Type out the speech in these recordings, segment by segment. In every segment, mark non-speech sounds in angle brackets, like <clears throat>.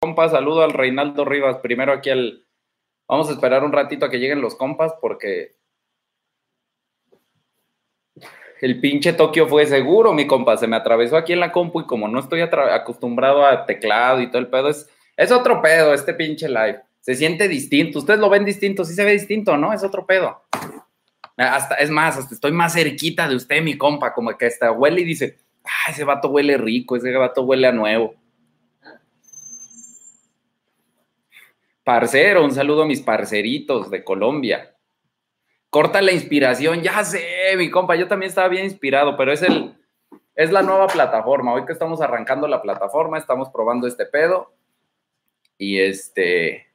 compas. Saludo al Reinaldo Rivas. Primero aquí al. Vamos a esperar un ratito a que lleguen los compas porque. El pinche Tokio fue seguro, mi compa. Se me atravesó aquí en la compu y como no estoy acostumbrado a teclado y todo el pedo, es, es otro pedo este pinche live. Se siente distinto. Ustedes lo ven distinto, sí se ve distinto, ¿no? Es otro pedo. Hasta, es más, hasta estoy más cerquita de usted, mi compa, como que hasta huele y dice, ah, ese vato huele rico, ese vato huele a nuevo. Parcero, un saludo a mis parceritos de Colombia. Corta la inspiración, ya sé, mi compa, yo también estaba bien inspirado, pero es el, es la nueva plataforma. Hoy que estamos arrancando la plataforma, estamos probando este pedo. Y este,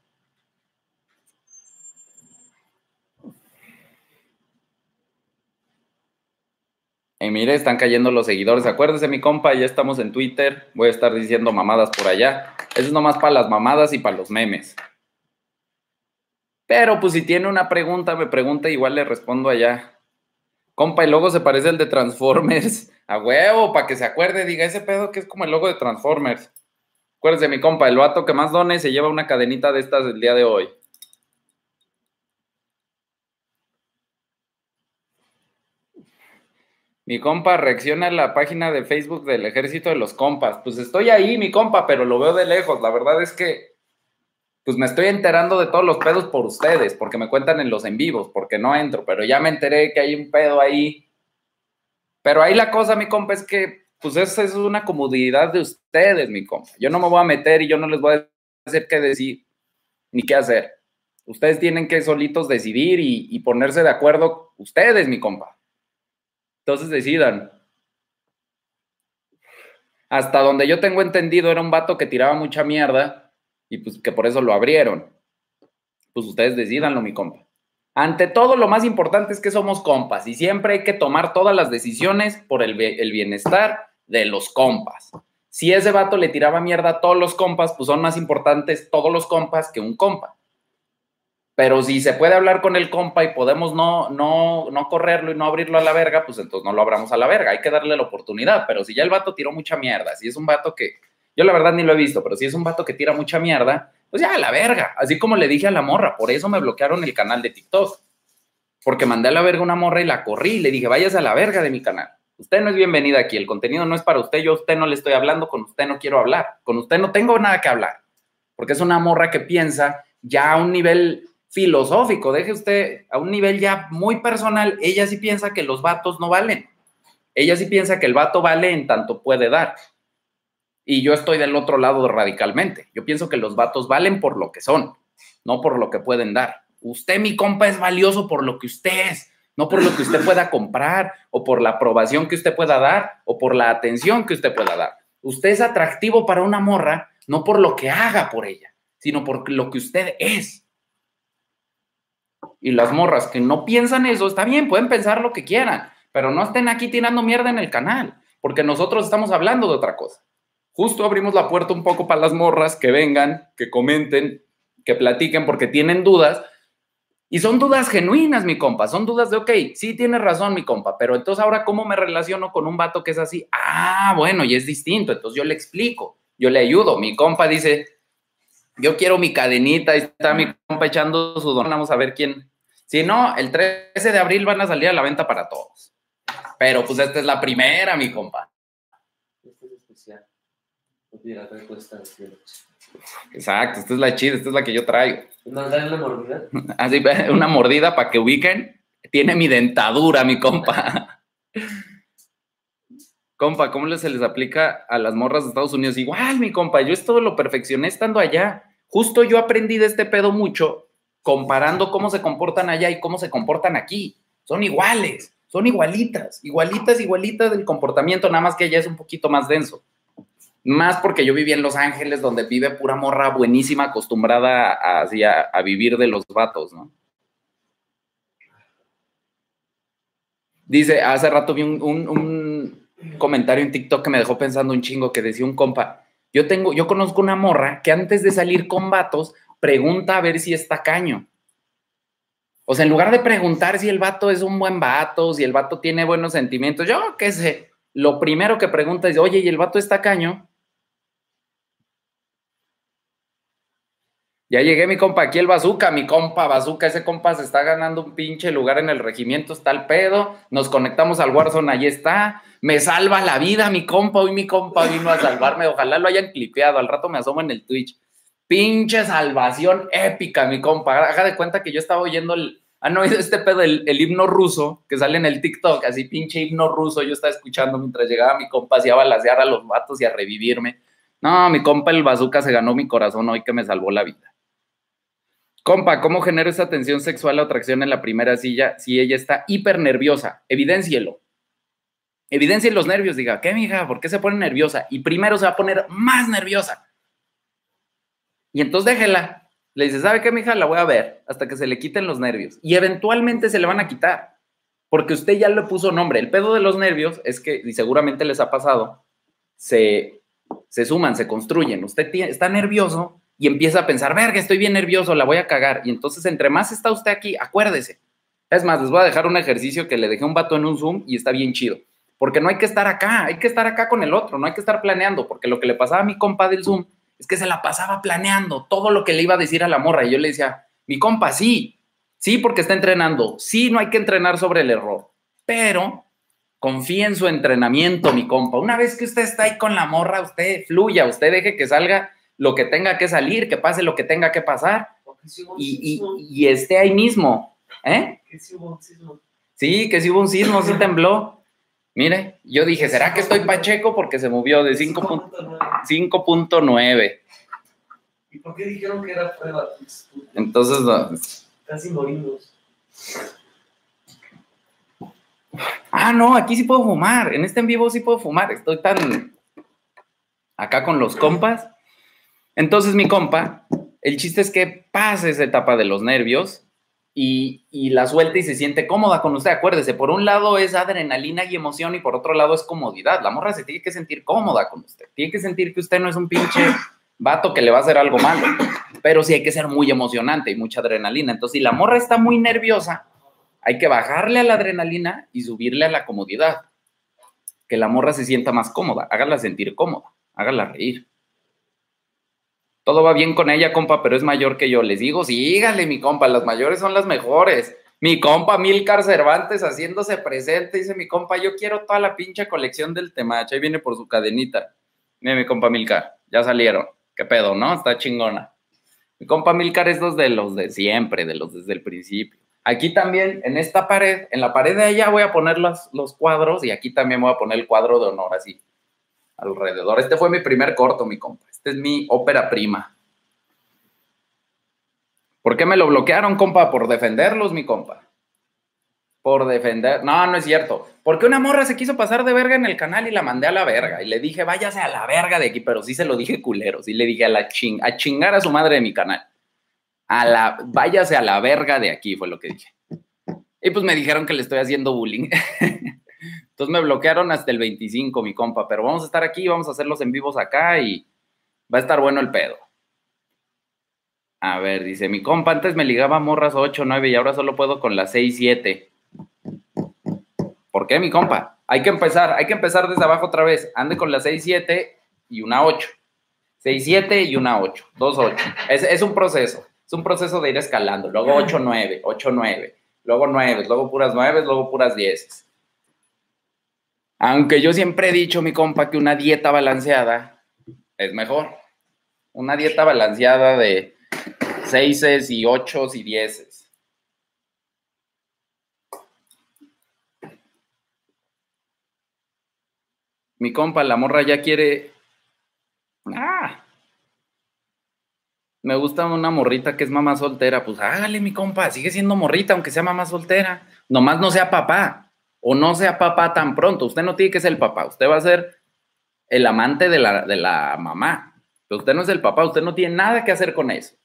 Y mire, están cayendo los seguidores. Acuérdese, mi compa, ya estamos en Twitter. Voy a estar diciendo mamadas por allá. Eso es nomás para las mamadas y para los memes. Pero pues si tiene una pregunta, me pregunta, igual le respondo allá. Compa, el logo se parece al de Transformers. <laughs> A huevo, para que se acuerde, diga ese pedo que es como el logo de Transformers. Acuérdese, mi compa, el vato que más done se lleva una cadenita de estas el día de hoy. Mi compa reacciona a la página de Facebook del Ejército de los Compas. Pues estoy ahí, mi compa, pero lo veo de lejos. La verdad es que, pues me estoy enterando de todos los pedos por ustedes, porque me cuentan en los en vivos, porque no entro, pero ya me enteré que hay un pedo ahí. Pero ahí la cosa, mi compa, es que, pues esa es una comodidad de ustedes, mi compa. Yo no me voy a meter y yo no les voy a decir qué decir ni qué hacer. Ustedes tienen que solitos decidir y, y ponerse de acuerdo, ustedes, mi compa. Entonces decidan. Hasta donde yo tengo entendido era un vato que tiraba mucha mierda y pues que por eso lo abrieron. Pues ustedes decidanlo, mi compa. Ante todo, lo más importante es que somos compas y siempre hay que tomar todas las decisiones por el, el bienestar de los compas. Si ese vato le tiraba mierda a todos los compas, pues son más importantes todos los compas que un compa. Pero si se puede hablar con el compa y podemos no, no, no correrlo y no abrirlo a la verga, pues entonces no lo abramos a la verga. Hay que darle la oportunidad. Pero si ya el vato tiró mucha mierda, si es un vato que, yo la verdad ni lo he visto, pero si es un vato que tira mucha mierda, pues ya a la verga. Así como le dije a la morra, por eso me bloquearon el canal de TikTok. Porque mandé a la verga una morra y la corrí le dije, váyase a la verga de mi canal. Usted no es bienvenida aquí, el contenido no es para usted, yo a usted no le estoy hablando, con usted no quiero hablar, con usted no tengo nada que hablar. Porque es una morra que piensa ya a un nivel filosófico, deje usted a un nivel ya muy personal, ella sí piensa que los vatos no valen. Ella sí piensa que el vato vale en tanto puede dar. Y yo estoy del otro lado radicalmente. Yo pienso que los vatos valen por lo que son, no por lo que pueden dar. Usted, mi compa, es valioso por lo que usted es, no por lo que usted pueda comprar o por la aprobación que usted pueda dar o por la atención que usted pueda dar. Usted es atractivo para una morra no por lo que haga por ella, sino por lo que usted es y las morras que no piensan eso, está bien, pueden pensar lo que quieran, pero no estén aquí tirando mierda en el canal, porque nosotros estamos hablando de otra cosa. Justo abrimos la puerta un poco para las morras que vengan, que comenten, que platiquen, porque tienen dudas. Y son dudas genuinas, mi compa. Son dudas de, ok, sí tienes razón, mi compa, pero entonces ahora, ¿cómo me relaciono con un vato que es así? Ah, bueno, y es distinto. Entonces yo le explico, yo le ayudo. Mi compa dice, yo quiero mi cadenita, y está mi compa echando su don, vamos a ver quién. Si no, el 13 de abril van a salir a la venta para todos. Pero pues esta es la primera, mi compa. Especial. Exacto, esta es la chida, esta es la que yo traigo. ¿Mandarle una mordida? <laughs> Así, una mordida para que ubiquen. Tiene mi dentadura, mi compa. <laughs> Compa, ¿cómo se les aplica a las morras de Estados Unidos? Igual, mi compa, yo esto lo perfeccioné estando allá. Justo yo aprendí de este pedo mucho, comparando cómo se comportan allá y cómo se comportan aquí. Son iguales, son igualitas, igualitas, igualitas del comportamiento, nada más que allá es un poquito más denso. Más porque yo viví en Los Ángeles, donde vive pura morra buenísima, acostumbrada a, a, vivir de los vatos, ¿no? Dice, hace rato vi un comentario en TikTok que me dejó pensando un chingo que decía un compa, yo tengo, yo conozco una morra que antes de salir con vatos pregunta a ver si está caño. O sea, en lugar de preguntar si el vato es un buen vato, si el vato tiene buenos sentimientos, yo qué sé, lo primero que pregunta es, oye, ¿y el vato está caño? Ya llegué, mi compa, aquí el bazooka, mi compa bazooka, ese compa se está ganando un pinche lugar en el regimiento, está el pedo, nos conectamos al Warzone, ahí está, me salva la vida, mi compa, hoy mi compa vino a salvarme, ojalá lo hayan clipeado, al rato me asomo en el Twitch. Pinche salvación épica, mi compa, haga de cuenta que yo estaba oyendo el, han oído este pedo, el, el, himno ruso que sale en el TikTok, así pinche himno ruso, yo estaba escuchando mientras llegaba mi compa así a balasear a los vatos y a revivirme. No, mi compa el bazooka se ganó mi corazón hoy que me salvó la vida. Compa, ¿cómo genero esa tensión sexual o atracción en la primera silla si ella está hiper nerviosa? Evidéncielo. Evidencien los nervios, diga, ¿qué, mija? ¿Por qué se pone nerviosa? Y primero se va a poner más nerviosa. Y entonces déjela. Le dice, ¿sabe qué, mija? La voy a ver hasta que se le quiten los nervios. Y eventualmente se le van a quitar. Porque usted ya le puso nombre. El pedo de los nervios es que, y seguramente les ha pasado, se, se suman, se construyen. Usted está nervioso y empieza a pensar, verga, estoy bien nervioso, la voy a cagar. Y entonces, entre más está usted aquí, acuérdese. Es más, les voy a dejar un ejercicio que le dejé un vato en un Zoom y está bien chido. Porque no hay que estar acá, hay que estar acá con el otro, no hay que estar planeando. Porque lo que le pasaba a mi compa del Zoom es que se la pasaba planeando todo lo que le iba a decir a la morra. Y yo le decía, mi compa, sí, sí, porque está entrenando. Sí, no hay que entrenar sobre el error. Pero confíe en su entrenamiento, mi compa. Una vez que usted está ahí con la morra, usted fluya, usted deje que salga lo que tenga que salir, que pase lo que tenga que pasar y, y, esté ahí mismo. ¿Eh? Sí, que si hubo un sismo, sí tembló. Mire, yo dije, ¿será que estoy pacheco? Porque se movió de 5.9. ¿Y por qué dijeron que era prueba? Entonces, no. Casi morimos. Ah, no, aquí sí puedo fumar. En este en vivo sí puedo fumar. Estoy tan acá con los compas entonces, mi compa, el chiste es que pase esa etapa de los nervios y, la suelta y se siente cómoda con usted. Acuérdese, por un lado es adrenalina y emoción y por otro lado es comodidad. La morra se tiene que sentir cómoda con usted. Tiene que sentir que usted no es un pinche vato que le va a hacer algo malo. Pero sí hay que ser muy emocionante y mucha adrenalina. Entonces, si la morra está muy nerviosa, hay que bajarle a la adrenalina y subirle a la comodidad. Que la morra se sienta más cómoda. Hágala sentir cómoda. Hágala reír todo va bien con ella, compa, pero es mayor que yo. Les digo, sígale, mi compa, las mayores son las mejores. Mi compa Milcar Cervantes haciéndose presente, dice mi compa, yo quiero toda la pinche colección del Temacha. Ahí viene por su cadenita. Mira, mi compa Milcar, ya salieron. ¿Qué pedo, no? Está chingona. Mi compa Milcar es los de los de siempre, de los desde el principio. Aquí también, en esta pared, en la pared de allá voy a poner los, los cuadros y aquí también voy a poner el cuadro de honor así, alrededor. Este fue mi primer corto, mi compa es mi ópera prima. ¿Por qué me lo bloquearon, compa? Por defenderlos, mi compa. Por defender. No, no es cierto. Porque una morra se quiso pasar de verga en el canal y la mandé a la verga. Y le dije, váyase a la verga de aquí. Pero sí se lo dije culero. Sí le dije a la ching a chingar a su madre de mi canal. A la, váyase a la verga de aquí, fue lo que dije. Y pues me dijeron que le estoy haciendo bullying. <laughs> Entonces me bloquearon hasta el 25, mi compa. Pero vamos a estar aquí, vamos a hacerlos en vivos acá y Va a estar bueno el pedo. A ver, dice, mi compa antes me ligaba morras 8, 9 y ahora solo puedo con las 6, 7. ¿Por qué, mi compa? Hay que empezar, hay que empezar desde abajo otra vez. Ande con las 6, 7 y una 8. 6, 7 y una 8. 2, 8. Es, es un proceso. Es un proceso de ir escalando. Luego 8, 9, 8, 9. Luego 9, luego puras 9, luego puras 10. Aunque yo siempre he dicho, mi compa, que una dieta balanceada es mejor. Una dieta balanceada de seises y ochos y dieces. Mi compa, la morra ya quiere. Ah. Me gusta una morrita que es mamá soltera. Pues hágale, mi compa, sigue siendo morrita, aunque sea mamá soltera. Nomás no sea papá. O no sea papá tan pronto. Usted no tiene que ser el papá. Usted va a ser el amante de la, de la mamá. Usted no es el papá, usted no tiene nada que hacer con eso.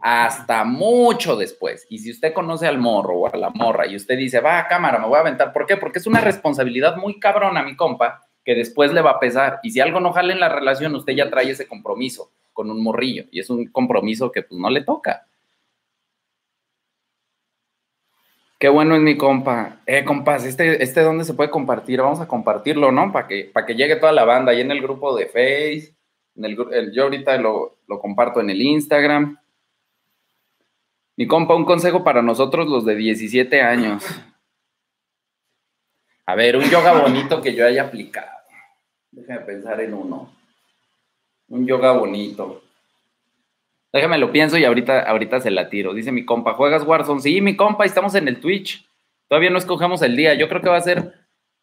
Hasta mucho después. Y si usted conoce al morro o a la morra y usted dice, va a cámara, me voy a aventar. ¿Por qué? Porque es una responsabilidad muy cabrona, mi compa, que después le va a pesar. Y si algo no jale en la relación, usted ya trae ese compromiso con un morrillo. Y es un compromiso que pues no le toca. Qué bueno es mi compa. Eh, compas, este, este dónde se puede compartir, vamos a compartirlo, ¿no? Para que, para que llegue toda la banda ahí en el grupo de Face, En el el- yo ahorita lo, lo comparto en el Instagram. Mi compa, un consejo para nosotros los de 17 años. A ver, un yoga bonito que yo haya aplicado. Déjame pensar en uno. Un yoga bonito. Déjame lo pienso y ahorita, ahorita se la tiro. Dice mi compa, ¿juegas Warzone? Sí, mi compa, estamos en el Twitch. Todavía no escogemos el día. Yo creo que va a ser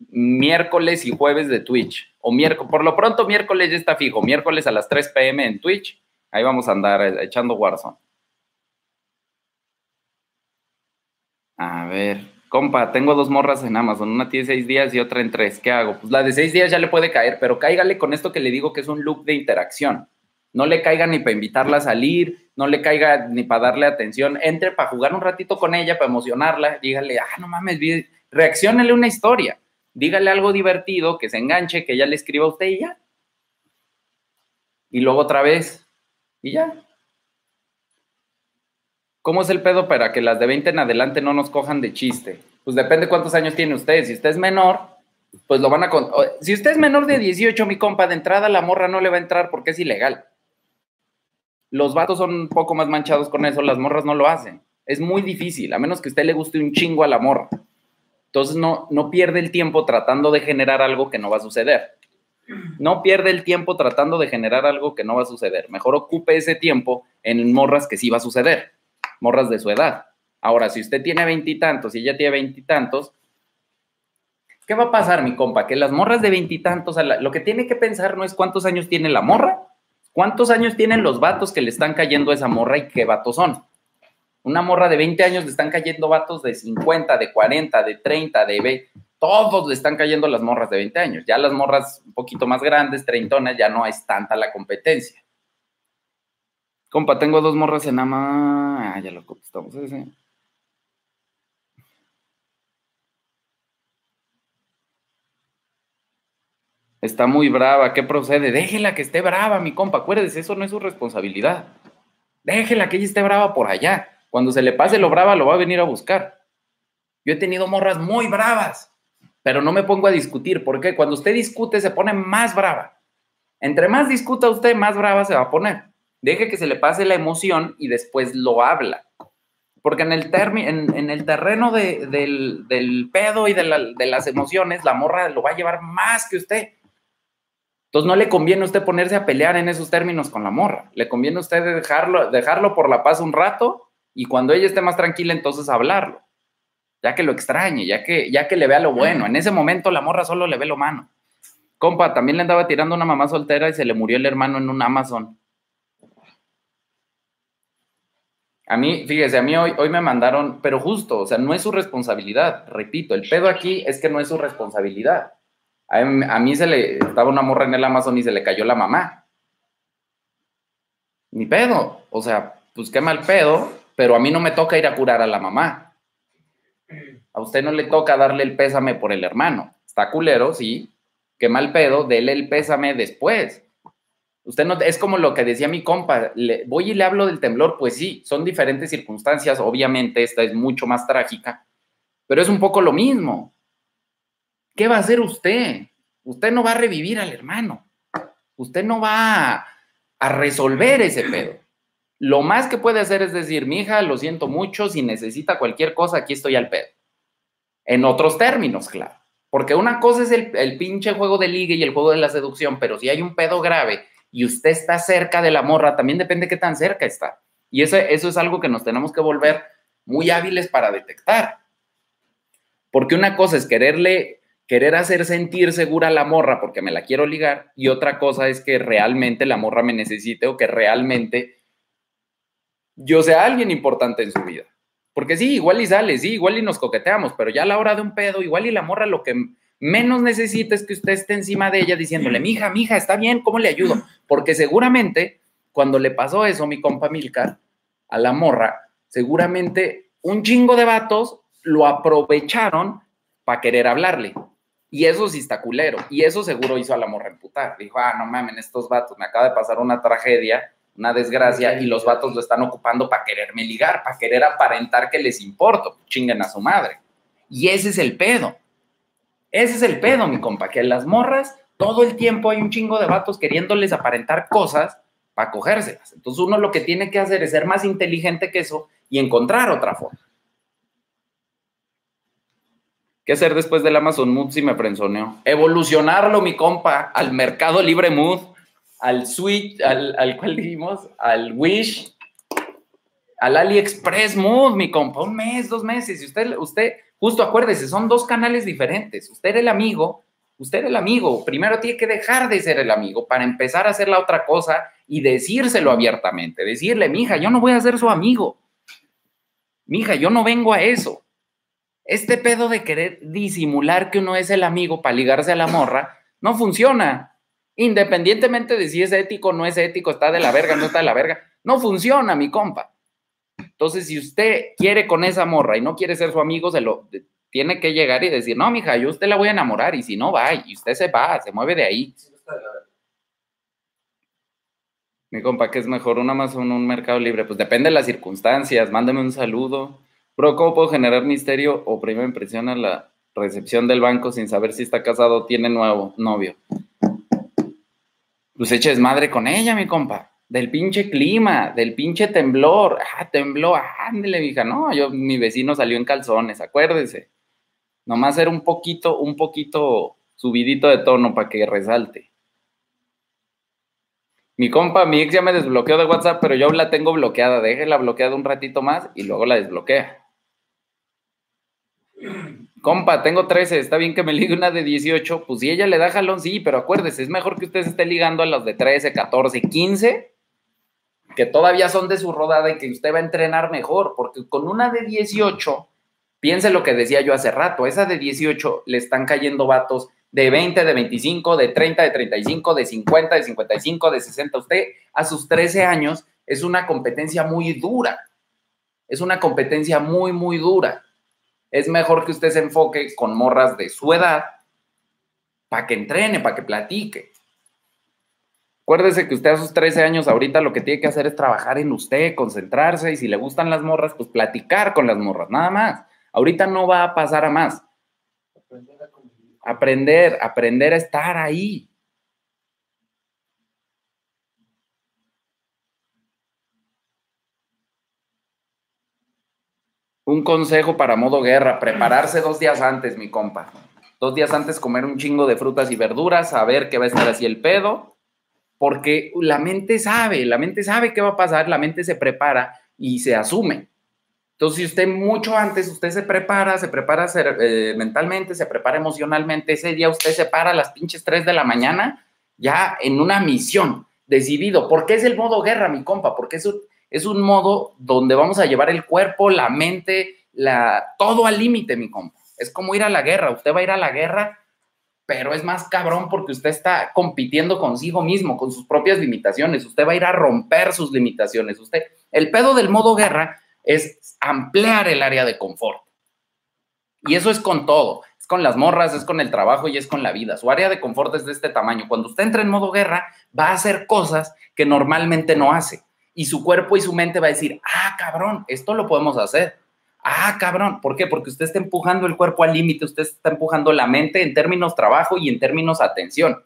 miércoles y jueves de Twitch. O miércoles, por lo pronto miércoles ya está fijo. Miércoles a las 3 pm en Twitch. Ahí vamos a andar eh, echando Warzone. A ver, compa, tengo dos morras en Amazon. Una tiene seis días y otra en tres. ¿Qué hago? Pues la de seis días ya le puede caer, pero cáigale con esto que le digo que es un loop de interacción. No le caiga ni para invitarla a salir, no le caiga ni para darle atención. Entre para jugar un ratito con ella, para emocionarla. Dígale, ah, no mames, reacciónele una historia. Dígale algo divertido, que se enganche, que ella le escriba a usted y ya. Y luego otra vez. Y ya. ¿Cómo es el pedo para que las de 20 en adelante no nos cojan de chiste? Pues depende cuántos años tiene usted. Si usted es menor, pues lo van a... con- Si usted es menor de 18, mi compa, de entrada la morra no le va a entrar porque es ilegal. Los vatos son un poco más manchados con eso, las morras no lo hacen. Es muy difícil, a menos que a usted le guste un chingo a la morra. Entonces no, no pierde el tiempo tratando de generar algo que no va a suceder. No pierde el tiempo tratando de generar algo que no va a suceder. Mejor ocupe ese tiempo en morras que sí va a suceder. Morras de su edad. Ahora, si usted tiene veintitantos y ella tiene veintitantos, ¿qué va a pasar, mi compa? Que las morras de veintitantos, lo que tiene que pensar no es cuántos años tiene la morra, cuántos años tienen los vatos que le están cayendo a esa morra y qué vatos son. Una morra de 20 años le están cayendo vatos de 50, de 40, de 30, de 20. Todos le están cayendo las morras de 20 años. Ya las morras un poquito más grandes, treintonas, ya no es tanta la competencia. Compa, tengo dos morras en ama. Ah, ya lo contestamos ese. Está muy brava, ¿qué procede? Déjela que esté brava, mi compa. Acuérdese, eso no es su responsabilidad. Déjela que ella esté brava por allá. Cuando se le pase lo brava, lo va a venir a buscar. Yo he tenido morras muy bravas, pero no me pongo a discutir. ¿Por qué? Cuando usted discute, se pone más brava. Entre más discuta usted, más brava se va a poner. Deje que se le pase la emoción y después lo habla. Porque en el, en, en el terreno de- del, del pedo y de, la- de las emociones, la morra lo va a llevar más que usted. Entonces no le conviene a usted ponerse a pelear en esos términos con la morra. Le conviene a usted dejarlo, dejarlo por la paz un rato y cuando ella esté más tranquila, entonces hablarlo. Ya que lo extrañe, ya que, ya que le vea lo bueno. En ese momento la morra solo le ve lo malo. Compa, también le andaba tirando una mamá soltera y se le murió el hermano en un Amazon. A mí, fíjese, a mí hoy, hoy me mandaron, pero justo, o sea, no es su responsabilidad. Repito, el pedo aquí es que no es su responsabilidad. A mí, a mí se le estaba una morra en el Amazon y se le cayó la mamá. Ni pedo. O sea, pues qué mal pedo, pero a mí no me toca ir a curar a la mamá. A usted no le toca darle el pésame por el hermano. Está culero, sí. Qué mal pedo, dele el pésame después. Usted no, es como lo que decía mi compa, le- voy y le hablo del temblor, pues sí, son diferentes circunstancias, obviamente esta es mucho más trágica, pero es un poco lo mismo. ¿Qué va a hacer usted? Usted no va a revivir al hermano, usted no va a, resolver ese pedo. Lo más que puede hacer es decir, mi hija, lo siento mucho, si necesita cualquier cosa, aquí estoy al pedo. En otros términos, claro. Porque una cosa es el, el pinche juego de liga y el juego de la seducción, pero si hay un pedo grave y usted está cerca de la morra, también depende qué tan cerca está. Y eso, eso es algo que nos tenemos que volver muy hábiles para detectar. Porque una cosa es quererle, querer hacer sentir segura a la morra porque me la quiero ligar, y otra cosa es que realmente la morra me necesite o que realmente yo sea alguien importante en su vida. Porque sí, igual y sale, sí, igual y nos coqueteamos, pero ya a la hora de un pedo, igual y la morra lo que menos necesita es que usted esté encima de ella diciéndole, mija, mija, está bien, ¿cómo le ayudo? Porque seguramente cuando le pasó eso, mi compa Milcar, a la morra, seguramente un chingo de vatos lo aprovecharon para querer hablarle. Y eso sí está culero. Y eso seguro hizo a la morra emputar. Dijo, ah, no mamen, estos vatos, me acaba de pasar una tragedia, una desgracia, y los vatos lo están ocupando para quererme ligar, para querer aparentar que les importo. Chinguen a su madre. Y ese es el pedo. Ese es el pedo, mi compa, que las morras todo el tiempo hay un chingo de vatos queriéndoles aparentar cosas para cogérselas. Entonces uno lo que tiene que hacer es ser más inteligente que eso y encontrar otra forma. ¿Qué hacer después del Amazon Mood si me frenzoneó? Evolucionarlo, mi compa, al Mercado Libre Mood, al Switch, al, al cual dijimos, al Wish, al AliExpress Mood, mi compa, un mes, dos meses. Y usted, usted, justo acuérdese, son dos canales diferentes. Usted el amigo, usted el amigo. Primero tiene que dejar de ser el amigo para empezar a hacer la otra cosa y decírselo abiertamente. Decirle, mija, yo no voy a ser su amigo. Mija, yo no vengo a eso. Este pedo de querer disimular que uno es el amigo para ligarse a la morra no funciona. Independientemente de si es ético o no es ético, está de la verga, no está de la verga, no funciona, mi compa. Entonces, si usted quiere con esa morra y no quiere ser su amigo, se lo tiene que llegar y decir, no, mija, yo usted la voy a enamorar y si no va, y usted se va, se mueve de ahí. Mi compa, ¿qué es mejor? ¿Un Amazon o un Mercado Libre? Pues depende de las circunstancias. Mándeme un saludo. Bro, ¿cómo puedo generar misterio o primera impresión a la recepción del banco sin saber si está casado o tiene nuevo novio? Pues eches madre con ella, mi compa. Del pinche clima, del pinche temblor. Ah, tembló, ándele, mija. No, yo, mi vecino salió en calzones, acuérdese. Nomás era un poquito, un poquito subidito de tono para que resalte. Mi compa, mi ex ya me desbloqueó de WhatsApp, pero yo la tengo bloqueada. Déjela bloqueada un ratito más y luego la desbloquea. Compa, tengo 13, está bien que me ligue una de 18. Pues si ella le da jalón, sí, pero acuérdese, es mejor que usted se esté ligando a los de 13, 14, 15, que todavía son de su rodada y que usted va a entrenar mejor, porque con una de 18, piense lo que decía yo hace rato, esa de 18 le están cayendo vatos de 20, de 25, de 30, de 35, de 50, de 55, de 60. Usted a sus 13 años es una competencia muy dura. Es una competencia muy, muy dura es mejor que usted se enfoque con morras de su edad para que entrene, para que platique. Acuérdese que usted a sus 13 años ahorita lo que tiene que hacer es trabajar en usted, concentrarse y si le gustan las morras, pues platicar con las morras, nada más. Ahorita no va a pasar a más. Aprender, aprender a estar ahí. Un consejo para modo guerra, prepararse dos días antes, mi compa. Dos días antes comer un chingo de frutas y verduras, saber que va a estar así el pedo, porque la mente sabe, la mente sabe qué va a pasar, la mente se prepara y se asume. Entonces, si usted mucho antes, usted se prepara, se prepara eh, mentalmente, se prepara emocionalmente, ese día usted se para a las pinches 3 de la mañana, ya en una misión, decidido. ¿Por qué es el modo guerra, mi compa? Porque eso es un modo donde vamos a llevar el cuerpo, la mente, la, todo al límite, mi compa. Es como ir a la guerra. Usted va a ir a la guerra, pero es más cabrón porque usted está compitiendo consigo mismo, con sus propias limitaciones. Usted va a ir a romper sus limitaciones. Usted, el pedo del modo guerra es ampliar el área de confort. Y eso es con todo. Es con las morras, es con el trabajo y es con la vida. Su área de confort es de este tamaño. Cuando usted entra en modo guerra, va a hacer cosas que normalmente no hace y su cuerpo y su mente va a decir, ah, cabrón, esto lo podemos hacer. Ah, cabrón, ¿por qué? Porque usted está empujando el cuerpo al límite, usted está empujando la mente en términos trabajo y en términos atención.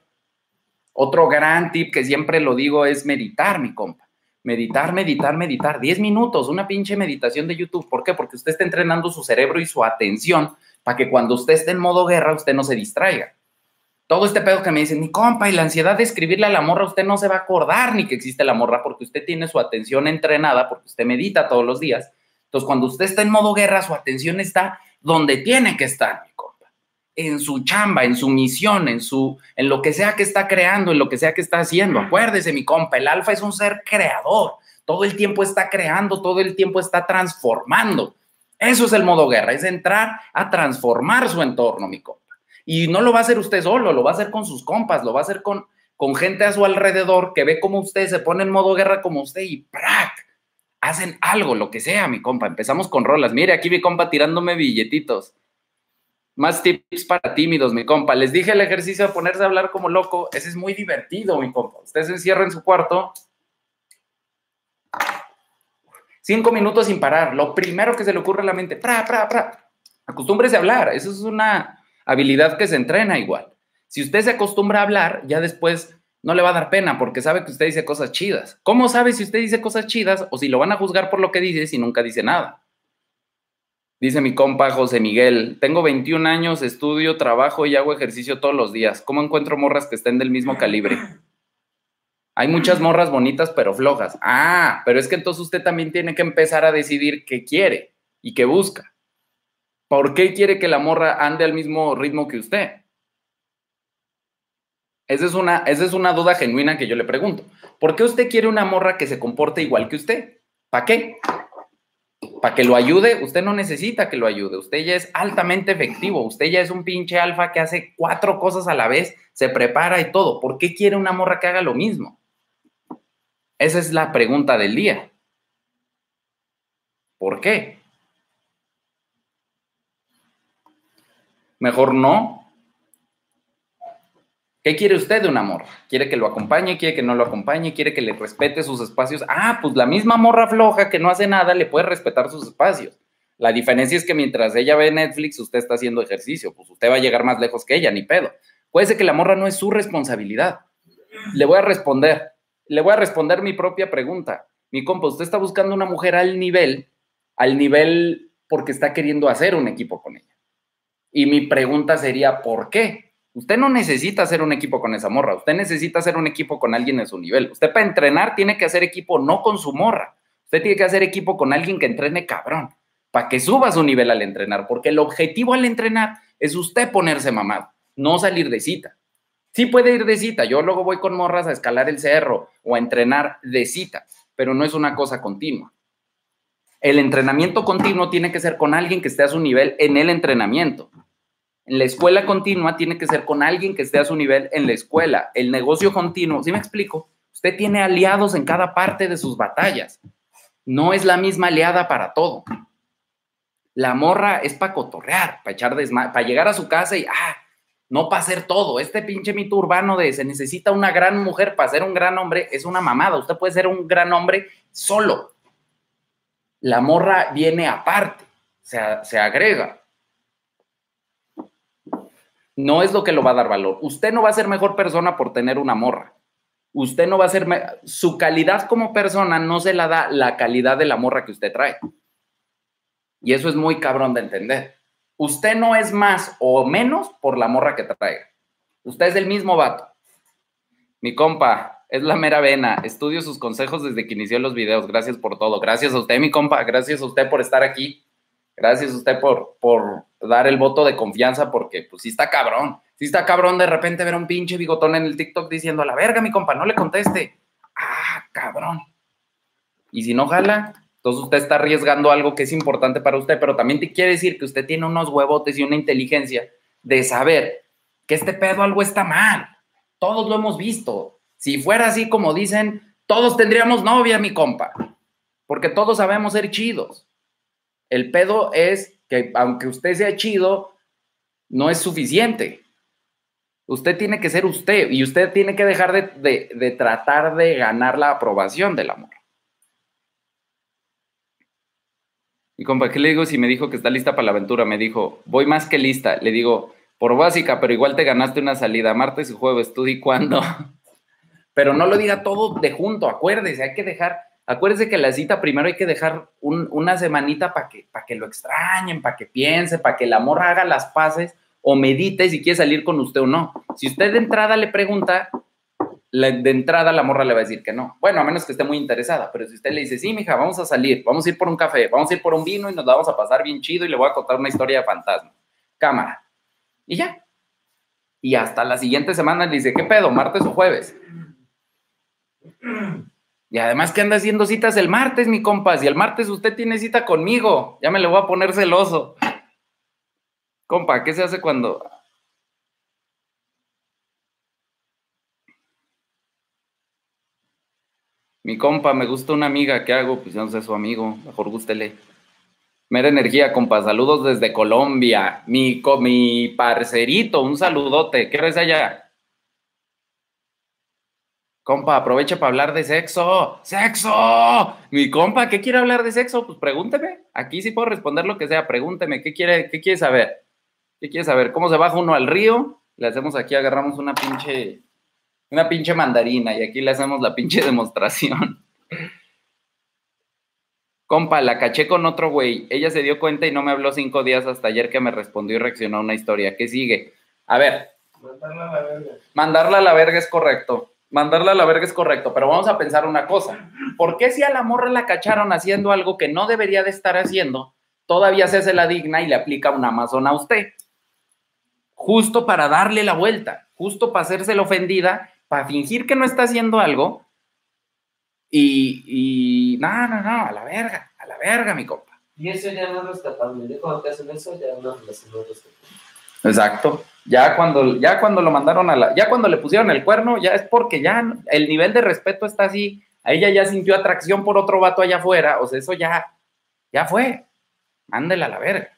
Otro gran tip que siempre lo digo es meditar, mi compa. Meditar, meditar, meditar. 10 minutos, una pinche meditación de YouTube. ¿Por qué? Porque usted está entrenando su cerebro y su atención para que cuando usted esté en modo guerra, usted no se distraiga todo este pedo que me dicen, mi compa, y la ansiedad de escribirle a la morra, usted no se va a acordar ni que existe la morra porque usted tiene su atención entrenada, porque usted medita todos los días. Entonces, cuando usted está en modo guerra, su atención está donde tiene que estar, mi compa. En su chamba, en su misión, en su, en lo que sea que está creando, en lo que sea que está haciendo. Acuérdese, mi compa, el alfa es un ser creador. Todo el tiempo está creando, todo el tiempo está transformando. Eso es el modo guerra, es entrar a transformar su entorno, mi compa. Y no lo va a hacer usted solo, lo va a hacer con sus compas, lo va a hacer con, con gente a su alrededor que ve cómo usted se pone en modo guerra como usted y ¡prac! Hacen algo, lo que sea, mi compa. Empezamos con rolas. Mire, aquí mi compa tirándome billetitos. Más tips para tímidos, mi compa. Les dije el ejercicio de ponerse a hablar como loco. Ese es muy divertido, mi compa. Usted se encierra en su cuarto. Cinco minutos sin parar. Lo primero que se le ocurre a la mente. ¡Pra, pra, pra! Acostúmbrese a hablar. Eso es una, habilidad que se entrena igual. Si usted se acostumbra a hablar, ya después no le va a dar pena porque sabe que usted dice cosas chidas. ¿Cómo sabe si usted dice cosas chidas o si lo van a juzgar por lo que dice si nunca dice nada? Dice mi compa José Miguel, tengo 21 años, estudio, trabajo y hago ejercicio todos los días. ¿Cómo encuentro morras que estén del mismo calibre? Hay muchas morras bonitas pero flojas. Ah, pero es que entonces usted también tiene que empezar a decidir qué quiere y qué busca. ¿Por qué quiere que la morra ande al mismo ritmo que usted? Esa es una, esa es una duda genuina que yo le pregunto. ¿Por qué usted quiere una morra que se comporte igual que usted? ¿Para qué? para que lo ayude, usted no necesita que lo ayude, usted ya es altamente efectivo, usted ya es un pinche alfa que hace cuatro cosas a la vez, se prepara y todo. ¿Por qué quiere una morra que haga lo mismo? Esa es la pregunta del día. ¿Por qué? Mejor no, ¿Qué quiere usted de una morra? ¿Quiere que lo acompañe? ¿Quiere que no lo acompañe? ¿Quiere que le respete sus espacios? Ah, pues la misma morra floja que no hace nada le puede respetar sus espacios. La diferencia es que mientras ella ve Netflix, usted está haciendo ejercicio. Pues usted va a llegar más lejos que ella, ni pedo. Puede ser que la morra no es su responsabilidad. Le voy a responder. Le voy a responder mi propia pregunta. Mi compa, usted está buscando una mujer al nivel, al nivel porque está queriendo hacer un equipo con ella. Y mi pregunta sería, ¿por qué? Usted no necesita hacer un equipo con esa morra, usted necesita hacer un equipo con alguien de su nivel. Usted para entrenar tiene que hacer equipo no con su morra, usted tiene que hacer equipo con alguien que entrene cabrón, para que suba su nivel al entrenar, porque el objetivo al entrenar es usted ponerse mamado, no salir de cita. Sí puede ir de cita, yo luego voy con morras a escalar el cerro o a entrenar de cita, pero no es una cosa continua. El entrenamiento continuo tiene que ser con alguien que esté a su nivel en el entrenamiento. En la escuela continua tiene que ser con alguien que esté a su nivel en la escuela. El negocio continuo, ¿sí me explico? Usted tiene aliados en cada parte de sus batallas. No es la misma aliada para todo. La morra es para cotorrear, para echar para llegar a su casa y, ah, no para hacer todo. Este pinche mito urbano de se necesita una gran mujer para ser un gran hombre es una mamada. Usted puede ser un gran hombre solo. La morra viene aparte, se, se agrega no es lo que lo va a dar valor. Usted no va a ser mejor persona por tener una morra. Usted no va a ser, su calidad como persona no se la da la calidad de la morra que usted trae. Y eso es muy cabrón de entender. Usted no es más o menos por la morra que traiga. Usted es el mismo vato. Mi compa, es la mera vena. Estudio sus consejos desde que inició los videos. Gracias por todo. Gracias a usted, mi compa. Gracias a usted por estar aquí. Gracias a usted por, por dar el voto de confianza, porque pues sí está cabrón. Sí está cabrón de repente ver a un pinche bigotón en el TikTok diciendo, a la verga, mi compa, no le conteste. Ah, cabrón. Y si no jala, entonces usted está arriesgando algo que es importante para usted, pero también te quiere decir que usted tiene unos huevotes y una inteligencia de saber que este pedo algo está mal. Todos lo hemos visto. Si fuera así como dicen, todos tendríamos novia, mi compa, porque todos sabemos ser chidos. El pedo es que aunque usted sea chido, no es suficiente. Usted tiene que ser usted y usted tiene que dejar de, tratar de ganar la aprobación del amor. Y compa, ¿qué le digo si me dijo que está lista para la aventura? Me dijo, voy más que lista. Le digo, por básica, pero igual te ganaste una salida martes y jueves, tú di cuándo. <laughs> pero no lo diga todo de junto, acuérdese, hay que dejar Acuérdese que la cita primero hay que dejar una semanita para que, que lo extrañen, para que piense, para que el amor haga las paces o medite si quiere salir con usted o no. Si usted de entrada le pregunta, de entrada la morra le va a decir que no. Bueno, a menos que esté muy interesada, pero si usted le dice, sí, mija, vamos a salir, vamos a ir por un café, vamos a ir por un vino y nos vamos a pasar bien chido y le voy a contar una historia de fantasma. Cámara. Y ya. Y hasta la siguiente semana le dice, ¿qué pedo? ¿Martes o jueves? Y además que anda haciendo citas el martes, mi compas. Y el martes usted tiene cita conmigo. Ya me le voy a poner celoso. Compa, ¿qué se hace cuando... Mi compa, me gusta una amiga, ¿qué hago? Pues no sé su amigo, mejor gústele. Mera energía, compa, saludos desde Colombia. Mi, mi parcerito, un saludote. ¿Qué ves allá? Compa, aprovecha para hablar de sexo. ¡Sexo! Mi compa, ¿qué quiere hablar de sexo? Pues pregúnteme. Aquí sí puedo responder lo que sea. Pregúnteme, ¿qué quiere, qué quiere saber? ¿Qué quiere saber? ¿Cómo se baja uno al río? Le hacemos aquí, agarramos una pinche, una pinche mandarina y aquí le hacemos la pinche demostración. Compa, la caché con otro güey. Ella se dio cuenta y no me habló cinco días hasta ayer que me respondió y reaccionó a una historia. ¿Qué sigue? A ver. Mandarla a la verga. Mandarla a la verga es correcto. Mandarla a la verga es correcto, pero vamos a pensar una cosa. ¿Por qué si a la morra la cacharon haciendo algo que no debería de estar haciendo, todavía se hace la digna y le aplica un Amazon a usted? Justo para darle la vuelta, justo para hacerse la ofendida, para fingir que no está haciendo algo y, y no, no, no, a la verga, a la verga, mi compa. Y eso ya no es rescatable. Ya cuando te hacen eso, ya no es rescatable. Exacto. Ya cuando, ya cuando lo mandaron a la, ya cuando le pusieron el cuerno, ya es porque ya el nivel de respeto está así. A ella ya sintió atracción por otro vato allá afuera. O sea, eso ya, ya fue. Mándela a la verga.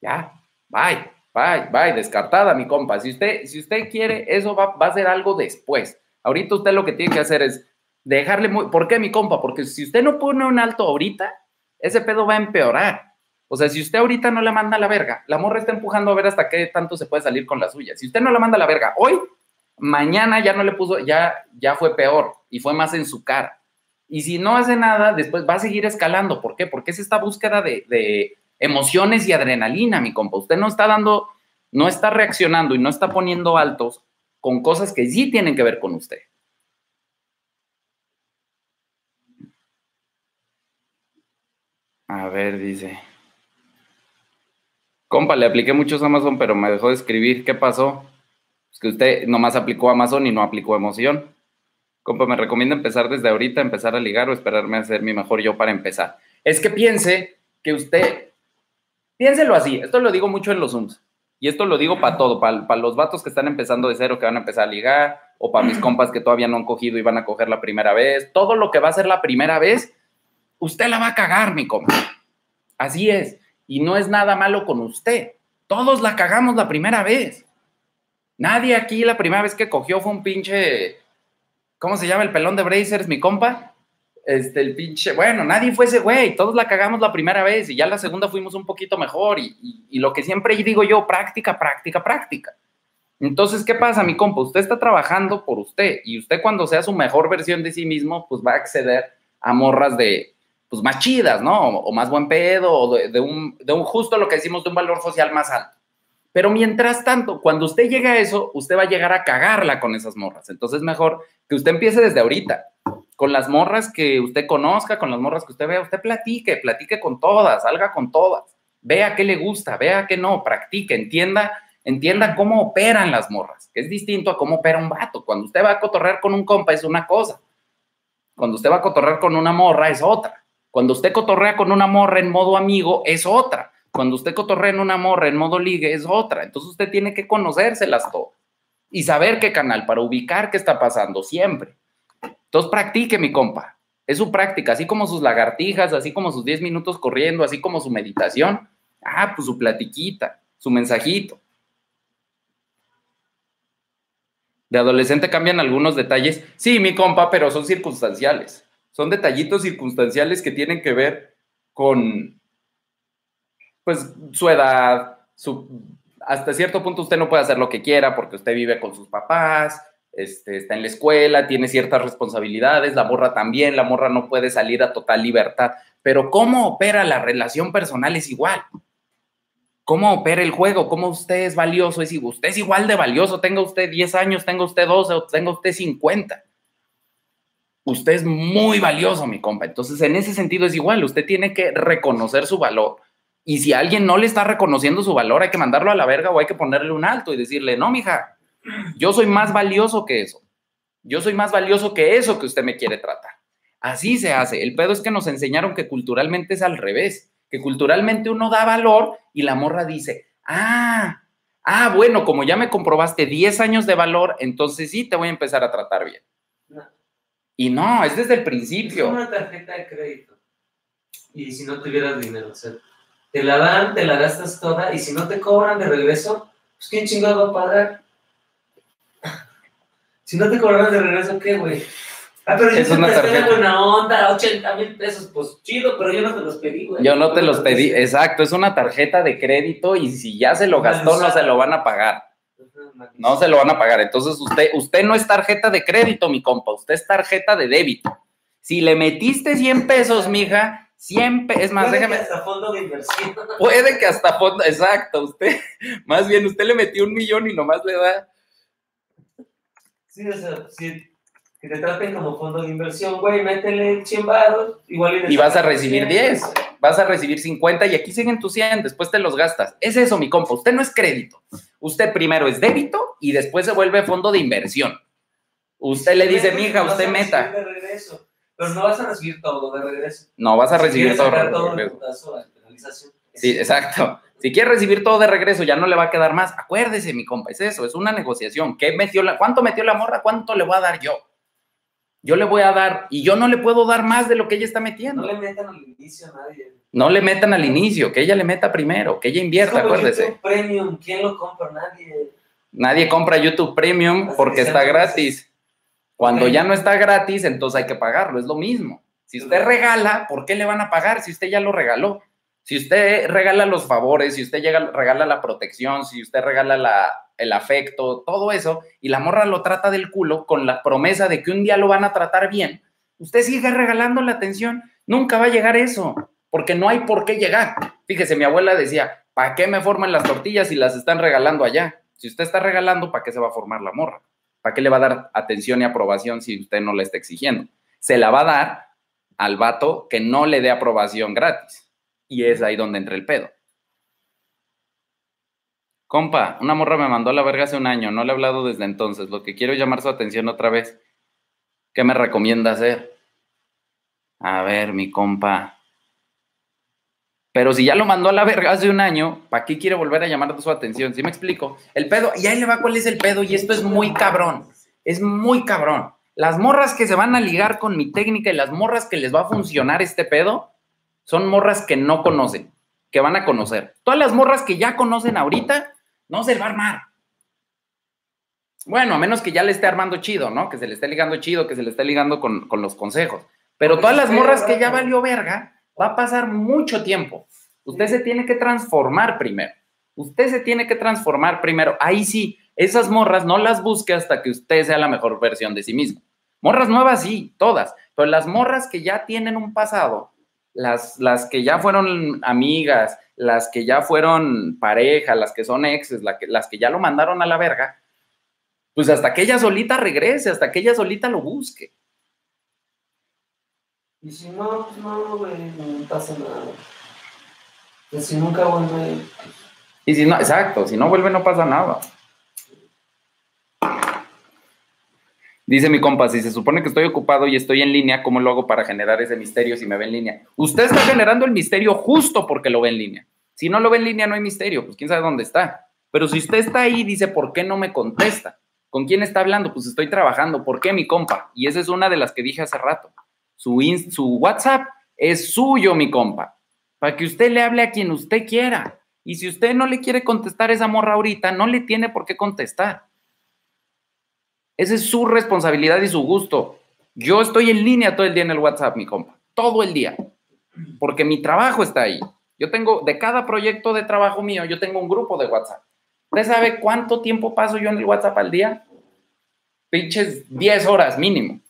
Ya, bye, bye, bye, descartada, mi compa. Si usted, si usted quiere, eso va, va a ser algo después. Ahorita usted lo que tiene que hacer es dejarle muy. ¿Por qué, mi compa? Porque si usted no pone un alto ahorita, ese pedo va a empeorar. O sea, si usted ahorita no le manda a la verga, la morra está empujando a ver hasta qué tanto se puede salir con la suya. Si usted no la manda a la verga hoy, mañana ya no le puso, ya, ya fue peor y fue más en su cara. Y si no hace nada, después va a seguir escalando. ¿Por qué? Porque es esta búsqueda de, de emociones y adrenalina, mi compa. Usted no está dando, no está reaccionando y no está poniendo altos con cosas que sí tienen que ver con usted. A ver, dice. Compa, le apliqué muchos Amazon, pero me dejó de escribir. ¿Qué pasó? Es que usted nomás aplicó Amazon y no aplicó emoción. Compa, me recomienda empezar desde ahorita, empezar a ligar o esperarme a ser mi mejor yo para empezar. Es que piense que usted, piénselo así, esto lo digo mucho en los Zooms. Y esto lo digo para todo, para, los vatos que están empezando de cero, que van a empezar a ligar, o para mis <clears throat> compas que todavía no han cogido y van a coger la primera vez. Todo lo que va a ser la primera vez, usted la va a cagar, mi compa. Así es. Y no es nada malo con usted. Todos la cagamos la primera vez. Nadie aquí la primera vez que cogió fue un pinche. ¿Cómo se llama el pelón de Brazers, mi compa? Este, el pinche. Bueno, nadie fue ese güey. Todos la cagamos la primera vez y ya la segunda fuimos un poquito mejor. Y, y- y lo que siempre digo yo, práctica, práctica, práctica. Entonces, ¿qué pasa, mi compa? Usted está trabajando por usted y usted cuando sea su mejor versión de sí mismo, pues va a acceder a morras de, pues más chidas, ¿no? O, más buen pedo, o de, de un, de un justo lo que decimos de un valor social más alto. Pero mientras tanto, cuando usted llega a eso, usted va a llegar a cagarla con esas morras. Entonces, mejor que usted empiece desde ahorita. Con las morras que usted conozca, con las morras que usted vea, usted platique, platique con todas, salga con todas. Vea qué le gusta, vea qué no, practique, entienda, entienda cómo operan las morras, que es distinto a cómo opera un vato. Cuando usted va a cotorrear con un compa es una cosa. Cuando usted va a cotorrear con una morra es otra. Cuando usted cotorrea con una morra en modo amigo es otra. Cuando usted cotorrea en una morra en modo ligue es otra. Entonces usted tiene que conocérselas todas y saber qué canal para ubicar qué está pasando siempre. Entonces practique, mi compa. Es su práctica, así como sus lagartijas, así como sus 10 minutos corriendo, así como su meditación. Ah, pues su platiquita, su mensajito. De adolescente cambian algunos detalles. Sí, mi compa, pero son circunstanciales. Son detallitos circunstanciales que tienen que ver con, pues, su edad, su... Hasta cierto punto usted no puede hacer lo que quiera porque usted vive con sus papás, este, está en la escuela, tiene ciertas responsabilidades, la morra también, la morra no puede salir a total libertad. Pero cómo opera la relación personal es igual. ¿Cómo opera el juego? ¿Cómo usted es valioso? Es, usted es igual de valioso, tenga usted 10 años, tenga usted 12 o tenga usted 50. Usted es muy valioso, mi compa. Entonces, en ese sentido es igual. Usted tiene que reconocer su valor. Y si alguien no le está reconociendo su valor, hay que mandarlo a la verga o hay que ponerle un alto y decirle, no, mija, yo soy más valioso que eso. Yo soy más valioso que eso que usted me quiere tratar. Así se hace. El pedo es que nos enseñaron que culturalmente es al revés, que culturalmente uno da valor y la morra dice, ah, ah, bueno, como ya me comprobaste 10 años de valor, entonces sí te voy a empezar a tratar bien. Y no, es desde el Es principio. una tarjeta de crédito. Y si no tuvieras dinero, o sea, te la dan, te la gastas toda, y si no te cobran de regreso, pues ¿quién chingado va a pagar? <laughs> Si no te cobraron de regreso, ¿qué, güey? Ah, pero Es una tarjeta. buena onda, 80 mil pesos, pues chido, pero yo no te los pedí, güey. Yo no te los pedí, exacto, es una tarjeta de crédito y si ya se lo gastó, no se lo van a pagar. No se lo van a pagar. Entonces usted, usted no es tarjeta de crédito, mi compa, usted es tarjeta de débito. Si le metiste 100 pesos, mija, 100 pesos, es más, Puede déjame. que hasta fondo de inversión. Puede que hasta fondo, exacto, usted, <laughs> más bien, usted le metió un millón y nomás le da. Sí, o sea, sí, que te traten como fondo de inversión, güey, métele 100 baros, igual Y vas a recibir 10, vas a recibir 50 y aquí siguen tus 100, después te los gastas. Es eso, mi compa, usted no es crédito. Usted primero es débito y después se vuelve fondo de inversión. Usted le dice, mija, usted meta. de regreso, pero no vas a recibir todo de regreso. No, vas a recibir todo. de todo regreso. penalización. Sí, exacto. Si quiere recibir todo de regreso, ya no le va a quedar más. Acuérdese, mi compa, es eso, es una negociación. ¿Qué metió la, ¿Cuánto metió la morra? ¿Cuánto le voy a dar yo? Yo le voy a dar, y yo no le puedo dar más de lo que ella está metiendo. No le metan al inicio a nadie. No le metan al inicio, que ella le meta primero, que ella invierta, Es como acuérdese. YouTube Premium, ¿quién lo compra? Nadie. Nadie compra YouTube Premium porque que está gratis. Cuando ya no está gratis, entonces hay que pagarlo, es lo mismo. Si usted regala, ¿por qué le van a pagar si usted ya lo regaló? Si usted regala los favores, si usted llega, regala la protección, si usted regala la, el afecto, todo eso, y la morra lo trata del culo con la promesa de que un día lo van a tratar bien, usted sigue regalando la atención, nunca va a llegar eso, porque no hay por qué llegar. Fíjese, mi abuela decía, ¿para qué me forman las tortillas si las están regalando allá? Si usted está regalando, ¿para qué se va a formar la morra? ¿Para qué le va a dar atención y aprobación si usted no la está exigiendo? Se la va a dar al vato que no le dé aprobación gratis. Y es ahí donde entra el pedo. Compa, una morra me mandó a la verga hace un año, no le he hablado desde entonces. Lo que quiero llamar su atención otra vez. ¿Qué me recomienda hacer? A ver, mi compa. Pero si ya lo mandó a la verga hace un año, ¿para qué quiere volver a llamar su atención? ¿Sí me explico? El pedo, y ahí le va cuál es el pedo, y esto es muy cabrón. Es muy cabrón. Las morras que se van a ligar con mi técnica y las morras que les va a funcionar este pedo, son morras que no conocen, que van a conocer. Todas las morras que ya conocen ahorita, no se le va a armar. Bueno, a menos que ya le esté armando chido, ¿no? Que se le esté ligando chido, que se le esté ligando con, con los consejos. Pero todas se las morras que ya valió verga, va a pasar mucho tiempo. Usted se tiene que transformar primero. Usted se tiene que transformar primero. Ahí sí, esas morras no las busque hasta que usted sea la mejor versión de sí mismo. Morras nuevas sí, todas, pero las morras que ya tienen un pasado, las, las que ya fueron amigas, las que ya fueron pareja, las que son exes, la que- las que ya lo mandaron a la verga, pues hasta que ella solita regrese, hasta que ella solita lo busque. Y si no, pues no, güey, no pasa nada. Y si nunca vuelve, Y si no, exacto, si no vuelve no pasa nada. Dice mi compa, si se supone que estoy ocupado y estoy en línea, ¿cómo lo hago para generar ese misterio si me ve en línea? Usted está generando el misterio justo porque lo ve en línea. Si no lo ve en línea, no hay misterio, pues quién sabe dónde está. Pero si usted está ahí dice, ¿por qué no me contesta? ¿Con quién está hablando? Pues estoy trabajando. ¿Por qué, mi compa? Y esa es una de las que dije hace rato. Su, su WhatsApp es suyo, mi compa. Para que usted le hable a quien usted quiera. Y si usted no le quiere contestar esa morra ahorita, no le tiene por qué contestar. Esa es su responsabilidad y su gusto. Yo estoy en línea todo el día en el WhatsApp, mi compa. Todo el día. Porque mi trabajo está ahí. Yo tengo, de cada proyecto de trabajo mío, yo tengo un grupo de WhatsApp. ¿Usted sabe cuánto tiempo paso yo en el WhatsApp al día? Pinches 10 horas mínimo.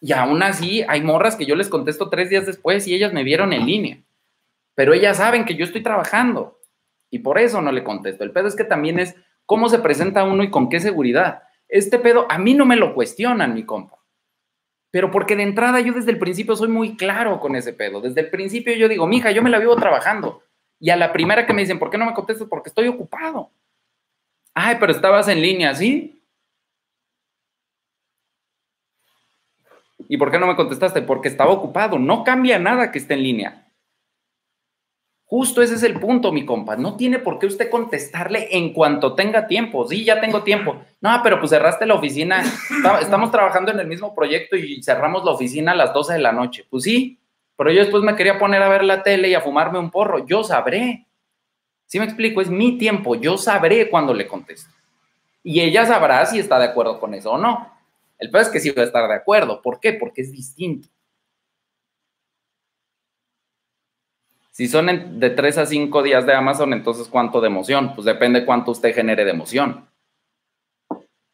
Y aún así, hay morras que yo les contesto tres días después y ellas me vieron en línea. Pero ellas saben que yo estoy trabajando. Y por eso no le contesto. El pedo es que también es cómo se presenta uno y con qué seguridad. Este pedo a mí no me lo cuestionan, mi compa. Pero porque de entrada yo desde el principio soy muy claro con ese pedo. Desde el principio yo digo, mija, yo me la vivo trabajando. Y a la primera que me dicen, ¿por qué no me contestas? Porque estoy ocupado. Ay, pero estabas en línea, ¿sí? ¿Y por qué no me contestaste? Porque estaba ocupado. No cambia nada que esté en línea. Justo ese es el punto, mi compa. No tiene por qué usted contestarle en cuanto tenga tiempo. Sí, ya tengo tiempo. No, pero pues cerraste la oficina. Estamos trabajando en el mismo proyecto y cerramos la oficina a las 12 de la noche. Pues sí, pero yo después me quería poner a ver la tele y a fumarme un porro. Yo sabré. ¿Sí me explico? Es mi tiempo. Yo sabré cuándo le contesto. Y ella sabrá si está de acuerdo con eso o no. El peor es que sí va a estar de acuerdo. ¿Por qué? Porque es distinto. Si son de 3 a 5 días de Amazon, entonces ¿cuánto de emoción? Pues depende cuánto usted genere de emoción.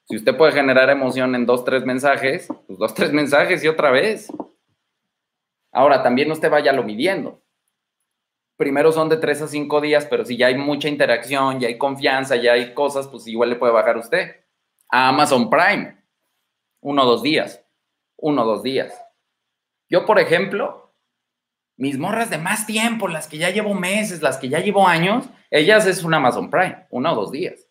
Si usted puede generar emoción en dos, tres mensajes, pues dos, tres mensajes y otra vez. Ahora, también usted vaya lo midiendo. Primero son de tres a cinco días, pero si ya hay mucha interacción, ya hay confianza, ya hay cosas, pues igual le puede bajar usted. A Amazon Prime, uno o dos días. Uno o dos días. Yo, por ejemplo, mis morras de más tiempo, las que ya llevo meses, las que ya llevo años, ellas es un Amazon Prime, uno o dos días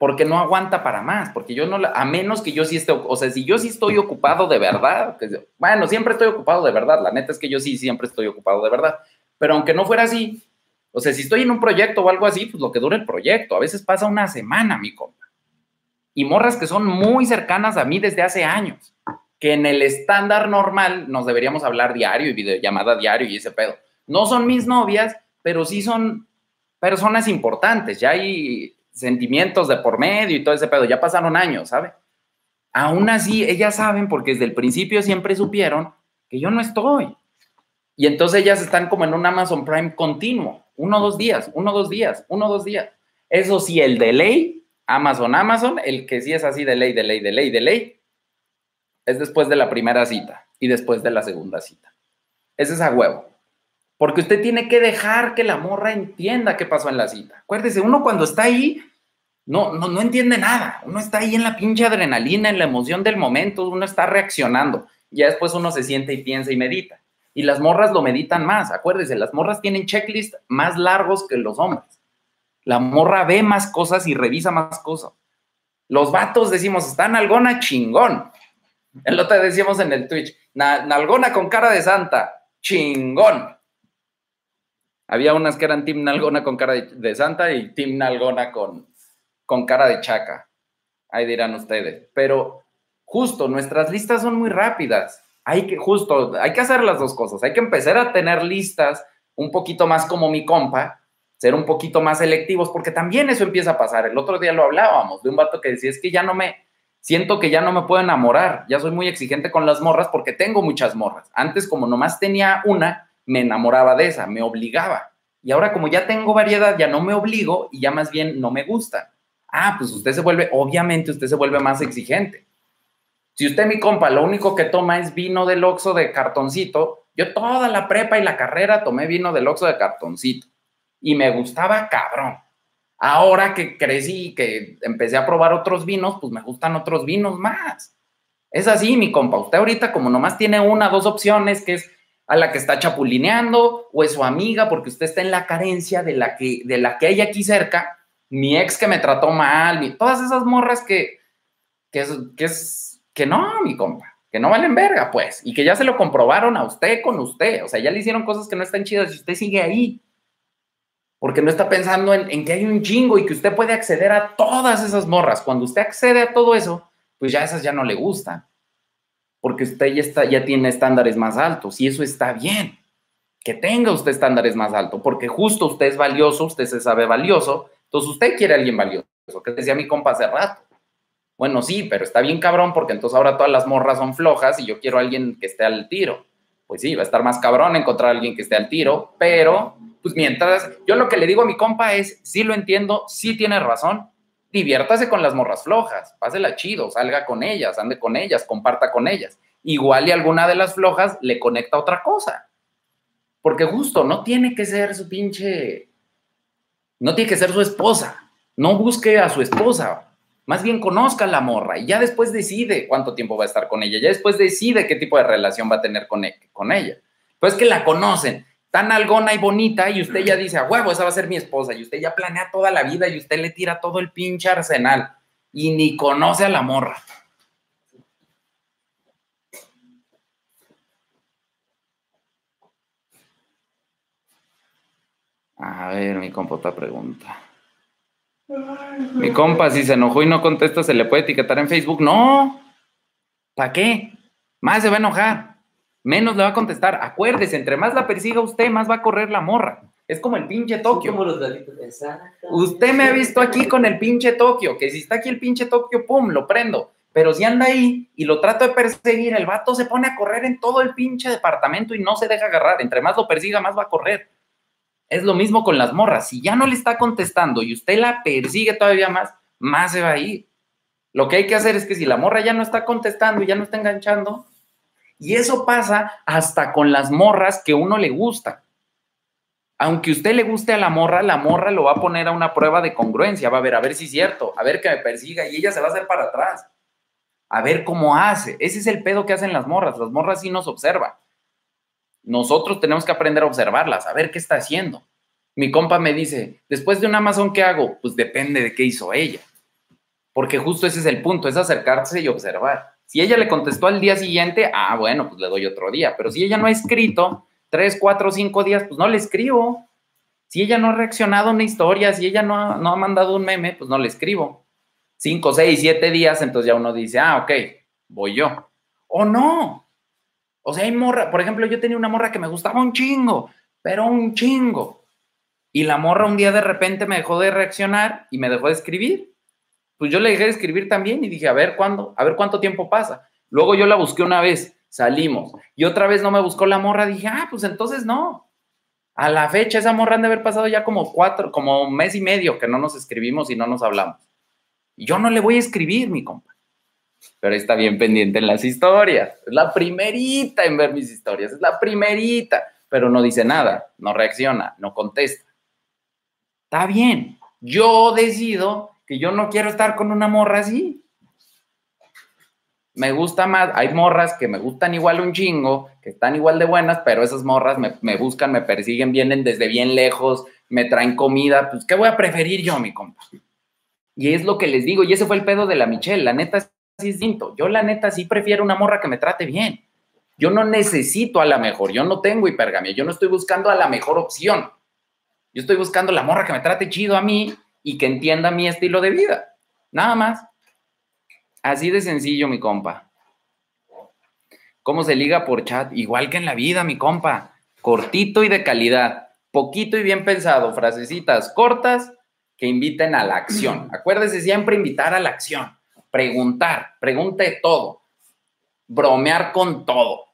porque no aguanta para más, porque yo no, a menos que yo sí esté, o sea, si yo sí estoy ocupado de verdad, bueno, siempre estoy ocupado de verdad, la neta es que yo sí siempre estoy ocupado de verdad, pero aunque no fuera así, o sea, si estoy en un proyecto o algo así, pues lo que dura el proyecto, a veces pasa una semana, mi compa. Y morras que son muy cercanas a mí desde hace años, que en el estándar normal nos deberíamos hablar diario y videollamada diario y ese pedo. No son mis novias, pero sí son personas importantes, ya hay sentimientos de por medio y todo ese pedo, ya pasaron años, ¿sabe? Aún así, ellas saben, porque desde el principio siempre supieron que yo no estoy. Y entonces ellas están como en un Amazon Prime continuo, uno, dos días, uno, dos días, uno, dos días. Eso sí, el de ley, Amazon, Amazon, el que sí es así de ley, de ley, es después de la primera cita y después de la segunda cita. Ese es a huevo. Porque usted tiene que dejar que la morra entienda qué pasó en la cita. Acuérdese, uno cuando está ahí, no, no, no entiende nada. Uno está ahí en la pinche adrenalina, en la emoción del momento, uno está reaccionando. Ya después uno se siente y piensa y medita. Y las morras lo meditan más. Acuérdese, las morras tienen checklists más largos que los hombres. La morra ve más cosas y revisa más cosas. Los vatos decimos, está nalgona chingón. El otro decíamos en el Twitch, nalgona con cara de santa, chingón. Había unas que eran Team Nalgona con cara de, santa y Team Nalgona con, con cara de chaca. Ahí dirán ustedes. Pero justo, nuestras listas son muy rápidas. Hay que, justo, hay que hacer las dos cosas. Hay que empezar a tener listas un poquito más como mi compa, ser un poquito más selectivos, porque también eso empieza a pasar. El otro día lo hablábamos de un vato que decía, es que ya no me, siento que ya no me puedo enamorar, ya soy muy exigente con las morras porque tengo muchas morras. Antes como nomás tenía una, me enamoraba de esa, me obligaba. Y ahora como ya tengo variedad, ya no me obligo y ya más bien no me gusta. Ah, pues usted se vuelve, obviamente usted se vuelve más exigente. Si usted, mi compa, lo único que toma es vino del Oxxo de cartoncito, yo toda la prepa y la carrera tomé vino del Oxxo de cartoncito y me gustaba cabrón. Ahora que crecí y que empecé a probar otros vinos, pues me gustan otros vinos más. Es así, mi compa. Usted ahorita como nomás tiene una, dos opciones, que es a la que está chapulineando o es su amiga porque usted está en la carencia de la que, de la que hay aquí cerca, mi ex que me trató mal, todas esas morras que, que, es, que no, mi compa, que no valen verga, pues, y que ya se lo comprobaron a usted con usted, o sea, ya le hicieron cosas que no están chidas y usted sigue ahí, porque no está pensando en, en que hay un chingo y que usted puede acceder a todas esas morras. Cuando usted accede a todo eso, pues ya esas ya no le gustan porque usted ya, está, ya tiene estándares más altos y eso está bien. Que tenga usted estándares más altos, porque justo usted es valioso, usted se sabe valioso, entonces usted quiere a alguien valioso, que decía mi compa hace rato. Bueno, sí, pero está bien cabrón porque entonces ahora todas las morras son flojas y yo quiero a alguien que esté al tiro. Pues sí, va a estar más cabrón encontrar a alguien que esté al tiro, pero pues mientras, yo lo que le digo a mi compa es, sí lo entiendo, sí tiene razón, diviértase con las morras flojas, pásela chido, salga con ellas, ande con ellas, comparta con ellas. Igual y alguna de las flojas le conecta otra cosa. Porque justo, no tiene que ser su pinche, no tiene que ser su esposa. No busque a su esposa. Más bien conozca a la morra y ya después decide cuánto tiempo va a estar con ella. Ya después decide qué tipo de relación va a tener con, e, con ella. Pues que la conocen tan algona y bonita y usted ya dice, a huevo, esa va a ser mi esposa y usted ya planea toda la vida y usted le tira todo el pinche arsenal y ni conoce a la morra. A ver, mi compa, otra pregunta. Mi compa, si se enojó y no contesta, ¿se le puede etiquetar en Facebook? No. ¿Para qué? Más se va a enojar menos le va a contestar. Acuérdese, entre más la persiga usted, más va a correr la morra. Es como el pinche Tokio. Usted me ha visto aquí con el pinche Tokio, que si está aquí el pinche Tokio, pum, lo prendo. Pero si anda ahí y lo trato de perseguir, el vato se pone a correr en todo el pinche departamento y no se deja agarrar. Entre más lo persiga, más va a correr. Es lo mismo con las morras. Si ya no le está contestando y usted la persigue todavía más, más se va a ir. Lo que hay que hacer es que si la morra ya no está contestando y ya no está enganchando, y eso pasa hasta con las morras que uno le gusta. Aunque usted le guste a la morra, la morra lo va a poner a una prueba de congruencia, va a ver, a ver si es cierto, a ver que me persiga y ella se va a hacer para atrás. A ver cómo hace. Ese es el pedo que hacen las morras. Las morras sí nos observan. Nosotros tenemos que aprender a observarlas, a ver qué está haciendo. Mi compa me dice, después de un Amazon, ¿qué hago? Pues depende de qué hizo ella. Porque justo ese es el punto, es acercarse y observar. Si ella le contestó al día siguiente, ah, bueno, pues le doy otro día. Pero si ella no ha escrito tres, cuatro, cinco días, pues no le escribo. Si ella no ha reaccionado a una historia, si ella no ha, no ha mandado un meme, pues no le escribo. Cinco, seis, siete días, entonces ya uno dice, ah, ok, voy yo. O no. O sea, hay morra, por ejemplo, yo tenía una morra que me gustaba un chingo, pero un chingo. Y la morra un día de repente me dejó de reaccionar y me dejó de escribir pues yo le dejé de escribir también y dije, a ver cuándo, a ver cuánto tiempo pasa. Luego yo la busqué una vez, salimos, y otra vez no me buscó la morra, dije, ah, pues entonces no. A la fecha esa morra han de haber pasado ya como cuatro, como un mes y medio que no nos escribimos y no nos hablamos. Y yo no le voy a escribir, mi compa. Pero está bien pendiente en las historias. Es la primerita en ver mis historias, es la primerita, pero no dice nada, no reacciona, no contesta. Está bien. Yo decido que yo no quiero estar con una morra así. Me gusta más, hay morras que me gustan igual un chingo, que están igual de buenas, pero esas morras me, buscan, me persiguen, vienen desde bien lejos, me traen comida, pues ¿qué voy a preferir yo, mi compa? Y es lo que les digo, y ese fue el pedo de la Michelle, la neta distinto. Yo la neta sí prefiero una morra que me trate bien. Yo no necesito a la mejor, yo no tengo hipergamia, yo no estoy buscando a la mejor opción. Yo estoy buscando la morra que me trate chido a mí y que entienda mi estilo de vida. Nada más. Así de sencillo, mi compa. ¿Cómo se liga por chat? Igual que en la vida, mi compa. Cortito y de calidad. Poquito y bien pensado. Frasecitas cortas que inviten a la acción. <clears throat> Acuérdese siempre invitar a la acción. Preguntar. Pregunte todo. Bromear con todo.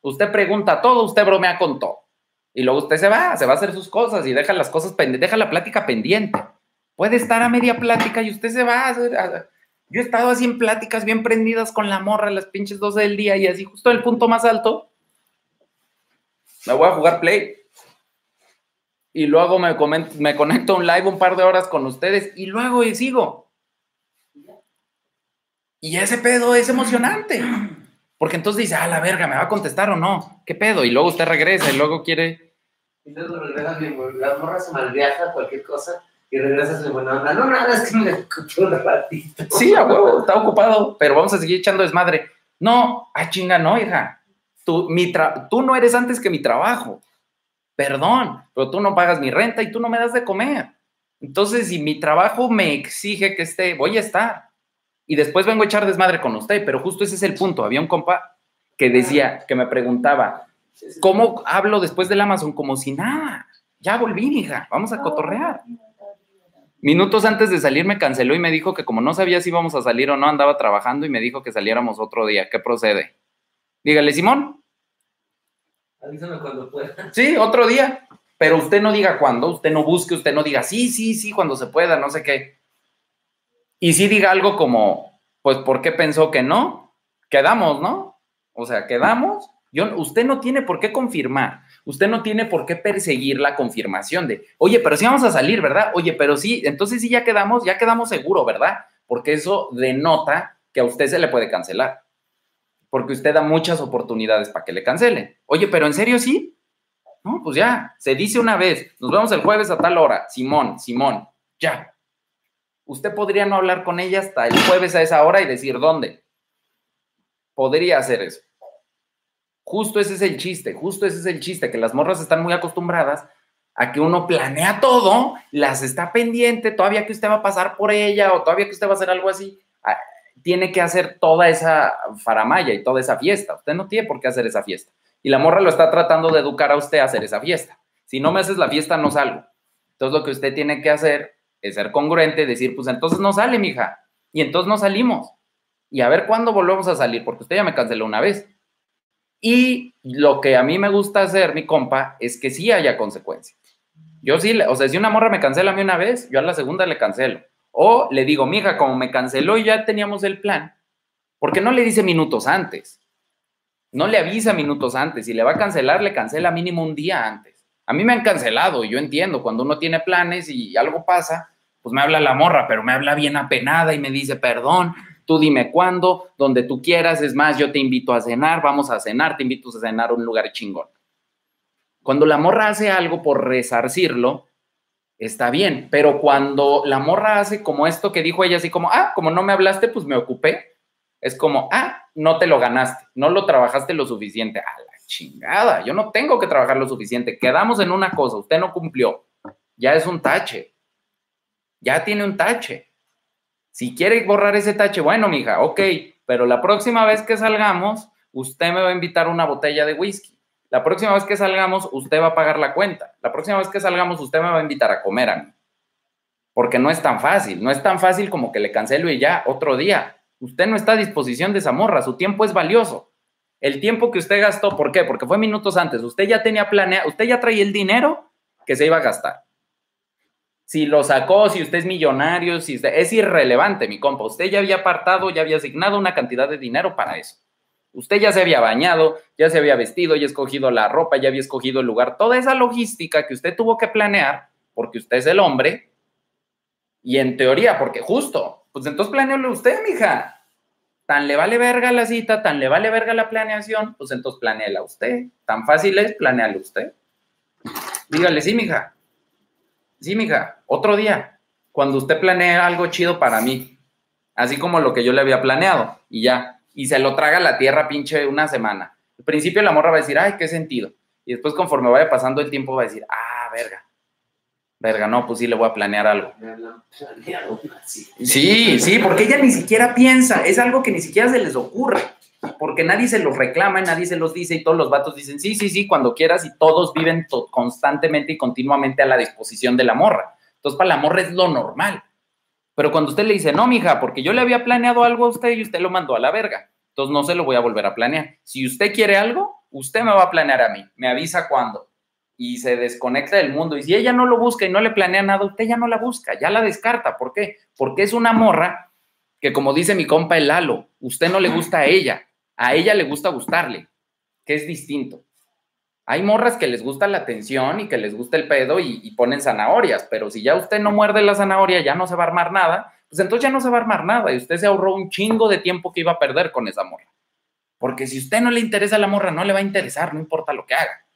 Usted pregunta todo, usted bromea con todo. Y luego usted se va, se va a hacer sus cosas y deja las cosas pendientes, deja la plática pendiente. Puede estar a media plática y usted se va. Yo he estado así en pláticas bien prendidas con la morra a las pinches 12 del día y así justo el punto más alto. Me voy a jugar play. Y luego me, me conecto a un live un par de horas con ustedes y luego y sigo. Y ese pedo es emocionante. <clears throat> Porque entonces dice, ah, la verga, ¿me va a contestar o no? ¿Qué pedo? Y luego usted regresa y luego quiere. Y luego regresa, la morra se malviaja, cualquier cosa, y regresa de buena onda. No, nada, es que me escuchó un ratito. Sí, a huevo, está ocupado, pero vamos a seguir echando desmadre. No, ah, chinga, no, hija. Tú, mi tú no eres antes que mi trabajo. Perdón, pero tú no pagas mi renta y tú no me das de comer. Entonces, si mi trabajo me exige que esté, voy a estar y después vengo a echar desmadre con usted, pero justo ese es el punto. Había un compa que decía, que me preguntaba, ¿cómo hablo después del Amazon? Como si nada, ya volví, hija, vamos a cotorrear. Minutos antes de salir me canceló y me dijo que como no sabía si íbamos a salir o no, andaba trabajando y me dijo que saliéramos otro día. ¿Qué procede? Dígale, Simón. Avísame cuando pueda. Sí, otro día. Pero usted no diga cuándo, usted no busque, usted no diga sí, sí, sí, cuando se pueda, no sé qué. Y si diga algo como, pues, ¿por qué pensó que no? Quedamos, ¿no? O sea, quedamos. Yo, usted no tiene por qué confirmar, usted no tiene por qué perseguir la confirmación de, oye, pero sí vamos a salir, ¿verdad? Oye, pero sí, entonces sí ya quedamos, ya quedamos seguro, ¿verdad? Porque eso denota que a usted se le puede cancelar, porque usted da muchas oportunidades para que le cancelen. Oye, pero ¿en serio sí? No, pues ya, se dice una vez, nos vemos el jueves a tal hora, Simón, Simón, ya, usted podría no hablar con ella hasta el jueves a esa hora y decir dónde. Podría hacer eso. Justo ese es el chiste, justo ese es el chiste, que las morras están muy acostumbradas a que uno planea todo, las está pendiente, todavía que usted va a pasar por ella o todavía que usted va a hacer algo así, ah, tiene que hacer toda esa faramaya y toda esa fiesta. Usted no tiene por qué hacer esa fiesta. Y la morra lo está tratando de educar a usted a hacer esa fiesta. Si no me haces la fiesta, no salgo. Entonces lo que usted tiene que hacer es ser congruente, decir, pues entonces no sale, mija, y entonces no salimos. Y a ver cuándo volvemos a salir, porque usted ya me canceló una vez. Y lo que a mí me gusta hacer, mi compa, es que sí haya consecuencias. Yo sí, o sea, si una morra me cancela a mí una vez, yo a la segunda le cancelo. O le digo, mija, como me canceló y ya teníamos el plan, ¿por qué no le dice minutos antes? No le avisa minutos antes. Si le va a cancelar, le cancela mínimo un día antes. A mí me han cancelado yo entiendo, cuando uno tiene planes y algo pasa, pues me habla la morra, pero me habla bien apenada y me dice, perdón, tú dime cuándo, donde tú quieras, es más, yo te invito a cenar, vamos a cenar, te invito a cenar a un lugar chingón. Cuando la morra hace algo por resarcirlo, está bien, pero cuando la morra hace como esto que dijo ella, así como, ah, como no me hablaste, pues me ocupé, es como, ah, no te lo ganaste, no lo trabajaste lo suficiente. Chingada, yo no tengo que trabajar lo suficiente, quedamos en una cosa, usted no cumplió, ya es un tache, ya tiene un tache. Si quiere borrar ese tache, bueno, mija, ok, pero la próxima vez que salgamos, usted me va a invitar una botella de whisky. La próxima vez que salgamos, usted va a pagar la cuenta. La próxima vez que salgamos, usted me va a invitar a comer a mí. Porque no es tan fácil, no es tan fácil como que le cancelo y ya, otro día. Usted no está a disposición de esa morra, su tiempo es valioso. El tiempo que usted gastó, ¿por qué? Porque fue minutos antes. Usted ya tenía planeado, usted ya traía el dinero que se iba a gastar si lo sacó, si usted es millonario, si es irrelevante, mi compa. Usted ya había apartado, ya había asignado una cantidad de dinero para eso. Usted ya se había bañado, ya se había vestido, ya escogido la ropa, ya había escogido el lugar. Toda esa logística que usted tuvo que planear, porque usted es el hombre, y en teoría, porque justo, pues entonces planeólo usted, mija. Tan le vale verga la cita, tan le vale verga la planeación, pues entonces planeela usted. Tan fácil es, planearlo usted. Dígale, sí, mija, Sí, mija, otro día, cuando usted planea algo chido para mí, así como lo que yo le había planeado, y ya, y se lo traga la tierra pinche una semana. Al principio la morra va a decir, ay, qué sentido. Y después conforme vaya pasando el tiempo va a decir, ah, verga. Verga, no, pues sí le voy a planear algo. Sí, sí, porque ella ni siquiera piensa, es algo que ni siquiera se les ocurre porque nadie se los reclama, nadie se los dice y todos los vatos dicen, sí, sí, sí, cuando quieras y todos viven constantemente y continuamente a la disposición de la morra. Entonces, para la morra es lo normal. Pero cuando usted le dice, no, mija, porque yo le había planeado algo a usted y usted lo mandó a la verga, entonces no se lo voy a volver a planear. Si usted quiere algo, usted me va a planear a mí, me avisa cuándo y se desconecta del mundo. Y si ella no lo busca y no le planea nada, usted ya no la busca, ya la descarta. ¿Por qué? Porque es una morra que, como dice mi compa el Lalo, usted no le gusta a ella, a ella le gusta gustarle, que es distinto. Hay morras que les gusta la atención y que les gusta el pedo y, ponen zanahorias, pero si ya usted no muerde la zanahoria, ya no se va a armar nada, pues entonces ya no se va a armar nada y usted se ahorró un chingo de tiempo que iba a perder con esa morra. Porque si usted no le interesa la morra, no le va a interesar, no importa lo que haga.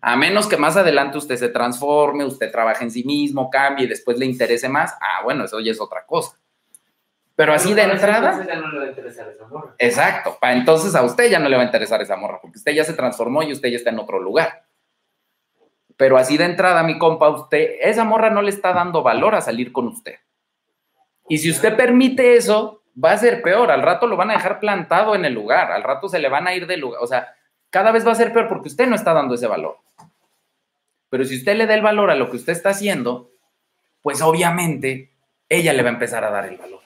A menos que más adelante usted se transforme, usted trabaje en sí mismo, cambie y después le interese más, ah, bueno, eso ya es otra cosa. Pero así de entrada. Ya no le va a interesar esa morra. Exacto. Para entonces a usted ya no le va a interesar esa morra, porque usted ya se transformó y usted ya está en otro lugar. Pero así de entrada, mi compa, usted, esa morra no le está dando valor a salir con usted. Y si usted permite eso, va a ser peor. Al rato lo van a dejar plantado en el lugar. Al rato se le van a ir del lugar. O sea, cada vez va a ser peor porque usted no está dando ese valor. Pero si usted le da el valor a lo que usted está haciendo, pues obviamente ella le va a empezar a dar el valor.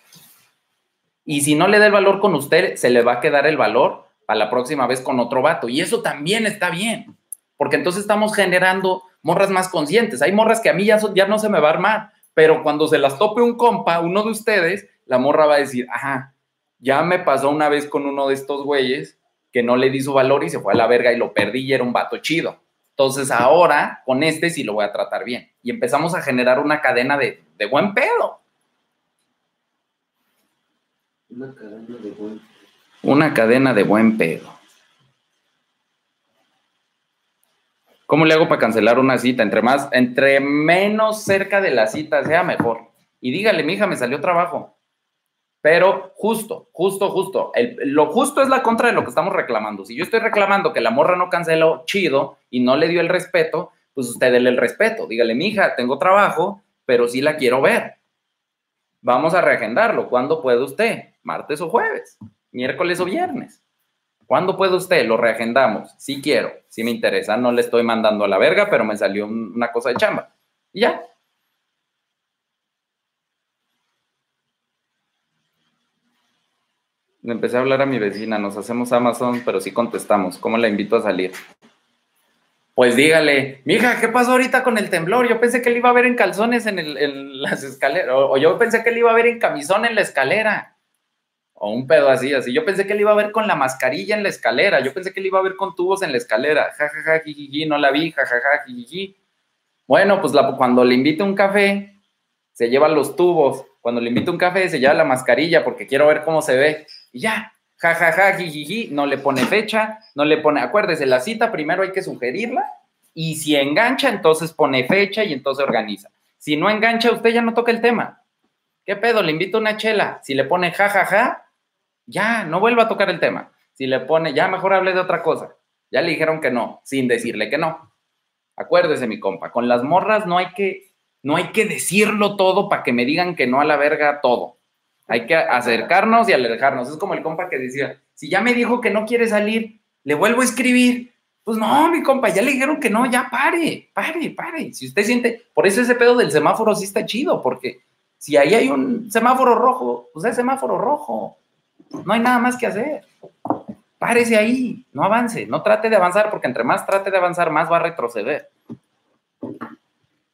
Y si no le da el valor con usted, se le va a quedar el valor a la próxima vez con otro vato. Y eso también está bien, porque entonces estamos generando morras más conscientes. Hay morras que a mí ya, ya no se me va a armar, pero cuando se las tope un compa, uno de ustedes, la morra va a decir, ajá, ya me pasó una vez con uno de estos güeyes que no le di su valor y se fue a la verga y lo perdí y era un vato chido. Entonces ahora con este sí lo voy a tratar bien. Y empezamos a generar una cadena de, de buen pedo. Una cadena de buen pedo. Una cadena de buen pedo. ¿Cómo le hago para cancelar una cita? Entre más, entre menos cerca de la cita sea mejor. Y dígale, mi hija, me salió trabajo. Pero justo, justo, justo. lo justo es la contra de lo que estamos reclamando. Si yo estoy reclamando que la morra no canceló chido y no le dio el respeto, pues usted déle el respeto. Dígale, mi hija, tengo trabajo, pero sí la quiero ver. Vamos a reagendarlo. ¿Cuándo puede usted? ¿Martes o jueves? ¿Miércoles o viernes? ¿Cuándo puede usted? Lo reagendamos. Si quiero, si me interesa. No le estoy mandando a la verga, pero me salió una cosa de chamba. Y ya. Le empecé a hablar a mi vecina. Nos hacemos Amazon, pero sí contestamos. ¿Cómo la invito a salir? Pues dígale, mija, ¿qué pasó ahorita con el temblor? Yo pensé que él iba a ver en calzones en, el- en las escaleras, o, yo pensé que él iba a ver en camisón en la escalera, o un pedo así, así. Yo pensé que él iba a ver con la mascarilla en la escalera, yo pensé que él iba a ver con tubos en la escalera, ja, ja, ja, jijiji, no la vi, ja, ja, ja, jijiji. Bueno, pues cuando le invite un café, se lleva los tubos. Cuando le invite un café, se lleva la mascarilla porque quiero ver cómo se ve. Y ya, ja, ja, ja, jijiji, no le pone fecha, no le pone, acuérdese, la cita primero hay que sugerirla y si engancha, entonces pone fecha y entonces organiza. Si no engancha, usted ya no toca el tema. ¿Qué pedo? Le invito una chela. Si le pone ja, ja, ja, ya, no vuelva a tocar el tema. Si le pone, ya mejor hable de otra cosa. Ya le dijeron que no, sin decirle que no. Acuérdese, mi compa, con las morras no hay que, no hay que decirlo todo para que me digan que no a la verga todo. Hay que acercarnos y alejarnos. Es como el compa que decía, si ya me dijo que no quiere salir, le vuelvo a escribir. Pues no, mi compa, ya le dijeron que no, ya pare, pare, pare. Si usted siente, por eso ese pedo del semáforo sí está chido, porque si ahí hay un semáforo rojo, pues es semáforo rojo. No hay nada más que hacer. Párese ahí, no avance, no trate de avanzar, porque entre más trate de avanzar, más va a retroceder.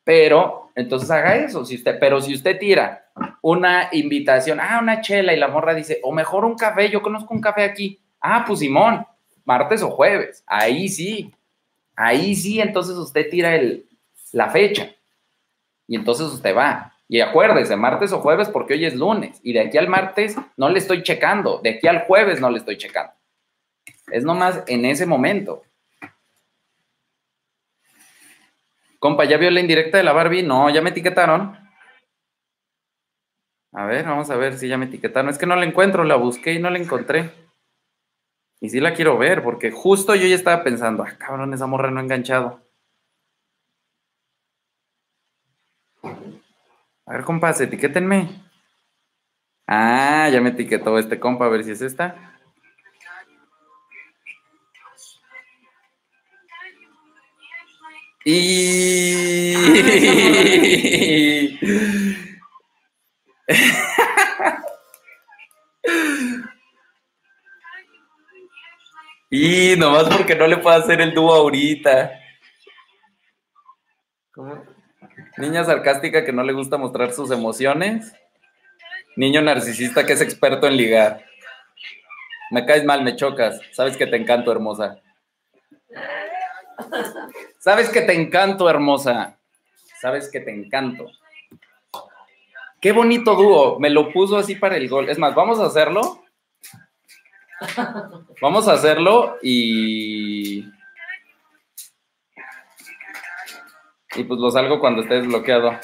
Pero, entonces haga eso, si usted, pero si usted tira una invitación, ah, una chela, y la morra dice, o mejor un café, yo conozco un café aquí. Ah, pues Simón, martes o jueves, ahí sí, ahí sí, entonces usted tira el, la fecha. Y entonces usted va. Y acuérdese, martes o jueves, porque hoy es lunes. Y de aquí al martes no le estoy checando. De aquí al jueves no le estoy checando. Es nomás en ese momento. Compa, ¿ya vio la indirecta de la Barbie? No, ya me etiquetaron. A ver, vamos a ver si ya me etiquetaron. Es que no la encuentro, la busqué y no la encontré. Y sí la quiero ver, porque justo yo ya estaba pensando, ah, cabrón, esa morra no ha enganchado. A ver, compas, etiquétenme. Ah, ya me etiquetó este compa, a ver si es esta. Y... <laughs> <laughs> y nomás porque no le puedo hacer el dúo ahorita. ¿Cómo? Niña sarcástica que no le gusta mostrar sus emociones. Niño narcisista que es experto en ligar. Me caes mal, me chocas. Sabes que te encanto, hermosa. Sabes que te encanto, hermosa. Sabes que te encanto. Qué bonito dúo. Me lo puso así para el gol. Es más, vamos a hacerlo. Vamos a hacerlo y. Y pues lo salgo cuando esté desbloqueado.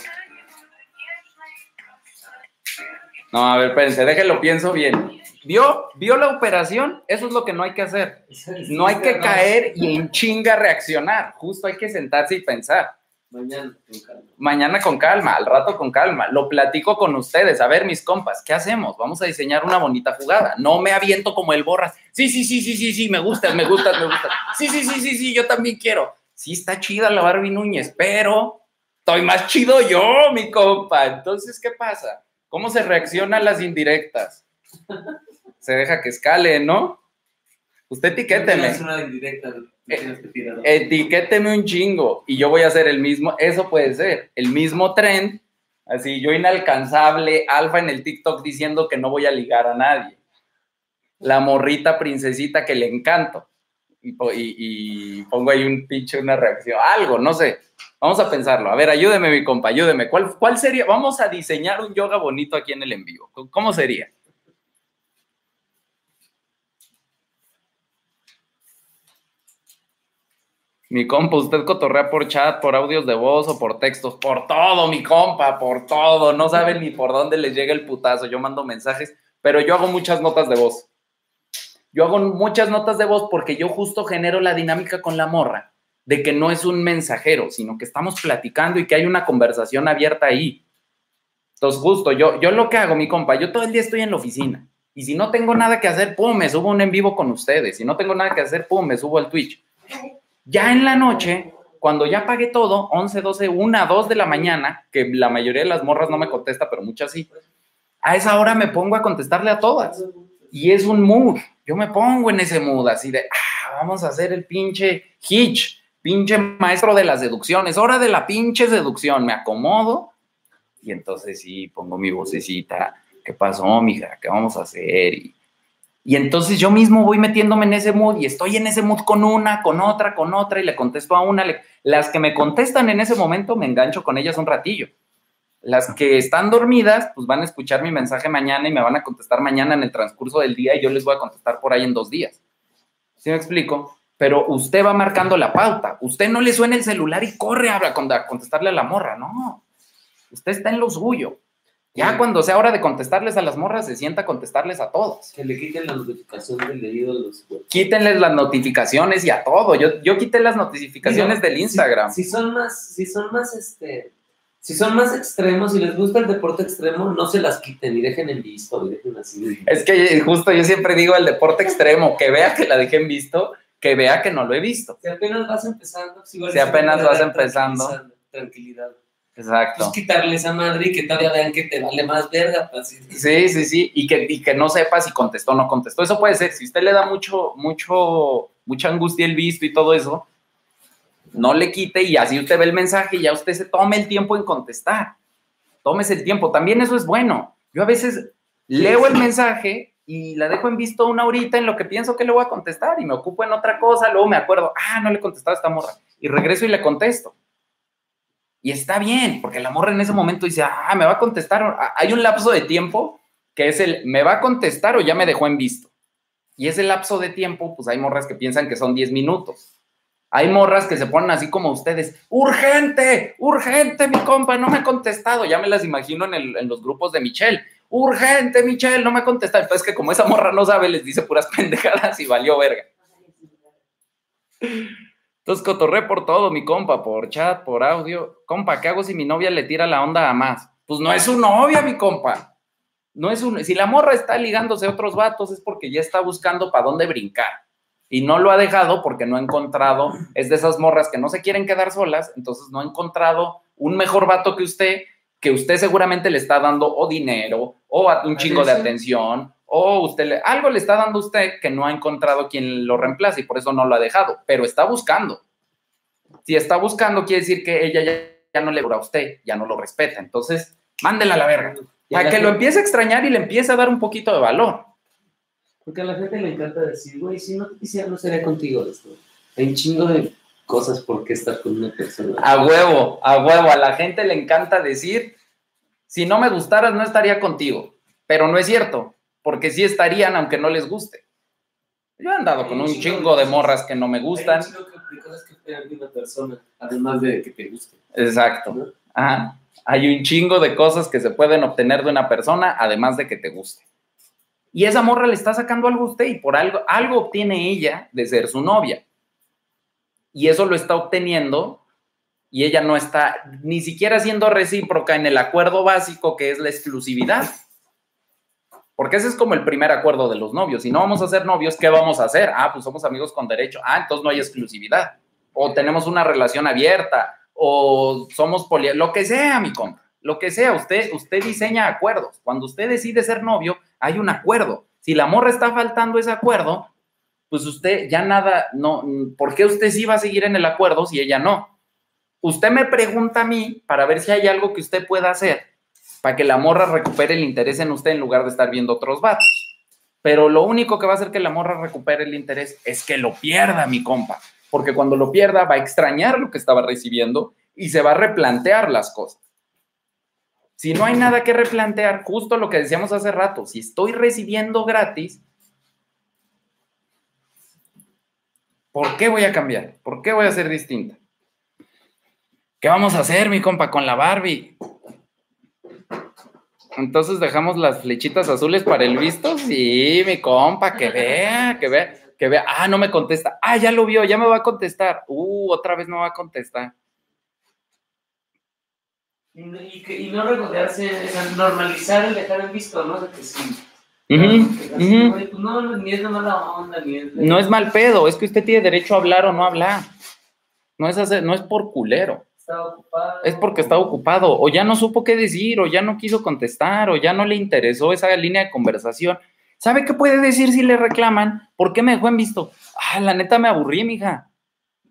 No, a ver, espérense, déjenlo, pienso bien. ¿Vio? ¿Vio la operación? Eso es lo que no hay que hacer. No hay que caer y en chinga reaccionar. Justo hay que sentarse y pensar. Mañana, con calma. Mañana con calma, al rato con calma. Lo platico con ustedes. A ver, mis compas, ¿qué hacemos? Vamos a diseñar una bonita jugada. No me aviento como el borras. Sí, sí, sí, sí, sí, sí, me gustas, me gustas, me gustas. Sí, sí, sí, sí, sí, yo también quiero. Sí, está chida la Barbie Núñez, pero estoy más chido yo, mi compa. Entonces, ¿qué pasa? ¿Cómo se reacciona a las indirectas? Se deja que escale, ¿no? Usted etiquéteme. Es una indirecta. Eh, tirar. etiquéteme un chingo y yo voy a hacer el mismo, eso puede ser, el mismo trend, así yo inalcanzable, alfa en el TikTok diciendo que no voy a ligar a nadie. La morrita princesita que le encanto. Y, y- y pongo ahí un pinche, una reacción, algo, no sé. Vamos a pensarlo. A ver, ayúdeme, mi compa, ayúdeme. ¿Cuál, ¿Cuál sería? Vamos a diseñar un yoga bonito aquí en el envío. ¿Cómo sería? Mi compa, usted cotorrea por chat, por audios de voz o por textos, por todo, mi compa, por todo. No saben ni por dónde les llega el putazo. Yo mando mensajes, pero yo hago muchas notas de voz. Yo hago muchas notas de voz porque yo justo genero la dinámica con la morra de que no es un mensajero, sino que estamos platicando y que hay una conversación abierta ahí. Entonces, justo, yo, yo lo que hago, mi compa, yo todo el día estoy en la oficina. Y si no tengo nada que hacer, pum, me subo un en vivo con ustedes. Si no tengo nada que hacer, pum, me subo al Twitch. Ya en la noche, cuando ya pagué todo, 11, 12, 1, 2 de la mañana, que la mayoría de las morras no me contesta, pero muchas sí, a esa hora me pongo a contestarle a todas. Y es un mood. Yo me pongo en ese mood, así de, ah, vamos a hacer el pinche hitch, pinche maestro de las deducciones, hora de la pinche seducción, me acomodo y entonces sí, pongo mi vocecita, ¿qué pasó, mija? ¿Qué vamos a hacer? Y, y entonces yo mismo voy metiéndome en ese mood y estoy en ese mood con una, con otra, con otra y le contesto a una. las que me contestan en ese momento me engancho con ellas un ratillo. Las que están dormidas, pues van a escuchar mi mensaje mañana y me van a contestar mañana en el transcurso del día y yo les voy a contestar por ahí en dos días. ¿Sí me explico? Pero usted va marcando la pauta. Usted no le suena el celular y corre a contestarle a la morra, no. Usted está en lo suyo. Ya cuando sea hora de contestarles a las morras, se sienta a contestarles a todos. Que le quiten la notificación del leído de los Quítenles las notificaciones y a todo. Yo, yo quité las notificaciones del Instagram. Si, son más, si son más, este, si son más extremos y les gusta el deporte extremo, no se las quiten y dejen en visto y dejen así. Es que justo yo siempre digo el deporte extremo, que vea que la dejen visto, que vea que no lo he visto. Si apenas vas empezando, si, apenas vas empezando. Tranquilidad. Exacto. Pues quitarle esa madre y que todavía vean que te vale más verga. Pues, sí, sí, sí. Y que, y que no sepa si contestó o no contestó. Eso puede ser. Si usted le da mucho, mucho, mucha angustia el visto y todo eso, no le quite y así usted ve el mensaje y ya usted se tome el tiempo en contestar. Tómese el tiempo. También eso es bueno. Yo a veces leo el mensaje y la dejo en visto una horita en lo que pienso que le voy a contestar y me ocupo en otra cosa, luego me acuerdo, ah, no le he contestado a esta morra y regreso y le contesto. Y está bien, porque la morra en ese momento dice, ah, me va a contestar. Hay un lapso de tiempo que es el, me va a contestar o ya me dejó en visto. Y ese lapso de tiempo, pues hay morras que piensan que son 10 minutos. Hay morras que se ponen así como ustedes, urgente, urgente, mi compa, no me ha contestado. Ya me las imagino en, en los grupos de Michelle. Urgente, Michelle, no me ha contestado. Entonces que como esa morra no sabe, les dice puras <laughs> pendejadas y valió verga. Entonces cotorré por todo, mi compa, por chat, por audio. Compa, ¿qué hago si mi novia le tira la onda a más? Pues no es su novia, mi compa. No es un, si la morra está ligándose a otros vatos es porque ya está buscando para dónde brincar. Y no lo ha dejado porque no ha encontrado, es de esas morras que no se quieren quedar solas, entonces no ha encontrado un mejor vato que usted, que usted seguramente le está dando o dinero o un chingo de atención o usted le, algo le está dando a usted que no ha encontrado quien lo reemplace y por eso no lo ha dejado, pero está buscando. Si está buscando, quiere decir que ella ya, no le dura a usted, ya no lo respeta. Entonces, mándela a la verga. Para que lo empiece a extrañar y le empiece a dar un poquito de valor. Porque a la gente le encanta decir, güey, si no te quisiera, no sería contigo esto. Hay un chingo de cosas por qué estar con una persona. A huevo, a huevo. A la gente le encanta decir, si no me gustaras, no estaría contigo. Pero no es cierto porque sí estarían aunque no les guste. Yo he andado con un chingo de morras que no me gustan. además de que te guste. Exacto. Hay un chingo de cosas que se pueden obtener de una persona, además de que te guste. Y esa morra le está sacando algo a usted y por algo, algo obtiene ella de ser su novia. Y eso lo está obteniendo y ella no está ni siquiera siendo recíproca en el acuerdo básico que es la exclusividad. Porque ese es como el primer acuerdo de los novios. Si no vamos a ser novios, ¿qué vamos a hacer? Ah, pues somos amigos con derecho. Ah, entonces no hay exclusividad. O tenemos una relación abierta. O somos poli... Lo que sea, mi compa. Lo que sea. Usted, usted diseña acuerdos. Cuando usted decide ser novio, hay un acuerdo. Si la morra está faltando ese acuerdo, pues usted ya nada, no, ¿por qué usted sí va a seguir en el acuerdo si ella no? Usted me pregunta a mí para ver si hay algo que usted pueda hacer para que la morra recupere el interés en usted en lugar de estar viendo otros vatos. Pero lo único que va a hacer que la morra recupere el interés es que lo pierda, mi compa. Porque cuando lo pierda va a extrañar lo que estaba recibiendo y se va a replantear las cosas. Si no hay nada que replantear, justo lo que decíamos hace rato, si estoy recibiendo gratis, ¿por qué voy a cambiar? ¿Por qué voy a ser distinta? ¿Qué vamos a hacer, mi compa, con la Barbie? Entonces dejamos las flechitas azules para el visto. Sí, mi compa, que vea, que vea, que vea. Ah, no me contesta. Ah, ya lo vio, ya me va a contestar. Uh, otra vez no va a contestar. Y, y, no recordarse, normalizar el dejar el visto, ¿no? De que sí. no, ni es mala onda, ni es No es mal pedo, es que usted tiene derecho a hablar o no hablar. No es, hacer, no es por culero es porque estaba ocupado, o ya no supo qué decir, o ya no quiso contestar, o ya no le interesó esa línea de conversación. ¿Sabe qué puede decir si le reclaman? ¿Por qué me dejó en visto? Ah, la neta me aburrí, mija.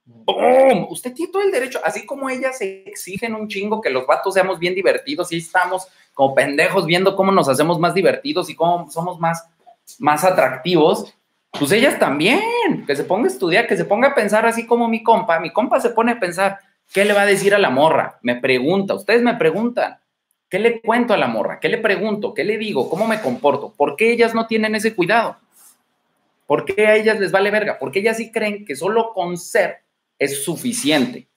¡Bum! Usted tiene todo el derecho, así como ellas se exigen un chingo que los vatos seamos bien divertidos y estamos como pendejos viendo cómo nos hacemos más divertidos y cómo somos más, más atractivos, pues ellas también, que se ponga a estudiar, que se ponga a pensar así como mi compa, mi compa se pone a pensar, ¿qué le va a decir a la morra? Me pregunta, ustedes me preguntan, ¿qué le cuento a la morra? ¿Qué le pregunto? ¿Qué le digo? ¿Cómo me comporto? ¿Por qué ellas no tienen ese cuidado? ¿Por qué a ellas les vale verga? Porque ellas sí creen que solo con ser es suficiente.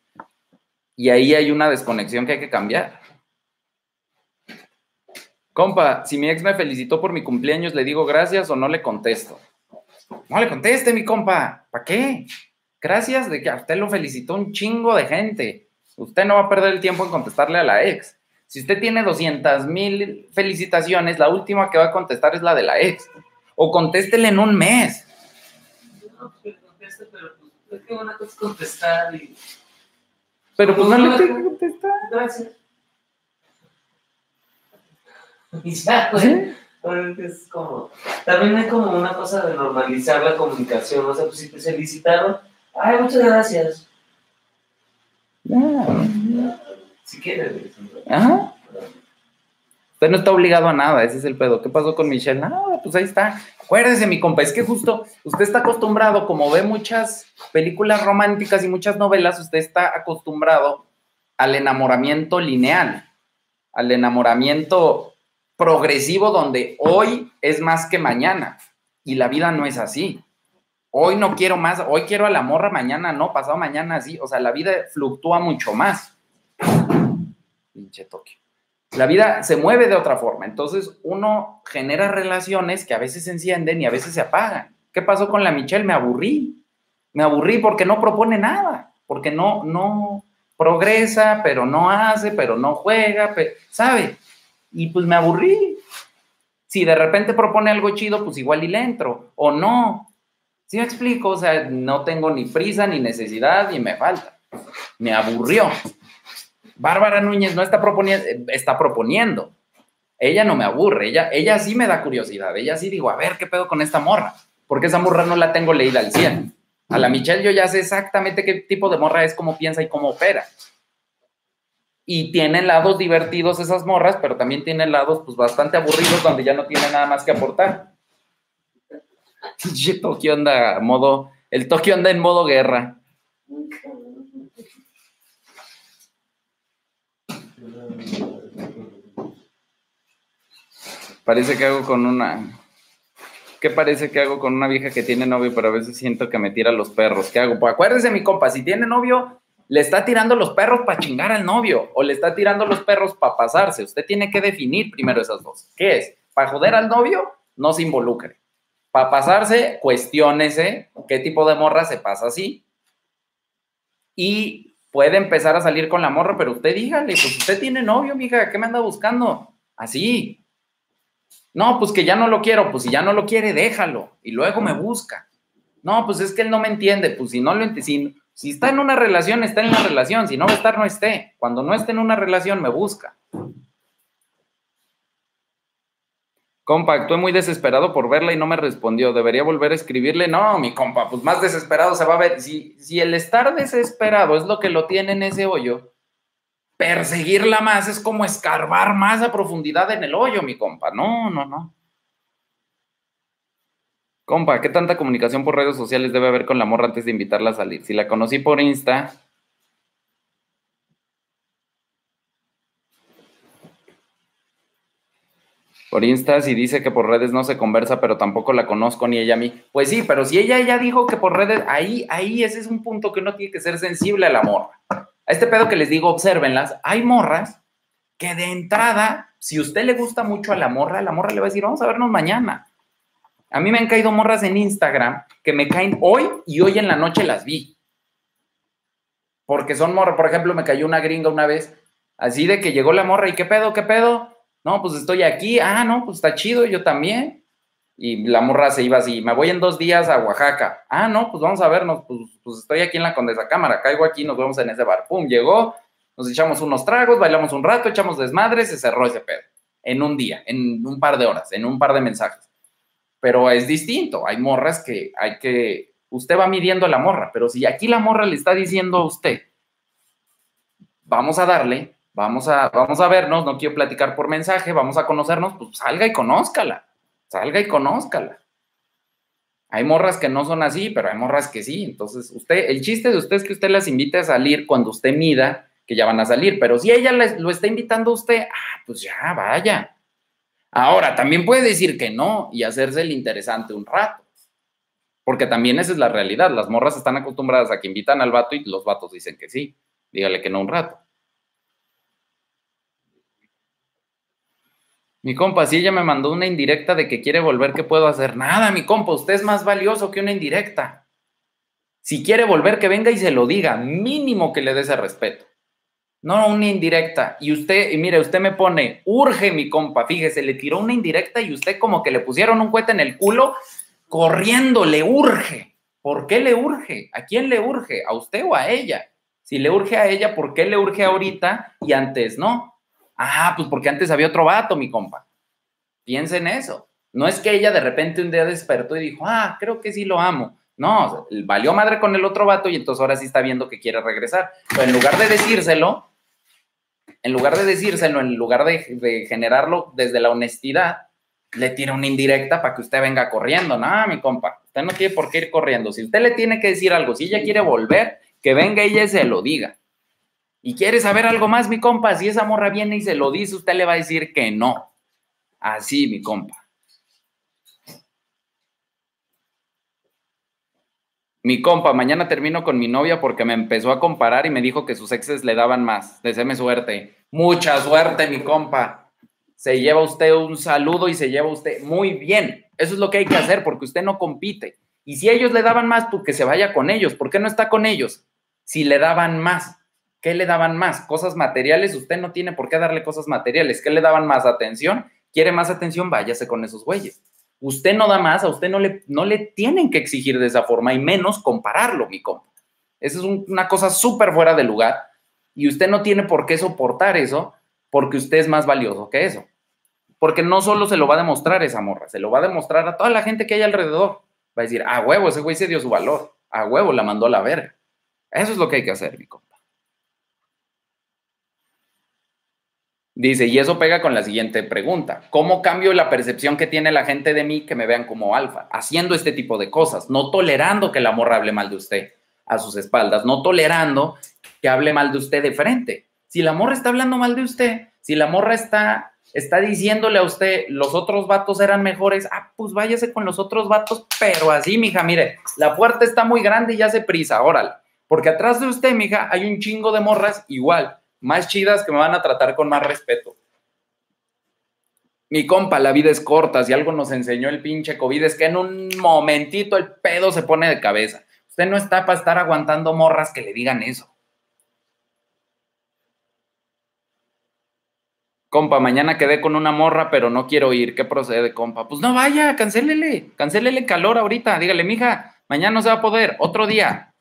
Y ahí hay una desconexión que hay que cambiar. Compa, si mi ex me felicitó por mi cumpleaños, ¿le digo gracias o no le contesto? No le conteste, mi compa. ¿Para qué? Gracias de que a usted lo felicitó un chingo de gente. Usted no va a perder el tiempo en contestarle a la ex. Si usted tiene 200 mil felicitaciones, la última que va a contestar es la de la ex. O contéstele en un mes. No, pues que conteste, pero pues, es que una cosa es contestar y. Pero pues no No, le no, tengo que contestar. Gracias. Y ya. Pues, Es como. También hay como una cosa de normalizar la comunicación. O sea, pues si te felicitaron, ay, muchas gracias. Si quieres. Ajá. Usted no está obligado a nada, ese es el pedo. ¿Qué pasó con Michelle? Nada, pues ahí está. Acuérdese, mi compa, es que justo usted está acostumbrado, como ve muchas películas románticas y muchas novelas, usted está acostumbrado al enamoramiento lineal, al enamoramiento progresivo donde hoy es más que mañana y la vida no es así. Hoy no quiero más, hoy quiero a la morra, mañana no, pasado mañana sí. O sea, la vida fluctúa mucho más. Pinche Tokio. La vida se mueve de otra forma. Entonces uno genera relaciones que a veces se encienden y a veces se apagan. ¿Qué pasó con la Michelle? Me aburrí. Me aburrí porque no propone nada, porque no, no progresa, pero no hace, pero no juega, pe- ¿sabe? Y pues me aburrí. Si de repente propone algo chido, pues igual y le entro, o no. ¿Sí me explico? O sea, no tengo ni prisa, ni necesidad, y me falta. Me aburrió. Bárbara Núñez no está proponiendo, está proponiendo. Ella no me aburre, ella, ella sí me da curiosidad. Ella sí digo, a ver, ¿qué pedo con esta morra? Porque esa morra no la tengo leída al 100. A la Michelle yo ya sé exactamente qué tipo de morra es, cómo piensa y cómo opera. Y tienen lados divertidos esas morras, pero también tienen lados pues bastante aburridos donde ya no tiene nada más que aportar. <laughs> Tokio anda modo, el Tokio anda en modo guerra. Parece que hago con una. ¿Qué parece que hago con una vieja que tiene novio, pero a veces siento que me tira los perros? ¿Qué hago? Pues acuérdese, mi compa, si tiene novio, le está tirando los perros para chingar al novio o le está tirando los perros para pasarse. Usted tiene que definir primero esas dos. ¿Qué es? ¿Para joder al novio? No se involucre. Para pasarse, cuestiónese qué tipo de morra se pasa así. Y puede empezar a salir con la morra, pero usted dígale, pues usted tiene novio, mija, ¿qué me anda buscando? Así. No, pues que ya no lo quiero, pues si ya no lo quiere, déjalo. Y luego me busca. No, pues es que él no me entiende, pues si no lo entiende, si, si está en una relación, está en la relación, si no va a estar, no esté. Cuando no esté en una relación, me busca. Compa, actué muy desesperado por verla y no me respondió. ¿Debería volver a escribirle? No, mi compa, pues más desesperado se va a ver. Si, si el estar desesperado es lo que lo tiene en ese hoyo, perseguirla más es como escarbar más a profundidad en el hoyo, mi compa. No, no, no. Compa, ¿qué tanta comunicación por redes sociales debe haber con la morra antes de invitarla a salir? Si la conocí por Insta, por Insta, si dice que por redes no se conversa, pero tampoco la conozco ni ella a mí. Pues sí, pero si ella ya dijo que por redes, ahí, ahí ese es un punto que uno tiene que ser sensible a la morra. A este pedo que les digo, obsérvenlas, hay morras que de entrada, si usted le gusta mucho a la morra, la morra le va a decir, vamos a vernos mañana. A mí me han caído morras en Instagram que me caen hoy y hoy en la noche las vi. Porque son morras, por ejemplo, me cayó una gringa una vez, así de que llegó la morra y qué pedo, qué pedo. No, pues estoy aquí. Ah, no, pues está chido, yo también. Y la morra se iba así, me voy en dos días a Oaxaca. Ah, no, pues vamos a vernos, pues, pues estoy aquí en la Condesa Cámara, caigo aquí, nos vemos en ese bar. Pum, llegó, nos echamos unos tragos, bailamos un rato, echamos desmadre, se cerró ese pedo. En un día, en un par de horas, en un par de mensajes. Pero es distinto, hay morras que hay que usted va midiendo a la morra, pero si aquí la morra le está diciendo a usted, vamos a darle, vamos a, vamos a vernos, no quiero platicar por mensaje, vamos a conocernos, pues salga y conózcala, salga y conózcala. Hay morras que no son así, pero hay morras que sí. Entonces, usted, el chiste de usted es que usted las invite a salir cuando usted mida que ya van a salir, pero si ella lo está invitando a usted, ah, pues ya, vaya. Ahora, también puede decir que no y hacerse el interesante un rato. Porque también esa es la realidad. Las morras están acostumbradas a que invitan al vato y los vatos dicen que sí. Dígale que no un rato. Mi compa, si ella me mandó una indirecta de que quiere volver, ¿qué puedo hacer? Nada, mi compa, usted es más valioso que una indirecta. Si quiere volver, que venga y se lo diga. Mínimo que le dé ese respeto. No, una indirecta. Y usted, y mire, usted me pone, urge mi compa, fíjese, le tiró una indirecta y usted como que le pusieron un cohete en el culo, corriendo, le urge. ¿Por qué le urge? ¿A quién le urge? ¿A usted o a ella? Si le urge a ella, ¿por qué le urge ahorita y antes no? Ah, pues porque antes había otro vato, mi compa. Piensa en eso. No es que ella de repente un día despertó y dijo, ah, creo que sí lo amo. No, valió madre con el otro vato y entonces ahora sí está viendo que quiere regresar. Pero en lugar de decírselo, en lugar de decírselo, en lugar de, generarlo desde la honestidad, le tira una indirecta para que usted venga corriendo. No, mi compa, usted no tiene por qué ir corriendo. Si usted le tiene que decir algo, si ella quiere volver, que venga ella y se lo diga. Y quiere saber algo más, mi compa, si esa morra viene y se lo dice, usted le va a decir que no. Así, mi compa. Mi compa, mañana termino con mi novia porque me empezó a comparar y me dijo que sus exes le daban más. Deseame suerte. Mucha suerte, mi compa. Se lleva usted un saludo y se lleva usted muy bien. Eso es lo que hay que hacer porque usted no compite. Y si ellos le daban más, pues que se vaya con ellos. ¿Por qué no está con ellos? Si le daban más, ¿qué le daban más? Cosas materiales, usted no tiene por qué darle cosas materiales. ¿Qué le daban más atención? ¿Quiere más atención? Váyase con esos güeyes. Usted no da más, a usted no le, no le tienen que exigir de esa forma y menos compararlo, mi compa. Esa es una cosa súper fuera de lugar y usted no tiene por qué soportar eso porque usted es más valioso que eso. Porque no solo se lo va a demostrar esa morra, se lo va a demostrar a toda la gente que hay alrededor. Va a decir, a huevo, ese güey se dio su valor, a huevo, la mandó a la verga. Eso es lo que hay que hacer, mi compa. Dice, y eso pega con la siguiente pregunta. ¿Cómo cambio la percepción que tiene la gente de mí que me vean como alfa? Haciendo este tipo de cosas, no tolerando que la morra hable mal de usted a sus espaldas, no tolerando que hable mal de usted de frente. Si la morra está hablando mal de usted, si la morra está, está diciéndole a usted los otros vatos eran mejores, ah, pues váyase con los otros vatos, pero así, mija, mire, la puerta está muy grande y ya se prisa, órale. Porque atrás de usted, mija, hay un chingo de morras igual más chidas que me van a tratar con más respeto. Mi compa, la vida es corta. Si algo nos enseñó el pinche COVID es que en un momentito el pedo se pone de cabeza. Usted no está para estar aguantando morras que le digan eso. Compa, mañana quedé con una morra, pero no quiero ir. ¿Qué procede, compa? Pues no vaya, cancélele. Cancélele calor ahorita. Dígale, mija, mañana no se va a poder. Otro día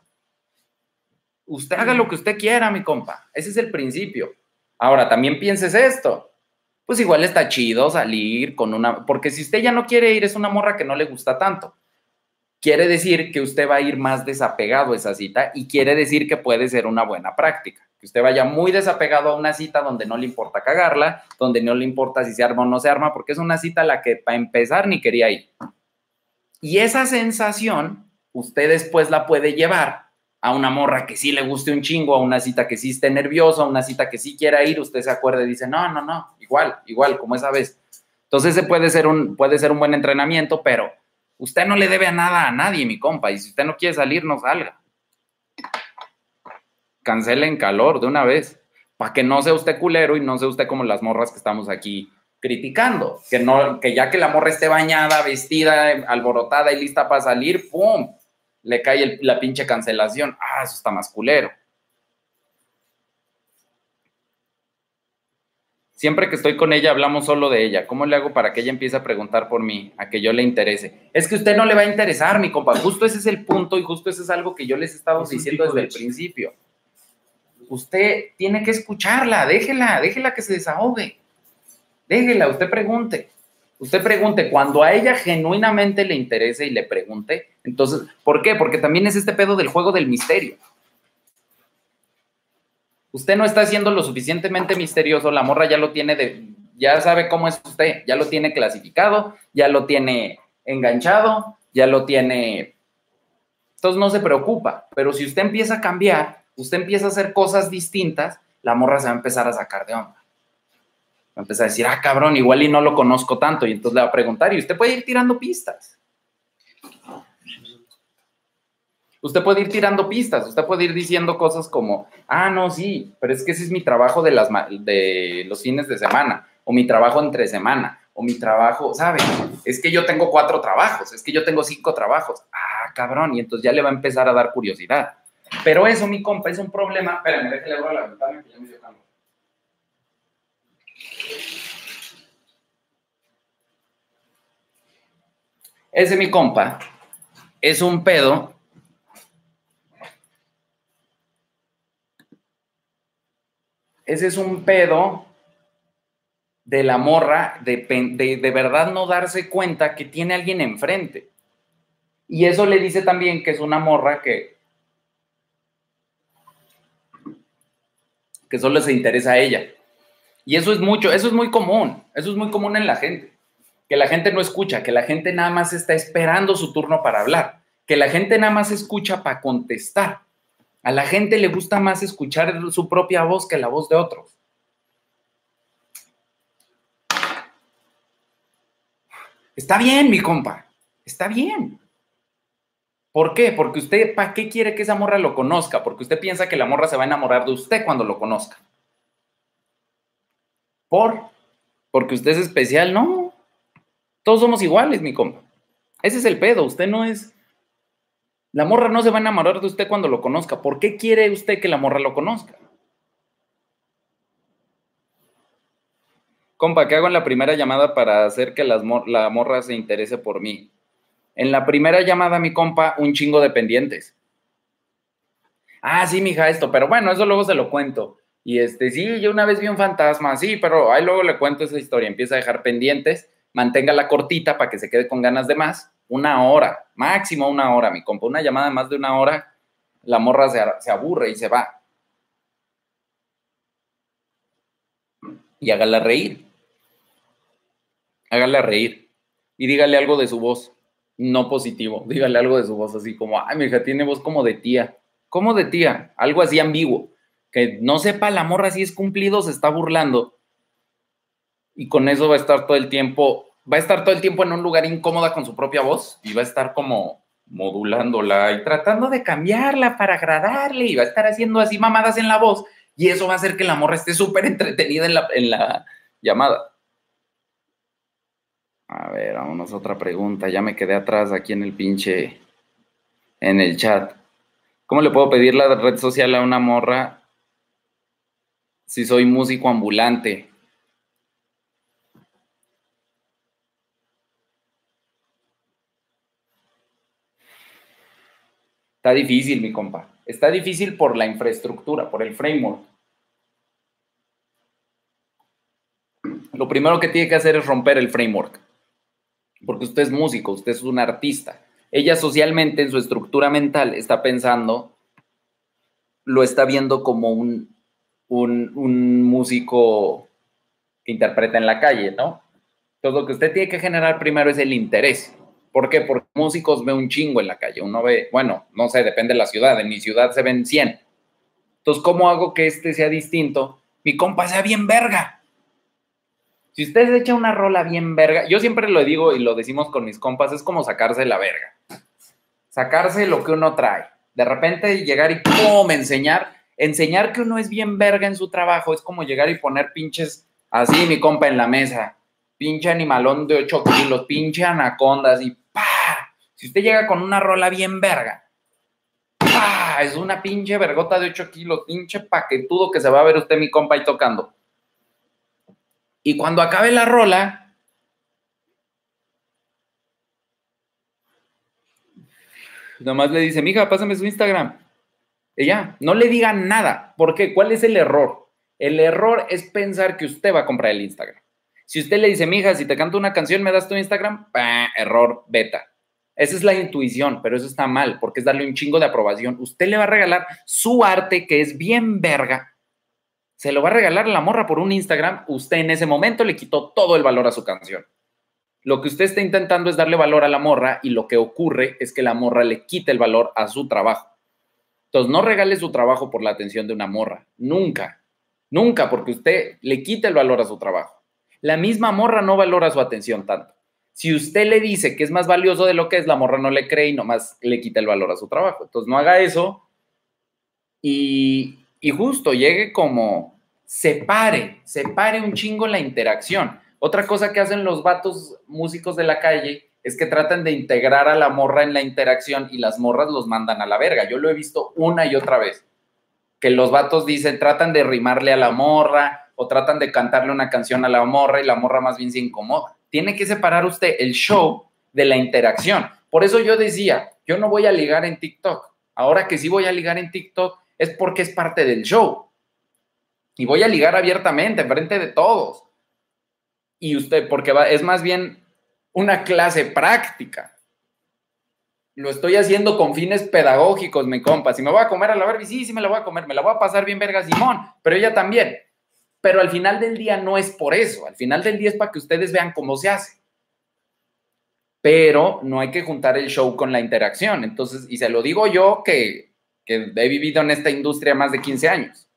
usted haga lo que usted quiera, mi compa. Ese es el principio. Ahora, también pienses esto. Pues igual está chido salir con una, porque si usted ya no quiere ir, es una morra que no le gusta tanto. Quiere decir que usted va a ir más desapegado a esa cita y quiere decir que puede ser una buena práctica. Que usted vaya muy desapegado a una cita donde no le importa cagarla, donde no le importa si se arma o no se arma, porque es una cita a la que para empezar ni quería ir. Y esa sensación usted después la puede llevar a una morra que sí le guste un chingo, a una cita que sí esté nerviosa, a una cita que sí quiera ir, usted se acuerda y dice, no, no, no, igual, igual, como esa vez. Entonces ese puede ser un, puede ser un buen entrenamiento, pero usted no le debe a nada a nadie, mi compa, y si usted no quiere salir, no salga. Cancele en calor de una vez, para que no sea usted culero y no sea usted como las morras que estamos aquí criticando, que no, que ya que la morra esté bañada, vestida, alborotada y lista para salir, ¡pum! Le cae la pinche cancelación. Ah, eso está más culero. Siempre que estoy con ella hablamos solo de ella. ¿Cómo le hago para que ella empiece a preguntar por mí, a que yo le interese? Es que usted no le va a interesar, mi compa. Justo ese es el punto y justo ese es algo que yo les he estado diciendo desde el principio. Usted tiene que escucharla, déjela, déjela que se desahogue. Déjela, usted pregunte. Usted pregunte, cuando a ella genuinamente le interese y le pregunte, Entonces, ¿por qué? Porque también es este pedo del juego del misterio. Usted no está siendo lo suficientemente misterioso, la morra ya lo tiene de, ya sabe cómo es usted, ya lo tiene clasificado, ya lo tiene enganchado, ya lo tiene... Entonces no se preocupa, pero si usted empieza a cambiar, usted empieza a hacer cosas distintas, la morra se va a empezar a sacar de onda. Va a empezar a decir, ah, cabrón, igual y no lo conozco tanto, y entonces le va a preguntar, y usted puede ir tirando pistas. Usted puede ir tirando pistas, usted puede ir diciendo cosas como, ah, no, sí, pero es que ese es mi trabajo de, las, de los fines de semana, o mi trabajo entre semana, o mi trabajo, ¿sabe? Es que yo tengo cuatro trabajos, es que yo tengo cinco trabajos. Ah, cabrón, y entonces ya le va a empezar a dar curiosidad. Pero eso, mi compa, es un problema. Espérenme, déjale abro la ventana que ya me dio. Ese, mi compa, es un pedo ese es un pedo de la morra de, de, verdad no darse cuenta que tiene alguien enfrente. Y eso le dice también que es una morra que, que solo se interesa a ella. Y eso es mucho, eso es muy común, eso es muy común en la gente. Que la gente no escucha, que la gente nada más está esperando su turno para hablar, que la gente nada más escucha para contestar. A la gente le gusta más escuchar su propia voz que la voz de otros. Está bien, mi compa. Está bien. ¿Por qué? Porque usted, ¿para qué quiere que esa morra lo conozca? Porque usted piensa que la morra se va a enamorar de usted cuando lo conozca. ¿Por? Porque usted es especial. No. Todos somos iguales, mi compa. Ese es el pedo. Usted no es la morra no se va a enamorar de usted cuando lo conozca. ¿Por qué quiere usted que la morra lo conozca? Compa, ¿qué hago en la primera llamada para hacer que la morra se interese por mí? En la primera llamada, mi compa, un chingo de pendientes. Ah, sí, mija, esto, pero bueno, eso luego se lo cuento. Y este, sí, yo una vez vi un fantasma, sí, pero ahí luego le cuento esa historia. Empieza a dejar pendientes, mantenga la cortita para que se quede con ganas de más una hora, máximo una hora, mi compa. Una llamada más de una hora, la morra se, aburre y se va. Y hágala reír. Hágala reír. Y dígale algo de su voz, no positivo. <laughs> Dígale algo de su voz así como, ay, mi hija tiene voz como de tía. ¿Cómo de tía? Algo así ambiguo. Que no sepa la morra si es cumplido, se está burlando. Y con eso va a estar todo el tiempo va a estar todo el tiempo en un lugar incómoda con su propia voz y va a estar como modulándola y tratando de cambiarla para agradarle y va a estar haciendo así mamadas en la voz y eso va a hacer que la morra esté súper entretenida en la, en la llamada. A ver, vámonos a otra pregunta. Ya me quedé atrás aquí en el pinche, en el chat. ¿Cómo le puedo pedir la red social a una morra si soy músico ambulante? Está difícil, mi compa. Está difícil por la infraestructura, por el framework. Lo primero que tiene que hacer es romper el framework. Porque usted es músico, usted es un artista. Ella socialmente en su estructura mental está pensando, lo está viendo como un, un, un músico que interpreta en la calle, ¿no? Entonces lo que usted tiene que generar primero es el interés. ¿Por qué? Porque músicos ve un chingo en la calle. Uno ve, bueno, no sé, depende de la ciudad. En mi ciudad se ven 100. Entonces, ¿cómo hago que este sea distinto? Mi compa sea bien verga. Si usted echa una rola bien verga, yo siempre lo digo y lo decimos con mis compas, es como sacarse la verga. Sacarse lo que uno trae. De repente llegar y ¡pum! enseñar. Enseñar que uno es bien verga en su trabajo es como llegar y poner pinches así, mi compa, en la mesa. Pinche animalón de 8 kilos, pinche anacondas y si usted llega con una rola bien verga, es una pinche vergota de 8 kilos, pinche paquetudo que se va a ver usted, mi compa, ahí tocando. Y cuando acabe la rola, nomás le dice, mija, pásame su Instagram. Ella, no le diga nada. ¿Por qué? ¿Cuál es el error? El error es pensar que usted va a comprar el Instagram. Si usted le dice, mija, si te canto una canción, ¿me das tu Instagram? error beta. Esa es la intuición, pero eso está mal, porque es darle un chingo de aprobación. Usted le va a regalar su arte, que es bien verga. Se lo va a regalar la morra por un Instagram. Usted en ese momento le quitó todo el valor a su canción. Lo que usted está intentando es darle valor a la morra y lo que ocurre es que la morra le quita el valor a su trabajo. Entonces, no regale su trabajo por la atención de una morra. Nunca. Nunca, porque usted le quita el valor a su trabajo. La misma morra no valora su atención tanto. Si usted le dice que es más valioso de lo que es, la morra no le cree y nomás le quita el valor a su trabajo. Entonces no haga eso y, justo llegue como separe, separe un chingo la interacción. Otra cosa que hacen los vatos músicos de la calle es que tratan de integrar a la morra en la interacción y las morras los mandan a la verga. Yo lo he visto una y otra vez. Que los vatos dicen, tratan de rimarle a la morra o tratan de cantarle una canción a la morra y la morra más bien se incomoda tiene que separar usted el show de la interacción. Por eso yo decía, yo no voy a ligar en TikTok. Ahora que sí voy a ligar en TikTok es porque es parte del show. Y voy a ligar abiertamente, frente de todos. Y usted, porque va, es más bien una clase práctica. Lo estoy haciendo con fines pedagógicos, mi compa. Si me voy a comer a la Barbie, sí, sí me la voy a comer. Me la voy a pasar bien, verga Simón. Pero ella también pero al final del día no es por eso, al final del día es para que ustedes vean cómo se hace. Pero no hay que juntar el show con la interacción. Entonces, y se lo digo yo que, que he vivido en esta industria más de 15 años.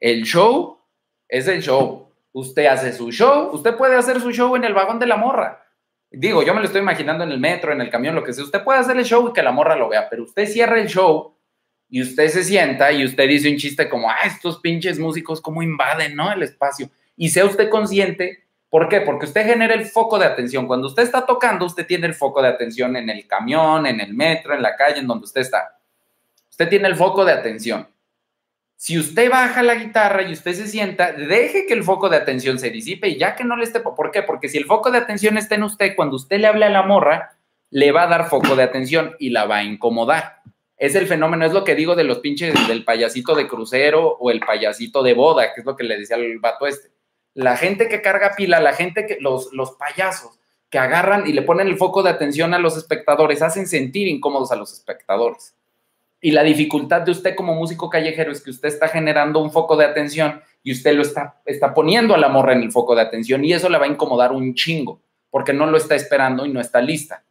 El show es el show. Usted hace su show, usted puede hacer su show en el vagón de la morra. Digo, yo me lo estoy imaginando en el metro, en el camión, lo que sea. Usted puede hacer el show y que la morra lo vea, pero usted cierra el show y usted se sienta y usted dice un chiste como, ah, estos pinches músicos, ¿cómo invaden, no? El espacio. Y sea usted consciente, ¿por qué? Porque usted genera el foco de atención. Cuando usted está tocando, usted tiene el foco de atención en el camión, en el metro, en la calle, en donde usted está. Usted tiene el foco de atención. Si usted baja la guitarra y usted se sienta, deje que el foco de atención se disipe y ya que no le esté, ¿por qué? Porque si el foco de atención está en usted, cuando usted le hable a la morra, le va a dar foco de atención y la va a incomodar es el fenómeno, es lo que digo de los pinches del payasito de crucero o el payasito de boda, que es lo que le decía al vato este. La gente que carga pila, la gente que, los, los payasos que agarran y le ponen el foco de atención a los espectadores, hacen sentir incómodos a los espectadores. Y la dificultad de usted como músico callejero es que usted está generando un foco de atención y usted lo está, está poniendo a la morra en el foco de atención y eso le va a incomodar un chingo, porque no lo está esperando y no está lista.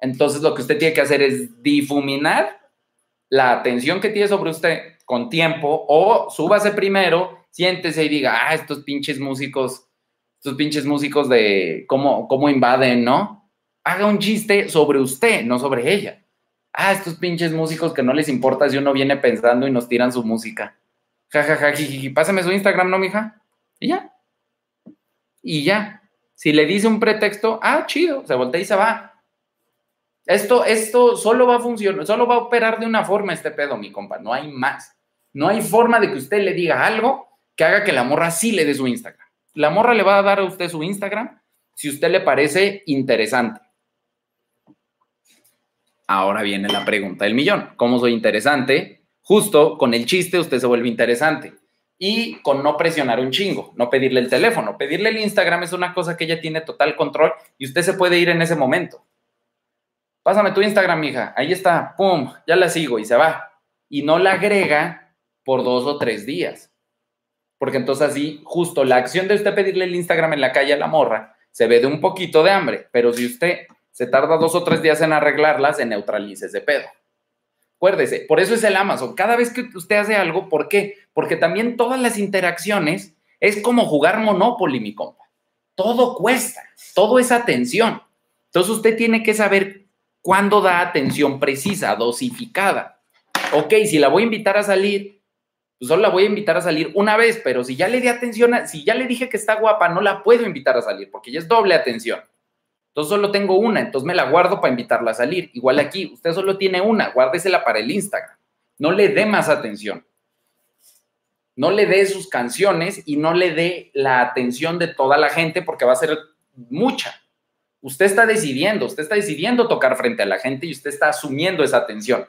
Entonces lo que usted tiene que hacer es difuminar la atención que tiene sobre usted con tiempo o súbase primero, siéntese y diga, ah, estos pinches músicos, estos pinches músicos de cómo, cómo invaden, ¿no? Haga un chiste sobre usted, no sobre ella. Ah, estos pinches músicos que no les importa si uno viene pensando y nos tiran su música. Ja, ja, ja, pásame su Instagram, ¿no, mija? Y ya. Y ya. Si le dice un pretexto, ah, chido, se voltea y se va. Esto, esto solo va a funcionar, solo va a operar de una forma este pedo, mi compa, no hay más. No hay forma de que usted le diga algo que haga que la morra sí le dé su Instagram. La morra le va a dar a usted su Instagram si usted le parece interesante. Ahora viene la pregunta del millón. ¿Cómo soy interesante? Justo con el chiste usted se vuelve interesante. Y con no presionar un chingo, no pedirle el teléfono. Pedirle el Instagram es una cosa que ella tiene total control y usted se puede ir en ese momento. Pásame tu Instagram, mija. Ahí está. Pum, ya la sigo y se va. Y no la agrega por dos o tres días. Porque entonces así, justo la acción de usted pedirle el Instagram en la calle a la morra se ve de un poquito de hambre. Pero si usted se tarda dos o tres días en arreglarla, se neutraliza ese pedo. Acuérdese, por eso es el Amazon. Cada vez que usted hace algo, ¿por qué? Porque también todas las interacciones es como jugar Monopoly, mi compa. Todo cuesta, todo es atención. Entonces usted tiene que saber cuando da atención precisa, dosificada. Ok, si la voy a invitar a salir, pues solo la voy a invitar a salir una vez, pero si ya le di atención, si ya le dije que está guapa, no la puedo invitar a salir porque ya es doble atención. Entonces solo tengo una, entonces me la guardo para invitarla a salir. Igual aquí, usted solo tiene una, guárdesela para el Instagram. No le dé más atención. No le dé sus canciones y no le dé la atención de toda la gente porque va a ser mucha. Usted está decidiendo, usted está decidiendo tocar frente a la gente y usted está asumiendo esa atención,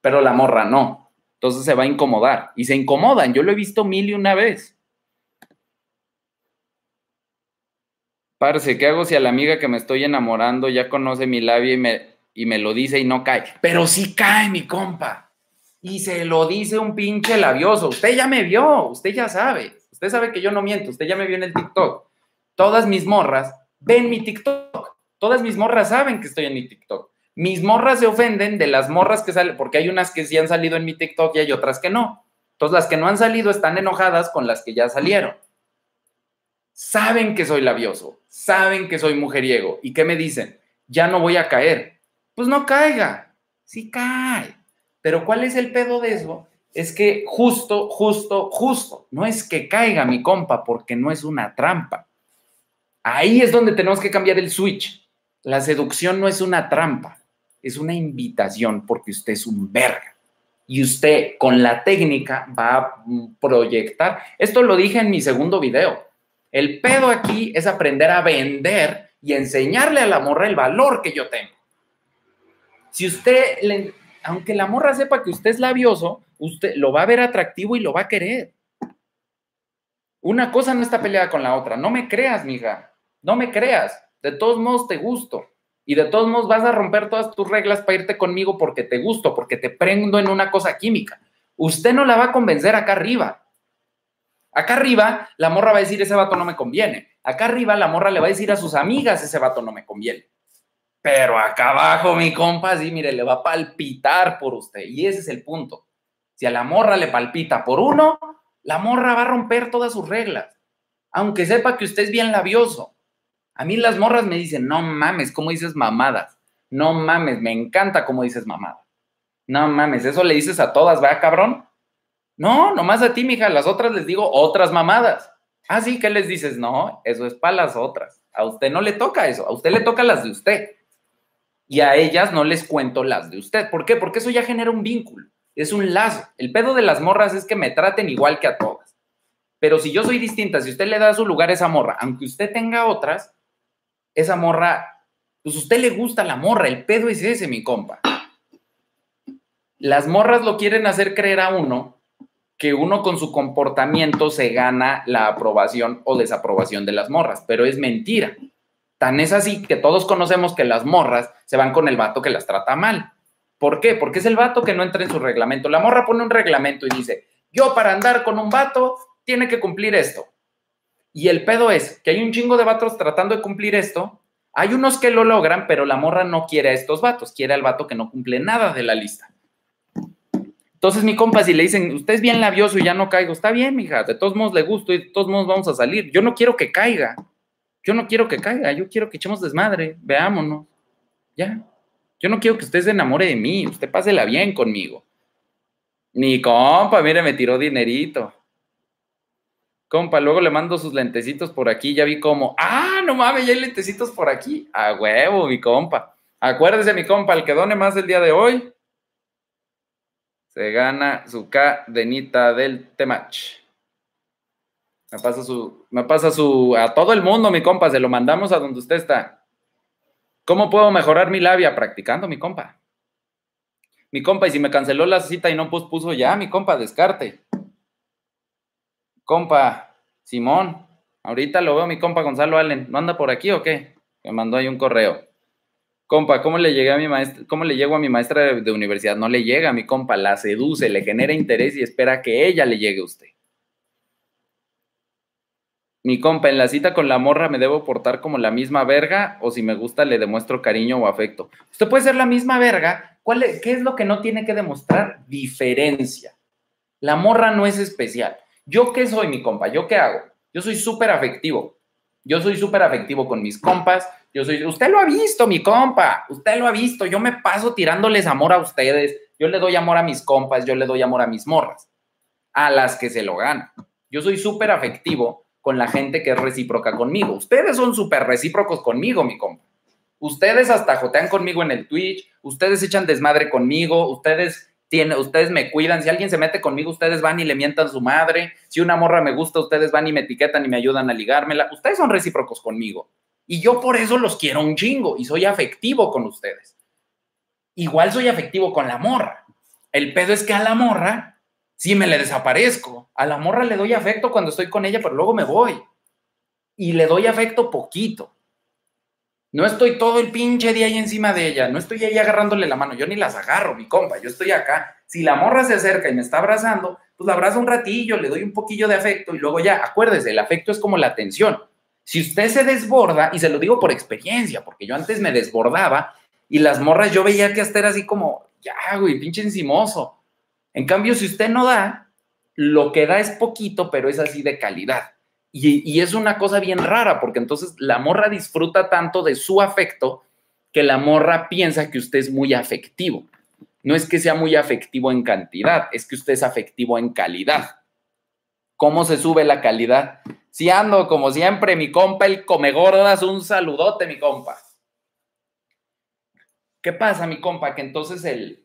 pero la morra no. Entonces se va a incomodar y se incomodan. Yo lo he visto mil y una vez. Parce, ¿qué hago si a la amiga que me estoy enamorando ya conoce mi labia y me, y me lo dice y no cae? Pero sí cae, mi compa. Y se lo dice un pinche labioso. Usted ya me vio, usted ya sabe. Usted sabe que yo no miento, usted ya me vio en el TikTok. Todas mis morras ven mi TikTok. Todas mis morras saben que estoy en mi TikTok. Mis morras se ofenden de las morras que salen, porque hay unas que sí han salido en mi TikTok y hay otras que no. Entonces las que no han salido están enojadas con las que ya salieron. Saben que soy labioso, saben que soy mujeriego. ¿Y qué me dicen? Ya no voy a caer. Pues no caiga, sí cae. Pero ¿cuál es el pedo de eso? Es que justo, justo, justo, no es que caiga mi compa porque no es una trampa. Ahí es donde tenemos que cambiar el switch. La seducción no es una trampa, es una invitación porque usted es un verga. Y usted con la técnica va a proyectar. Esto lo dije en mi segundo video. El pedo aquí es aprender a vender y enseñarle a la morra el valor que yo tengo. Si usted, le, aunque la morra sepa que usted es labioso, usted lo va a ver atractivo y lo va a querer. Una cosa no está peleada con la otra. No me creas, mija. No me creas. De todos modos te gusto. Y de todos modos vas a romper todas tus reglas para irte conmigo porque te gusto, porque te prendo en una cosa química. Usted no la va a convencer acá arriba. Acá arriba la morra va a decir ese vato no me conviene. Acá arriba la morra le va a decir a sus amigas ese vato no me conviene. Pero acá abajo mi compa, sí, mire, le va a palpitar por usted. Y ese es el punto. Si a la morra le palpita por uno, la morra va a romper todas sus reglas. Aunque sepa que usted es bien labioso. A mí las morras me dicen, no mames, ¿cómo dices mamadas? No mames, me encanta cómo dices mamadas. No mames, eso le dices a todas, ¿verdad, cabrón? No, nomás a ti, mija, las otras les digo otras mamadas. Ah, sí, ¿qué les dices? No, eso es para las otras. A usted no le toca eso, a usted le toca las de usted. Y a ellas no les cuento las de usted. ¿Por qué? Porque eso ya genera un vínculo, es un lazo. El pedo de las morras es que me traten igual que a todas. Pero si yo soy distinta, si usted le da su lugar a esa morra, aunque usted tenga otras, esa morra, pues usted le gusta la morra, el pedo es ese, mi compa. Las morras lo quieren hacer creer a uno que uno con su comportamiento se gana la aprobación o desaprobación de las morras, pero es mentira. Tan es así que todos conocemos que las morras se van con el vato que las trata mal. ¿Por qué? Porque es el vato que no entra en su reglamento. La morra pone un reglamento y dice, yo para andar con un vato tiene que cumplir esto. Y el pedo es que hay un chingo de vatos tratando de cumplir esto. Hay unos que lo logran, pero la morra no quiere a estos vatos, quiere al vato que no cumple nada de la lista. Entonces, mi compa, si le dicen, usted es bien labioso y ya no caigo, está bien, mija, de todos modos le gusto y de todos modos vamos a salir. Yo no quiero que caiga. Yo no quiero que caiga, yo quiero que echemos desmadre, veámonos. Ya. Yo no quiero que usted se enamore de mí, usted pásela bien conmigo. Mi compa, mire, me tiró dinerito. Compa, luego le mando sus lentecitos por aquí, ya vi cómo. Ah, no mames, ya hay lentecitos por aquí. A huevo, mi compa. Acuérdese, mi compa, el que done más el día de hoy, se gana su cadenita del Temach. Me pasa su, me pasa su, a todo el mundo, mi compa, se lo mandamos a donde usted está. ¿Cómo puedo mejorar mi labia? Practicando, mi compa. Mi compa, y si me canceló la cita y no puso ya, mi compa, descarte. Compa, Simón, ahorita lo veo mi compa Gonzalo Allen. ¿No anda por aquí o qué? Me mandó ahí un correo. Compa, ¿cómo le llegué a mi maestra, cómo le llego a mi maestra de, universidad? No le llega, mi compa, la seduce, le genera interés y espera que ella le llegue a usted. Mi compa, en la cita con la morra me debo portar como la misma verga o si me gusta le demuestro cariño o afecto. Usted puede ser la misma verga. ¿Cuál ¿Qué es lo que no tiene que demostrar? Diferencia. La morra no es especial. ¿Yo qué soy, mi compa? ¿Yo qué hago? Yo soy súper afectivo. Yo soy súper afectivo con mis compas. Yo soy, usted lo ha visto, mi compa. Usted lo ha visto. Yo me paso tirándoles amor a ustedes. Yo le doy amor a mis compas. Yo le doy amor a mis morras. A las que se lo ganan. Yo soy súper afectivo con la gente que es recíproca conmigo. Ustedes son súper recíprocos conmigo, mi compa. Ustedes hasta jotean conmigo en el Twitch. Ustedes echan desmadre conmigo. Ustedes ustedes me cuidan, si alguien se mete conmigo, ustedes van y le mientan su madre, si una morra me gusta, ustedes van y me etiquetan y me ayudan a ligármela, ustedes son recíprocos conmigo. Y yo por eso los quiero un chingo y soy afectivo con ustedes. Igual soy afectivo con la morra. El pedo es que a la morra sí me le desaparezco. A la morra le doy afecto cuando estoy con ella, pero luego me voy. y le doy afecto poquito. No estoy todo el pinche día ahí encima de ella, no estoy ahí agarrándole la mano, yo ni las agarro, mi compa, yo estoy acá. Si la morra se acerca y me está abrazando, pues la abrazo un ratillo, le doy un poquillo de afecto y luego ya, acuérdese, el afecto es como la atención. Si usted se desborda, y se lo digo por experiencia, porque yo antes me desbordaba y las morras yo veía que hasta era así como, ya, güey, pinche encimoso. En cambio, si usted no da, lo que da es poquito, pero es así de calidad. Y, es una cosa bien rara, porque entonces la morra disfruta tanto de su afecto que la morra piensa que usted es muy afectivo. No es que sea muy afectivo en cantidad, es que usted es afectivo en calidad. ¿Cómo se sube la calidad? Si ando como siempre, mi compa, el come gordas, un saludote, mi compa. ¿Qué pasa, mi compa? Que entonces el,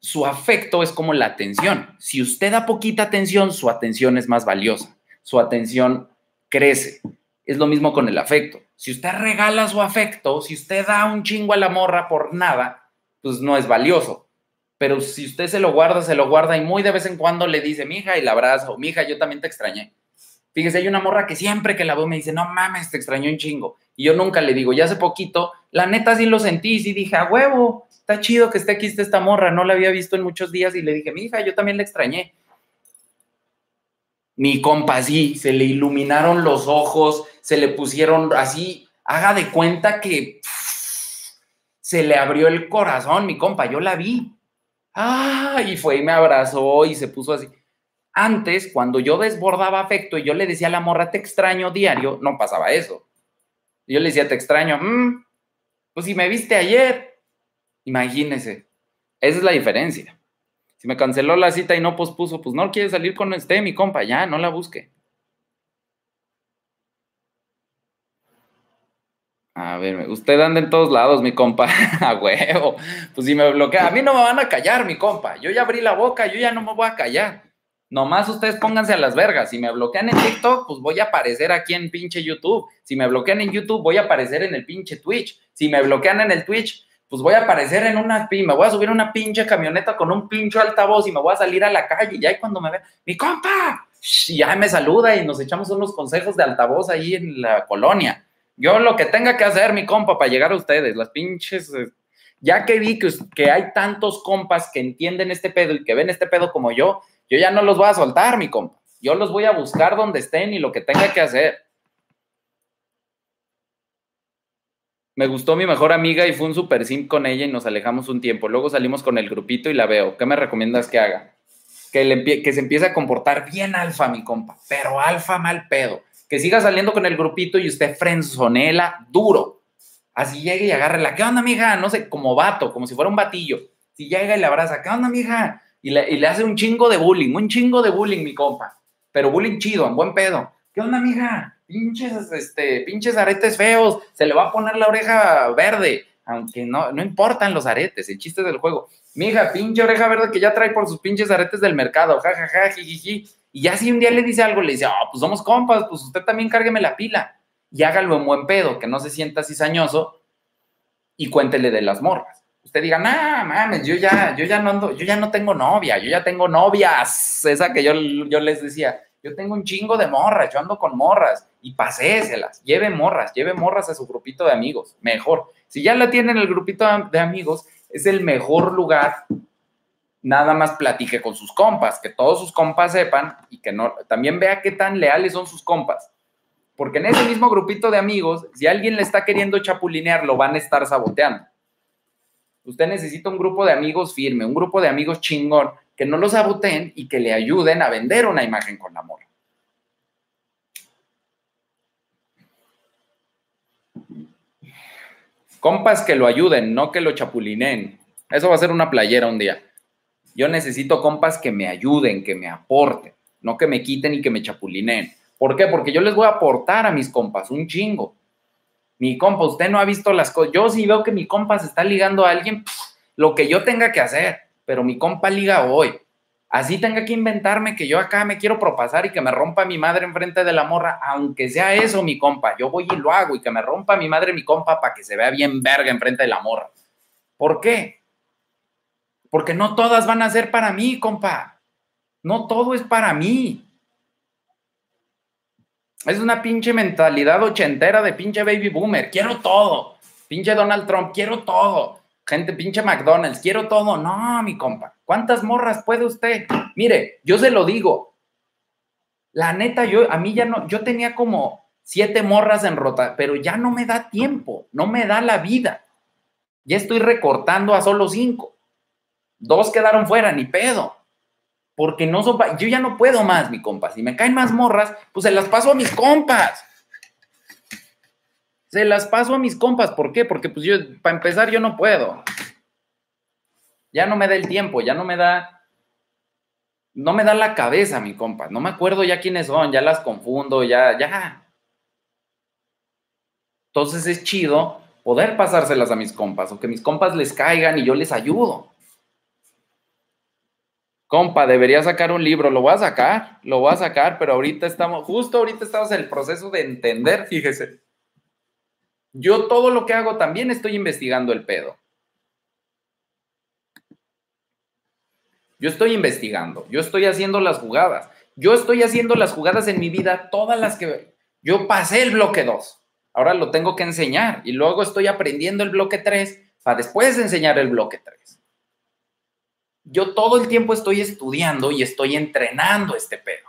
su afecto es como la atención. Si usted da poquita atención, su atención es más valiosa, su atención crece. Es lo mismo con el afecto. Si usted regala su afecto, si usted da un chingo a la morra por nada, pues no es valioso. Pero si usted se lo guarda, se lo guarda y muy de vez en cuando le dice, mija, y la abraza, o mija, yo también te extrañé. Fíjese, hay una morra que siempre que la veo me dice, no mames, te extrañó un chingo. Y yo nunca le digo, ya hace poquito, la neta sí lo sentí, sí dije, a huevo, está chido que esté aquí esta morra, no la había visto en muchos días y le dije, mi hija, yo también la extrañé. Mi compa, sí, se le iluminaron los ojos, se le pusieron así, haga de cuenta que se le abrió el corazón, mi compa, yo la vi. Ah, y fue y me abrazó y se puso así. Antes, cuando yo desbordaba afecto y yo le decía a la morra, te extraño diario, no pasaba eso. Yo le decía, te extraño, mm, pues si me viste ayer, Imagínese. Esa es la diferencia. Si me canceló la cita y no pospuso, pues no quiere salir con este, mi compa, ya, no la busque. A ver, usted anda en todos lados, mi compa. <laughs> A huevo. Pues si me bloquea, a mí no me van a callar, mi compa. Yo ya abrí la boca, yo ya no me voy a callar. Nomás ustedes pónganse a las vergas. Si me bloquean en TikTok, pues voy a aparecer aquí en pinche YouTube. Si me bloquean en YouTube, voy a aparecer en el pinche Twitch. Si me bloquean en el Twitch, pues voy a aparecer en una, me voy a subir una pinche camioneta con un pincho altavoz y me voy a salir a la calle y ya cuando me ve, mi compa, y ya me saluda y nos echamos unos consejos de altavoz ahí en la colonia. Yo lo que tenga que hacer, mi compa, para llegar a ustedes, las pinches, eh, ya que vi que, que hay tantos compas que entienden este pedo y que ven este pedo como yo, yo ya no los voy a soltar, mi compa. Yo los voy a buscar donde estén y lo que tenga que hacer. Me gustó mi mejor amiga y fue un super sim con ella y nos alejamos un tiempo. Luego salimos con el grupito y la veo. ¿Qué me recomiendas que haga? Que, que se empiece a comportar bien alfa, mi compa, pero alfa mal pedo. Que siga saliendo con el grupito y usted frenzonela duro. Así llegue y agárrela. ¿Qué onda, mija? No sé, como vato, como si fuera un batillo. Si llega y le abraza, ¿qué onda, mija? Y le, y le hace un chingo de bullying, un chingo de bullying, mi compa. Pero bullying chido, en buen pedo. ¿Qué onda, mija? Pinches, este, pinches aretes feos, se le va a poner la oreja verde, aunque no, no importan los aretes, el chiste del juego. Mija, pinche oreja verde que ya trae por sus pinches aretes del mercado, jajaja, ja, ja, Y ya si un día le dice algo, le dice, oh, pues somos compas, pues usted también cárgueme la pila. Y hágalo en buen pedo, que no se sienta cizañoso y cuéntele de las morras. Usted diga, nah, mames, yo ya, yo ya no ando, yo ya no tengo novia, yo ya tengo novias. Esa que yo, yo les decía, yo tengo un chingo de morras, yo ando con morras y paséselas, lleve morras, lleve morras a su grupito de amigos, mejor. Si ya la tienen el grupito de amigos, es el mejor lugar. Nada más platique con sus compas, que todos sus compas sepan y que no, también vea qué tan leales son sus compas. Porque en ese mismo grupito de amigos, si alguien le está queriendo chapulinear, lo van a estar saboteando. Usted necesita un grupo de amigos firme, un grupo de amigos chingón, que no lo saboteen y que le ayuden a vender una imagen con amor. Compas que lo ayuden, no que lo chapulineen. Eso va a ser una playera un día. Yo necesito compas que me ayuden, que me aporten, no que me quiten y que me chapulineen. ¿Por qué? Porque yo les voy a aportar a mis compas un chingo. Mi compa, usted no ha visto las cosas. Yo si veo que mi compa se está ligando a alguien, lo que yo tenga que hacer pero mi compa liga hoy. Así tenga que inventarme que yo acá me quiero propasar y que me rompa mi madre enfrente de la morra, aunque sea eso, mi compa, yo voy y lo hago y que me rompa mi madre mi compa para que se vea bien verga enfrente de la morra. ¿Por qué? Porque no todas van a ser para mí, compa. No todo es para mí. Es una pinche mentalidad ochentera de pinche baby boomer. Quiero todo. Pinche Donald Trump, quiero todo. Gente, pinche McDonald's, quiero todo. No, mi compa. ¿Cuántas morras puede usted? Mire, yo se lo digo. La neta, yo, a mí ya no, yo tenía como siete morras en rota, pero ya no me da tiempo, no me da la vida. Ya estoy recortando a solo cinco. Dos quedaron fuera, ni pedo. Porque no son, yo ya no puedo más, mi compa. Si me caen más morras, pues se las paso a mis compas. Se las paso a mis compas. ¿Por qué? Porque pues yo, para empezar, yo no puedo. Ya no me da el tiempo, ya no me da, no me da la cabeza, mi compa. No me acuerdo ya quiénes son, ya las confundo, ya, ya. Entonces es chido poder pasárselas a mis compas o que mis compas les caigan y yo les ayudo. Compa, debería sacar un libro, lo voy a sacar, lo voy a sacar, pero ahorita estamos, justo ahorita estamos en el proceso de entender, fíjese. Yo todo lo que hago también estoy investigando el pedo. Yo estoy investigando, yo estoy haciendo las jugadas. Yo estoy haciendo las jugadas en mi vida, todas las que... Yo pasé el bloque 2, ahora lo tengo que enseñar y luego estoy aprendiendo el bloque 3 para después enseñar el bloque 3. Yo todo el tiempo estoy estudiando y estoy entrenando este pedo.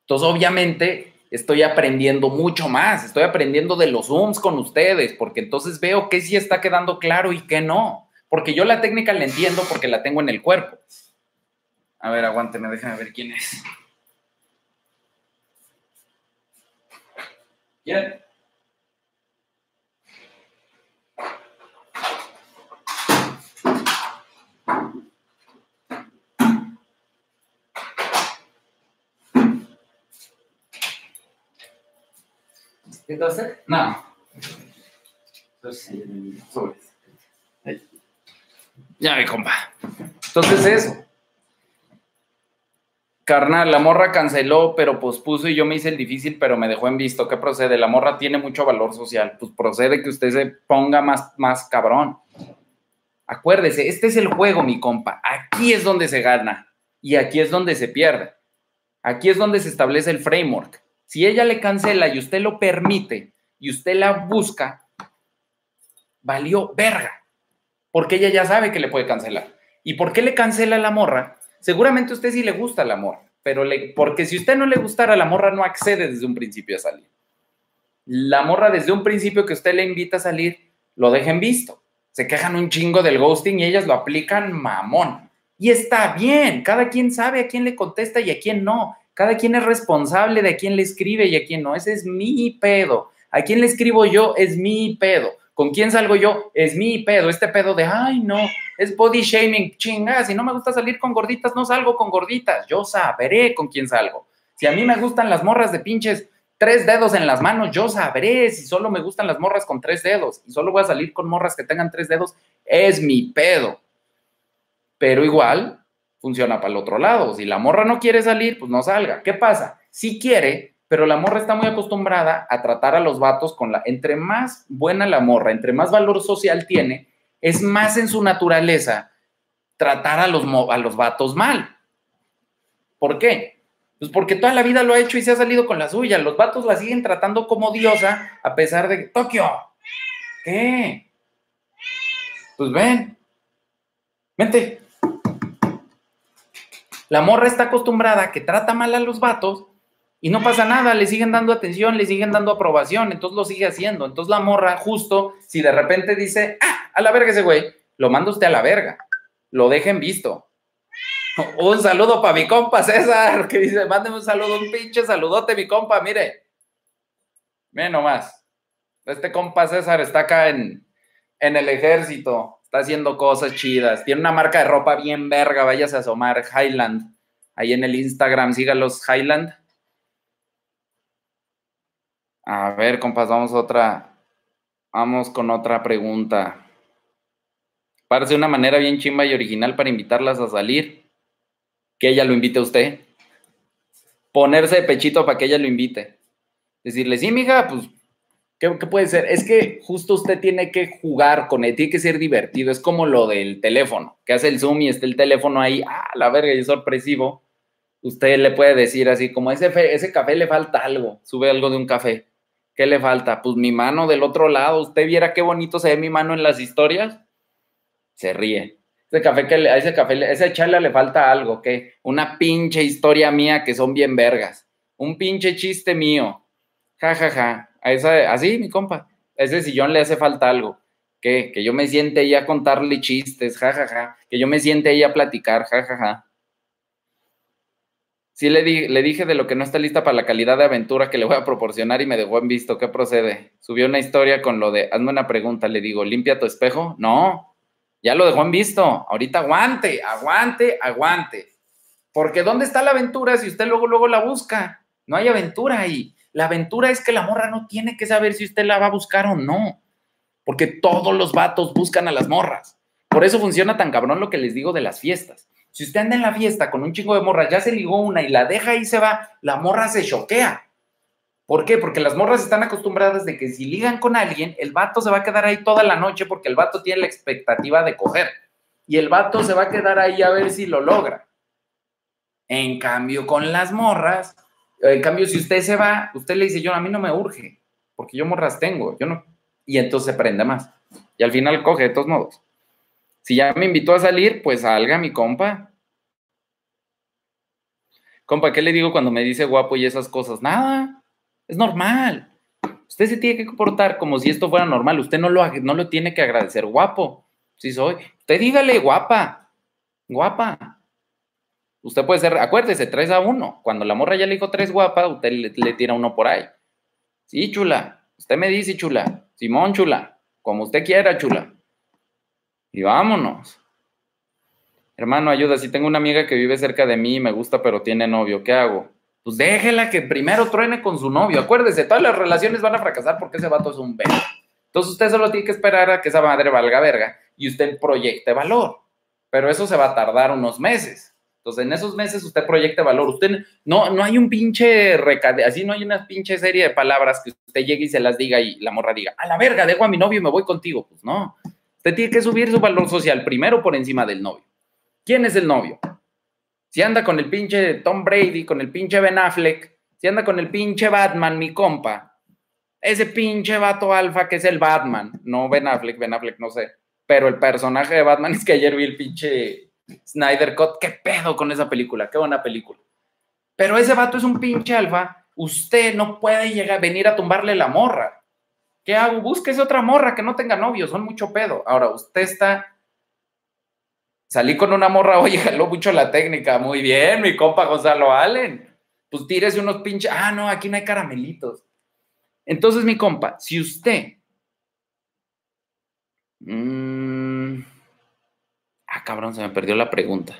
Entonces, obviamente, estoy aprendiendo mucho más, estoy aprendiendo de los Zooms con ustedes, porque entonces veo qué sí está quedando claro y qué no. Porque yo la técnica la entiendo porque la tengo en el cuerpo. A ver, aguánteme, déjame ver quién es. ¿Quién? ¿Qué cosa? No. Ya, mi compa. Entonces eso. Carnal, la morra canceló, pero pospuso y yo me hice el difícil, pero me dejó en visto. ¿Qué procede? La morra tiene mucho valor social. Pues procede que usted se ponga más, más cabrón. Acuérdese, este es el juego, mi compa. Aquí es donde se gana y aquí es donde se pierde. Aquí es donde se establece el framework. Si ella le cancela y usted lo permite y usted la busca, valió verga. Porque ella ya sabe que le puede cancelar. ¿Y por qué le cancela la morra? Seguramente a usted sí le gusta la morra, pero le, porque si usted no le gustara, la morra no accede desde un principio a salir. La morra desde un principio que usted le invita a salir, lo dejen visto. Se quejan un chingo del ghosting y ellas lo aplican mamón. Y está bien, cada quien sabe a quién le contesta y a quién no. Cada quien es responsable de a quién le escribe y a quién no. Ese es mi pedo. A quién le escribo yo es mi pedo. ¿Con quién salgo yo? Es mi pedo. Este pedo de, ay, no, es body shaming. Chinga, si no me gusta salir con gorditas, no salgo con gorditas. Yo sabré con quién salgo. Si a mí me gustan las morras de pinches tres dedos en las manos, yo sabré si solo me gustan las morras con tres dedos y solo voy a salir con morras que tengan tres dedos, es mi pedo. Pero igual, funciona para el otro lado. Si la morra no quiere salir, pues no salga. ¿Qué pasa? Si quiere, pero la morra está muy acostumbrada a tratar a los vatos con la... Entre más buena la morra, entre más valor social tiene, es más en su naturaleza tratar a los, a los vatos mal. ¿Por qué? Pues porque toda la vida lo ha hecho y se ha salido con la suya. Los vatos la siguen tratando como diosa a pesar de que... Tokio, ¿qué? Pues ven, vente. La morra está acostumbrada a que trata mal a los vatos y no pasa nada, le siguen dando atención, le siguen dando aprobación, entonces lo sigue haciendo. Entonces la morra, justo, si de repente dice, ah, a la verga ese güey, lo manda usted a la verga, lo dejen visto. <laughs> Un saludo para mi compa César, que dice, mándeme un saludo, un pinche saludote, mi compa, mire. Mire nomás. Este compa César está acá en, en el ejército está haciendo cosas chidas. Tiene una marca de ropa bien verga, váyase a asomar, Highland. Ahí en el Instagram, sígalos, Highland. A ver, compas, vamos a otra. Vamos con otra pregunta. Parece una manera bien chimba y original para invitarlas a salir. Que ella lo invite a usted. Ponerse de pechito para que ella lo invite. Decirle, sí, mija, pues ¿Qué, puede ser? Es que justo usted tiene que jugar con él, tiene que ser divertido. Es como lo del teléfono, que hace el zoom y está el teléfono ahí, ah, la verga, y es sorpresivo. usted le puede decir así, como ese, ese café le falta algo, sube algo de un café. ¿Qué le falta? Pues mi mano del otro lado. ¿Usted viera qué bonito se ve mi mano en las historias? Se ríe. Ese café que le- a ese café, esa charla le falta algo, ¿qué? Una pinche historia mía que son bien vergas. Un pinche chiste mío. Ja, ja, ja. A esa, así, mi compa. A ese sillón le hace falta algo. ¿Qué? Que yo me siente ahí a contarle chistes, ja, ja, ja. Que yo me siente ahí a platicar, ja, ja, ja. Sí le, di- le dije de lo que no está lista para la calidad de aventura que le voy a proporcionar y me dejó en visto. ¿Qué procede? Subió una historia con lo de, hazme una pregunta, le digo, ¿limpia tu espejo? No, ya lo dejó en visto. Ahorita aguante, aguante, aguante. Porque ¿dónde está la aventura si usted luego, luego la busca? No hay aventura ahí. La aventura es que la morra no tiene que saber si usted la va a buscar o no. Porque todos los vatos buscan a las morras. Por eso funciona tan cabrón lo que les digo de las fiestas. Si usted anda en la fiesta con un chingo de morras, ya se ligó una y la deja y se va, la morra se choquea. ¿Por qué? Porque las morras están acostumbradas de que si ligan con alguien, el vato se va a quedar ahí toda la noche porque el vato tiene la expectativa de coger. Y el vato se va a quedar ahí a ver si lo logra. En cambio, con las morras, en cambio, si usted se va, usted le dice, yo a mí no me urge, porque yo morras tengo, yo no. Y entonces se prende más. Y al final coge de todos modos. Si ya me invitó a salir, pues salga mi compa. Compa, ¿qué le digo cuando me dice guapo y esas cosas? Nada, es normal. Usted se tiene que comportar como si esto fuera normal. Usted no lo, no lo tiene que agradecer guapo. Si soy. Usted dígale guapa, guapa. Usted puede ser, acuérdese, tres a uno. Cuando la morra ya le dijo tres guapa, usted le, tira uno por ahí. Sí, chula. Usted me dice, chula. Simón, chula. Como usted quiera, chula. Y vámonos. Hermano, ayuda. Si tengo una amiga que vive cerca de mí y me gusta, pero tiene novio, ¿qué hago? Pues déjela que primero truene con su novio. Acuérdese, todas las relaciones van a fracasar porque ese vato es un verga. Entonces usted solo tiene que esperar a que esa madre valga verga y usted proyecte valor. Pero eso se va a tardar unos meses. Entonces, en esos meses usted proyecte valor. Usted no, no hay un pinche recade, así no hay una pinche serie de palabras que usted llegue y se las diga y la morra diga, a la verga, dejo a mi novio y me voy contigo. Pues no. Usted tiene que subir su valor social primero por encima del novio. ¿Quién es el novio? Si anda con el pinche Tom Brady, con el pinche Ben Affleck, si anda con el pinche Batman, mi compa, ese pinche vato alfa que es el Batman, no Ben Affleck, Ben Affleck no sé, pero el personaje de Batman <laughs> es que ayer vi el pinche Snyder Cut, qué pedo con esa película, qué buena película. Pero ese vato es un pinche alfa, usted no puede llegar, venir a tumbarle la morra. ¿Qué hago? Búsquese otra morra que no tenga novio, son mucho pedo. Ahora, usted está Salí con una morra, oye, jaló mucho la técnica. Muy bien, mi compa Gonzalo Allen. Pues tírese unos pinches. Ah, no, aquí no hay caramelitos. Entonces, mi compa, si usted. Mm, ah, cabrón, se me perdió la pregunta.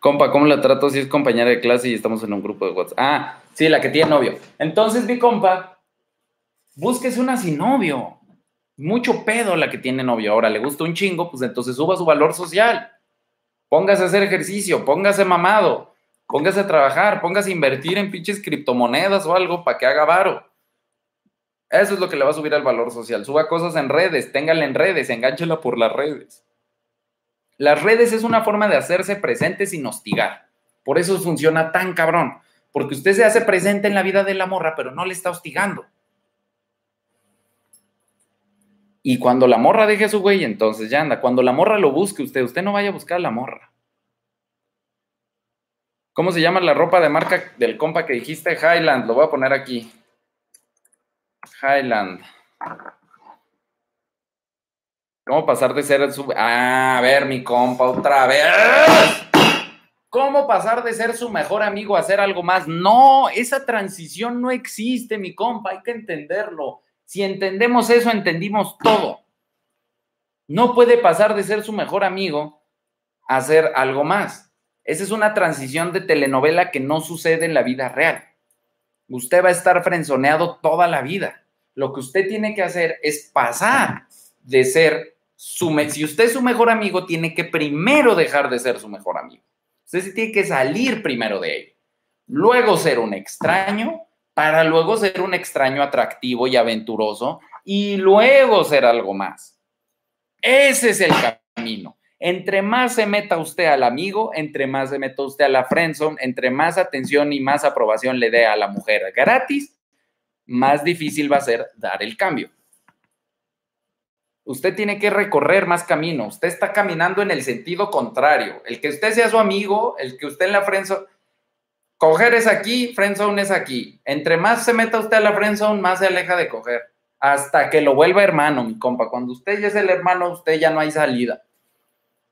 Compa, ¿cómo la trato si es compañera de clase y estamos en un grupo de WhatsApp? Ah, sí, la que tiene novio. Entonces, mi compa, búsquese una sin novio. Mucho pedo la que tiene novio. Ahora le gusta un chingo, pues entonces suba su valor social. Póngase a hacer ejercicio, póngase mamado, póngase a trabajar, póngase a invertir en pinches criptomonedas o algo para que haga varo. Eso es lo que le va a subir al valor social. Suba cosas en redes, téngala en redes, engánchela por las redes. Las redes es una forma de hacerse presente sin hostigar. Por eso funciona tan cabrón. Porque usted se hace presente en la vida de la morra, pero no le está hostigando. Y cuando la morra deje a su güey, entonces ya anda. Cuando la morra lo busque usted, usted no vaya a buscar a la morra. ¿Cómo se llama la ropa de marca del compa que dijiste? Highland, lo voy a poner aquí. Highland. ¿Cómo pasar de ser su... Ah, a ver, mi compa, otra vez. ¿Cómo pasar de ser su mejor amigo a ser algo más? No, esa transición no existe, mi compa, hay que entenderlo. Si entendemos eso, entendimos todo. No puede pasar de ser su mejor amigo a ser algo más. Esa es una transición de telenovela que no sucede en la vida real. Usted va a estar frenzoneado toda la vida. Lo que usted tiene que hacer es pasar de ser su... Si usted es su mejor amigo, tiene que primero dejar de ser su mejor amigo. Usted se tiene que salir primero de él. Luego ser un extraño para luego ser un extraño atractivo y aventuroso y luego ser algo más. Ese es el camino. Entre más se meta usted al amigo, entre más se meta usted a la friendzone, entre más atención y más aprobación le dé a la mujer gratis, más difícil va a ser dar el cambio. Usted tiene que recorrer más camino. Usted está caminando en el sentido contrario. El que usted sea su amigo, el que usted en la friendzone, coger es aquí, friendzone es aquí. Entre más se meta usted a la friendzone, más se aleja de coger. Hasta que lo vuelva hermano, mi compa. Cuando usted ya es el hermano, usted ya no hay salida.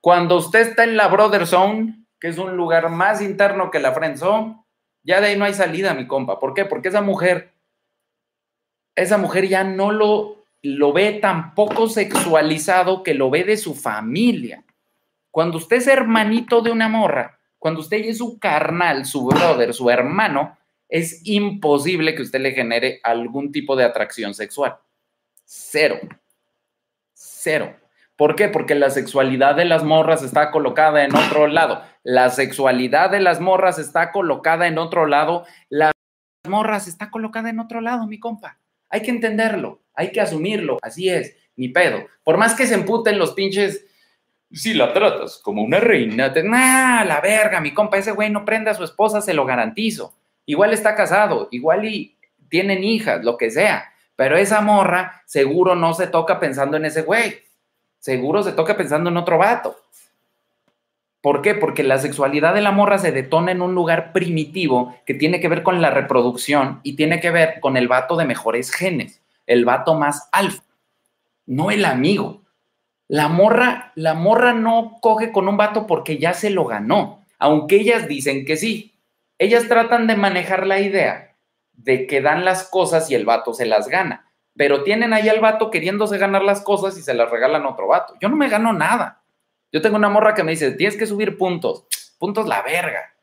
Cuando usted está en la brother zone, que es un lugar más interno que la friend zone, ya de ahí no hay salida, mi compa. ¿Por qué? Porque esa mujer, esa mujer ya no lo lo ve tan poco sexualizado que lo ve de su familia. Cuando usted es hermanito de una morra, cuando usted es su carnal, su brother, su hermano, es imposible que usted le genere algún tipo de atracción sexual. Cero. Cero. ¿Por qué? Porque la sexualidad de las morras está colocada en otro lado. La sexualidad de las morras está colocada en otro lado. Las morras está colocada en otro lado, mi compa. Hay que entenderlo, hay que asumirlo, así es, ni pedo. Por más que se emputen los pinches, si la tratas como una reina, te, nah, la verga, mi compa, ese güey no prende a su esposa, se lo garantizo. Igual está casado, igual y tienen hijas, lo que sea, pero esa morra seguro no se toca pensando en ese güey, seguro se toca pensando en otro vato. ¿Por qué? Porque la sexualidad de la morra se detona en un lugar primitivo que tiene que ver con la reproducción y tiene que ver con el vato de mejores genes, el vato más alfa, no el amigo. La morra, la morra no coge con un vato porque ya se lo ganó, aunque ellas dicen que sí. Ellas tratan de manejar la idea de que dan las cosas y el vato se las gana, pero tienen ahí al vato queriéndose ganar las cosas y se las regalan a otro vato. Yo no me gano nada. Yo tengo una morra que me dice, tienes que subir puntos. Puntos la verga.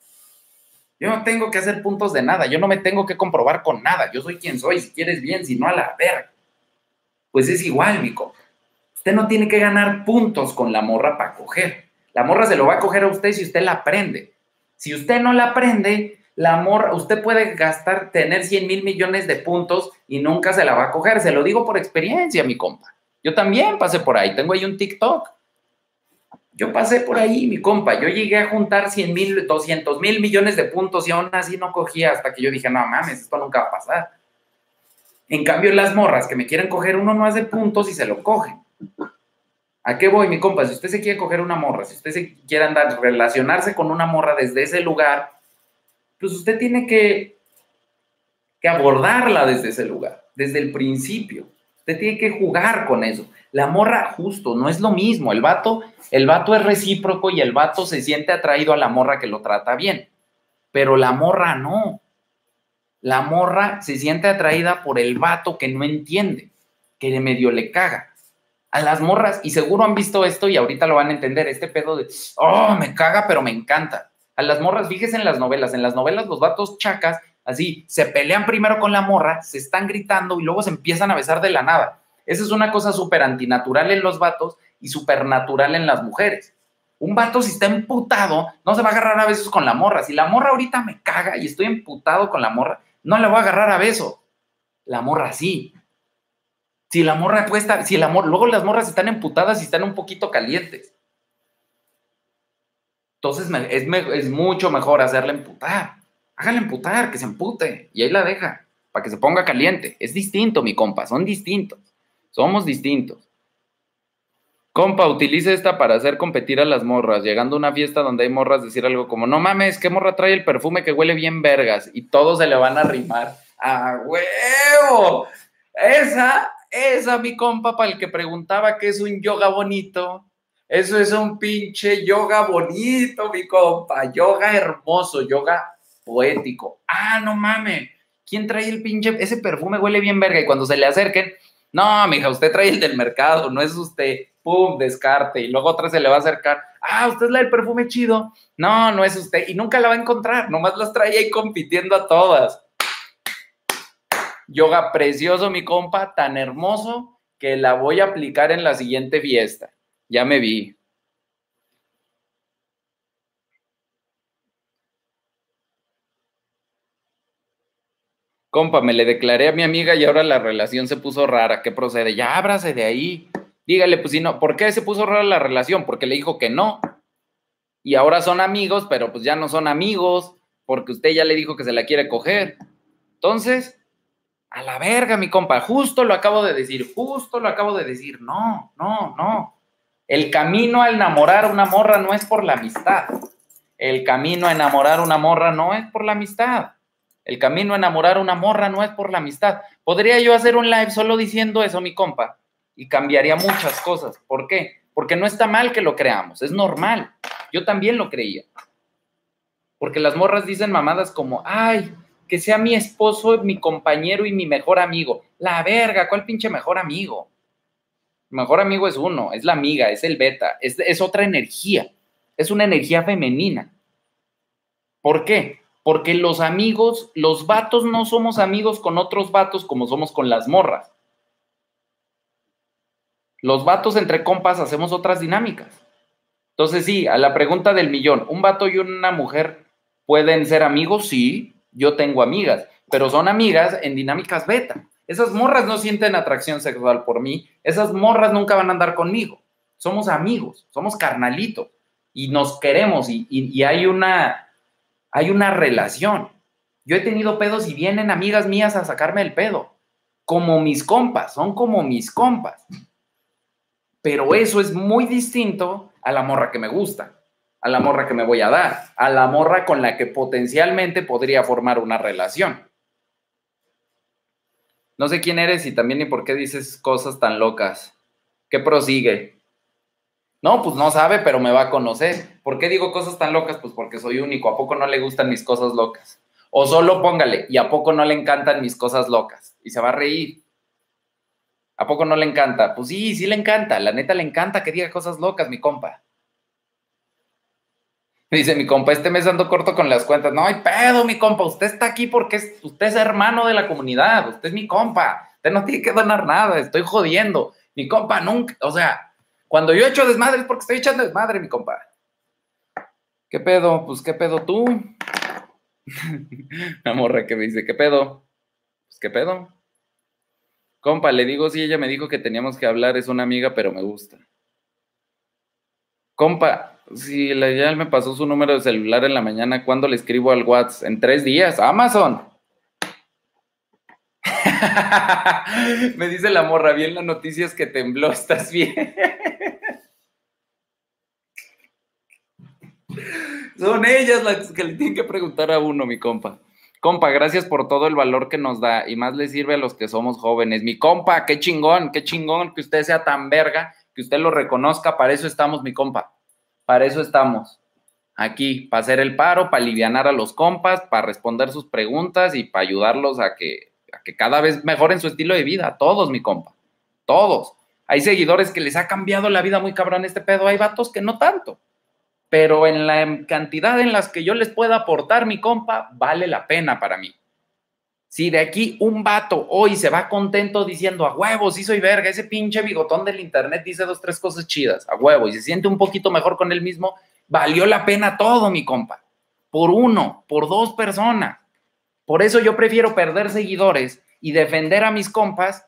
Yo no tengo que hacer puntos de nada. Yo no me tengo que comprobar con nada. Yo soy quien soy. Si quieres bien, si no, a la verga. Pues es igual, mico. Usted no tiene que ganar puntos con la morra para coger. La morra se lo va a coger a usted si usted la aprende. Si usted no la aprende, la morra, usted puede gastar, tener 100 mil millones de puntos y nunca se la va a coger. Se lo digo por experiencia, mi compa. Yo también pasé por ahí. Tengo ahí un TikTok yo pasé por ahí, mi compa, yo llegué a juntar 100 mil, 200 mil millones de puntos y aún así no cogía hasta que yo dije, no mames, esto nunca va a pasar. En cambio, las morras que me quieren coger, uno no hace puntos y se lo cogen. ¿A qué voy, mi compa? Si usted se quiere coger una morra, si usted se quiere andar, relacionarse con una morra desde ese lugar, pues usted tiene que, que abordarla desde ese lugar, desde el principio. Usted tiene que jugar con eso. La morra, justo, no es lo mismo. El vato, el vato es recíproco y el vato se siente atraído a la morra que lo trata bien. Pero la morra no. La morra se siente atraída por el vato que no entiende, que de medio le caga. A las morras, y seguro han visto esto y ahorita lo van a entender, este pedo de, oh, me caga, pero me encanta. A las morras, fíjese en las novelas, en las novelas los vatos chacas, así, se pelean primero con la morra, se están gritando y luego se empiezan a besar de la nada esa es una cosa súper antinatural en los vatos y supernatural en las mujeres. Un vato, si está emputado, no se va a agarrar a besos con la morra. Si la morra ahorita me caga y estoy emputado con la morra, no la voy a agarrar a besos. La morra sí. Si la morra puesta, si el amor, luego las morras están emputadas y están un poquito calientes. Entonces es, mucho mejor hacerla emputar. Hágale emputar, que se empute y ahí la deja para que se ponga caliente. Es distinto, mi compa, son distintos. Somos distintos. Compa, utilice esta para hacer competir a las morras. Llegando a una fiesta donde hay morras, decir algo como, no mames, ¿qué morra trae el perfume que huele bien vergas? Y todos se le van a rimar. ¡A huevo! Esa, esa, mi compa, para el que preguntaba qué es un yoga bonito. Eso es un pinche yoga bonito, mi compa. Yoga hermoso, yoga poético. Ah, no mames. ¿Quién trae el pinche? Ese perfume huele bien verga. Y cuando se le acerquen, no, mija, usted trae el del mercado, no es usted. Pum, descarte. Y luego otra se le va a acercar. Ah, usted es la del perfume chido. No, no es usted. Y nunca la va a encontrar. Nomás las trae ahí compitiendo a todas. Yoga precioso, mi compa, tan hermoso que la voy a aplicar en la siguiente fiesta. Ya me vi. Compa, me le declaré a mi amiga y ahora la relación se puso rara. ¿Qué procede? Ya ábrase de ahí. Dígale, pues si no, ¿por qué se puso rara la relación? Porque le dijo que no. Y ahora son amigos, pero pues ya no son amigos, porque usted ya le dijo que se la quiere coger. Entonces, a la verga, mi compa, justo lo acabo de decir, justo lo acabo de decir. No, no, no. El camino a enamorar una morra no es por la amistad. El camino a enamorar una morra no es por la amistad. El camino a enamorar una morra no es por la amistad. Podría yo hacer un live solo diciendo eso, mi compa, y cambiaría muchas cosas. ¿Por qué? Porque no está mal que lo creamos, es normal. Yo también lo creía. Porque las morras dicen mamadas como, ay, que sea mi esposo, mi compañero y mi mejor amigo. La verga, ¿cuál pinche mejor amigo? Mejor amigo es uno, es la amiga, es el beta, es, es otra energía, es una energía femenina. ¿Por qué? Porque los amigos, los vatos no somos amigos con otros vatos como somos con las morras. Los vatos entre compas hacemos otras dinámicas. Entonces, sí, a la pregunta del millón, ¿un vato y una mujer pueden ser amigos? Sí, yo tengo amigas, pero son amigas en dinámicas beta. Esas morras no sienten atracción sexual por mí, esas morras nunca van a andar conmigo. Somos amigos, somos carnalitos y nos queremos y, hay, una, hay una relación. Yo he tenido pedos y vienen amigas mías a sacarme el pedo, como mis compas, son como mis compas. Pero eso es muy distinto a la morra que me gusta, a la morra que me voy a dar, a la morra con la que potencialmente podría formar una relación. No sé quién eres y también ni por qué dices cosas tan locas. ¿Qué prosigue? No, pues no sabe, pero me va a conocer. ¿Por qué digo cosas tan locas? Pues porque soy único. ¿A poco no le gustan mis cosas locas? O solo póngale, ¿y a poco no le encantan mis cosas locas? Y se va a reír. ¿A poco no le encanta? Pues sí, sí le encanta. La neta le encanta que diga cosas locas, mi compa. Dice mi compa, este mes ando corto con las cuentas. No hay pedo, mi compa. Usted está aquí porque usted es hermano de la comunidad. Usted es mi compa. Usted no tiene que donar nada. Estoy jodiendo. Mi compa nunca, o sea, cuando yo echo desmadre es porque estoy echando desmadre, mi compa. ¿Qué pedo? Pues, ¿qué pedo tú? <laughs> La morra que me dice, ¿qué pedo? Pues, ¿qué pedo? Compa, le digo, si ella me dijo que teníamos que hablar, es una amiga, pero me gusta. Compa, si la ya me pasó su número de celular en la mañana, ¿cuándo le escribo al WhatsApp? En tres días, Amazon. <laughs> me dice la morra, bien la noticia es que tembló, ¿estás bien? <laughs> Son ellas las que le tienen que preguntar a uno, mi compa. Compa, gracias por todo el valor que nos da y más le sirve a los que somos jóvenes. Mi compa, qué chingón, qué chingón que usted sea tan verga, que usted lo reconozca, para eso estamos, mi compa. Para eso estamos aquí, para hacer el paro, para aliviar a los compas, para responder sus preguntas y para ayudarlos a que, que cada vez mejoren su estilo de vida. Todos, mi compa. Todos. Hay seguidores que les ha cambiado la vida muy cabrón este pedo. Hay vatos que no tanto. Pero en la cantidad en las que yo les pueda aportar, mi compa, vale la pena para mí. Si de aquí un vato hoy se va contento diciendo a huevo, sí soy verga, ese pinche bigotón del internet dice dos, tres cosas chidas, a huevo, y se siente un poquito mejor con él mismo, valió la pena todo, mi compa. Por uno, por dos personas. Por eso yo prefiero perder seguidores y defender a mis compas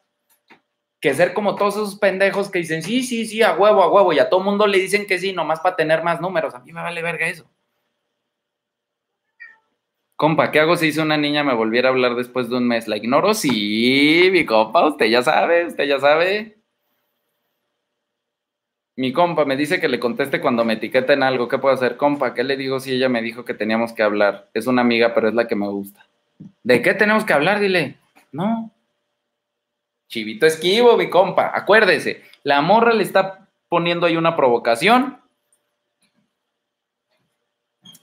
que ser como todos esos pendejos que dicen, sí, sí, sí, a huevo, a huevo, y a todo mundo le dicen que sí, nomás para tener más números. A mí me vale verga eso. Compa, ¿qué hago si hizo una niña me volviera a hablar después de un mes? ¿La ignoro? Sí, mi compa, usted ya sabe, usted ya sabe. Mi compa me dice que le conteste cuando me etiqueten algo. ¿Qué puedo hacer? Compa, ¿qué le digo si ella me dijo que teníamos que hablar? Es una amiga, pero es la que me gusta. ¿De qué tenemos que hablar? Dile. No. Chivito esquivo, mi compa. Acuérdese, la morra le está poniendo ahí una provocación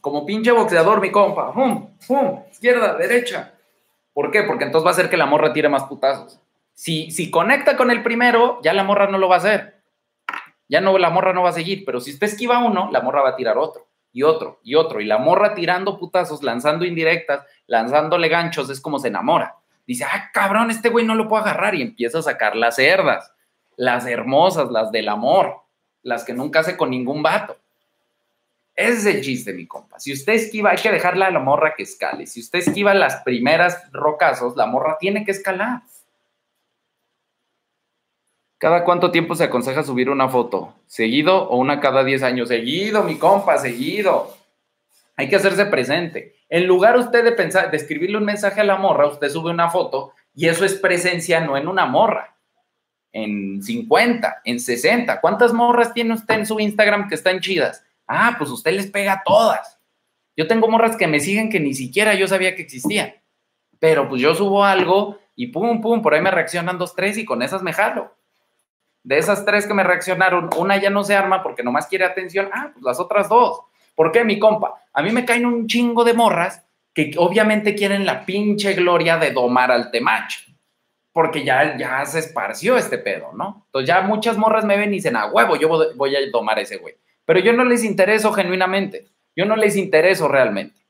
como pinche boxeador, mi compa. ¡Pum! ¡Pum! Izquierda, derecha. ¿Por qué? Porque entonces va a hacer que la morra tire más putazos. Si, si conecta con el primero, ya la morra no lo va a hacer. Ya no, la morra no va a seguir. Pero si usted esquiva uno, la morra va a tirar otro, y otro, y otro. Y la morra tirando putazos, lanzando indirectas, lanzándole ganchos, es como se enamora. Dice, ah, cabrón, este güey no lo puedo agarrar. Y empieza a sacar las cerdas, las hermosas, las del amor, las que nunca hace con ningún vato. Ese es el chiste, mi compa. Si usted esquiva, hay que dejarla a la morra que escale. Si usted esquiva las primeras rocazos, la morra tiene que escalar. ¿Cada cuánto tiempo se aconseja subir una foto? ¿Seguido o una cada 10 años? Seguido, mi compa, seguido. Hay que hacerse presente. En lugar usted de pensar, de escribirle un mensaje a la morra, usted sube una foto y eso es presencia no en una morra, en 50, en 60. ¿Cuántas morras tiene usted en su Instagram que están chidas? Ah, pues usted les pega a todas. Yo tengo morras que me siguen que ni siquiera yo sabía que existían. Pero pues yo subo algo y pum, pum, por ahí me reaccionan dos, tres y con esas me jalo. De esas tres que me reaccionaron, una ya no se arma porque nomás quiere atención. Ah, pues las otras dos. ¿Por qué, mi compa? A mí me caen un chingo de morras que obviamente quieren la pinche gloria de domar al temach. Porque ya, ya se esparció este pedo, ¿no? Entonces ya muchas morras me ven y dicen, a huevo, yo voy a domar a ese güey. Pero yo no les intereso genuinamente. Yo no les intereso realmente.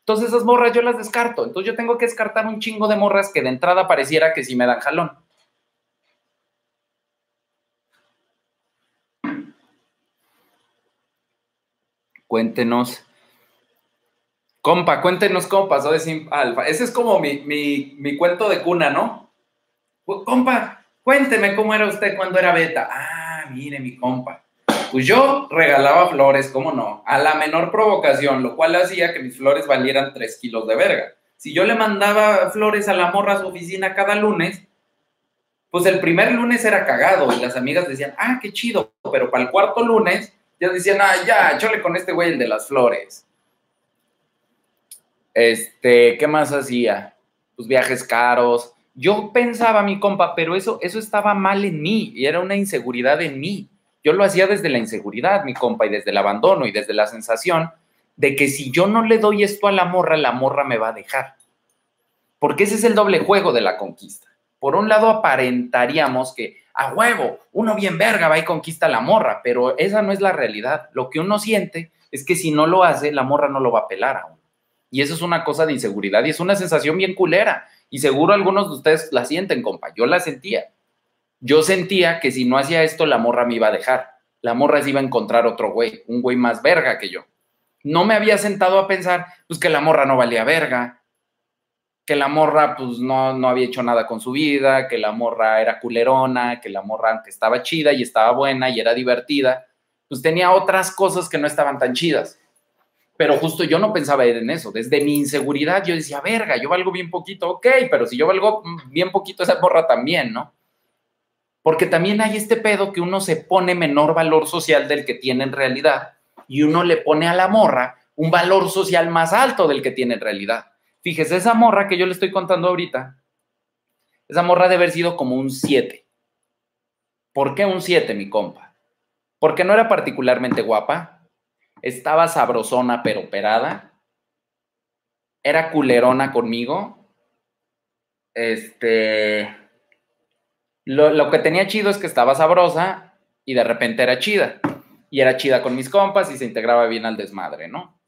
Entonces esas morras yo las descarto. Entonces yo tengo que descartar un chingo de morras que de entrada pareciera que sí me dan jalón. Cuéntenos. Compa, cuéntenos cómo pasó de Alfa. Ese es como mi, cuento de cuna, ¿no? Compa, cuénteme cómo era usted cuando era beta. Ah, mire, mi compa. Pues yo regalaba flores, ¿cómo no? A la menor provocación, lo cual hacía que mis flores valieran tres kilos de verga. Si yo le mandaba flores a la morra a su oficina cada lunes, pues el primer lunes era cagado y las amigas decían, ah, qué chido, pero para el cuarto lunes ya decían, ah, ya, chole con este güey el de las flores. Este, ¿qué más hacía? Pues viajes caros. Yo pensaba, mi compa, pero eso, eso estaba mal en mí y era una inseguridad en mí. Yo lo hacía desde la inseguridad, mi compa, y desde el abandono y desde la sensación de que si yo no le doy esto a la morra, la morra me va a dejar. Porque ese es el doble juego de la conquista. Por un lado, aparentaríamos que a huevo, uno bien verga va y conquista a la morra, pero esa no es la realidad. Lo que uno siente es que si no lo hace, la morra no lo va a pelar a uno. Y eso es una cosa de inseguridad y es una sensación bien culera. Y seguro algunos de ustedes la sienten, compa. Yo la sentía. Yo sentía que si no hacía esto, la morra me iba a dejar. La morra se iba a encontrar otro güey, un güey más verga que yo. No me había sentado a pensar, pues que la morra no valía verga, que la morra pues no, no había hecho nada con su vida, que la morra era culerona, que la morra aunque estaba chida y estaba buena y era divertida, pues tenía otras cosas que no estaban tan chidas. Pero justo yo no pensaba en eso. Desde mi inseguridad yo decía, verga, yo valgo bien poquito, ok, pero si yo valgo bien poquito, esa morra también, ¿no? Porque también hay este pedo que uno se pone menor valor social del que tiene en realidad y uno le pone a la morra un valor social más alto del que tiene en realidad. Fíjese, esa morra que yo le estoy contando ahorita, esa morra debe haber sido como un 7. ¿Por qué un 7, mi compa? Porque no era particularmente guapa, estaba sabrosona pero operada, era culerona conmigo, este, lo, lo, que tenía chido es que estaba sabrosa y de repente era chida. Y era chida con mis compas y se integraba bien al desmadre, ¿no?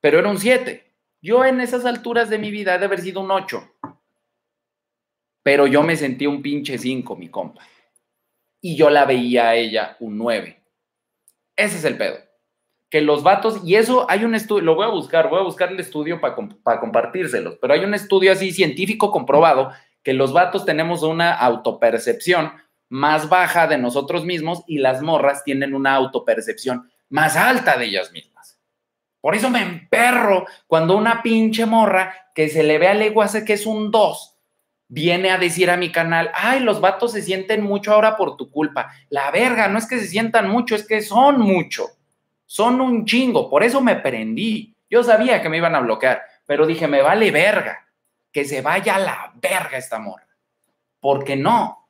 Pero era un 7. Yo en esas alturas de mi vida he de haber sido un 8. Pero yo me sentí un pinche 5, mi compa. Y yo la veía a ella un 9. Ese es el pedo. Que los vatos, y eso hay un estudio, lo voy a buscar, voy a buscar el estudio para para compartírselos, pero hay un estudio así científico comprobado que los vatos tenemos una autopercepción más baja de nosotros mismos y las morras tienen una autopercepción más alta de ellas mismas. Por eso me emperro cuando una pinche morra que se le ve a hace que es un 2 viene a decir a mi canal, ay, los vatos se sienten mucho ahora por tu culpa. La verga, no es que se sientan mucho, es que son mucho. Son un chingo. Por eso me prendí. Yo sabía que me iban a bloquear, pero dije, me vale verga. Que se vaya a la verga esta morra. Porque no.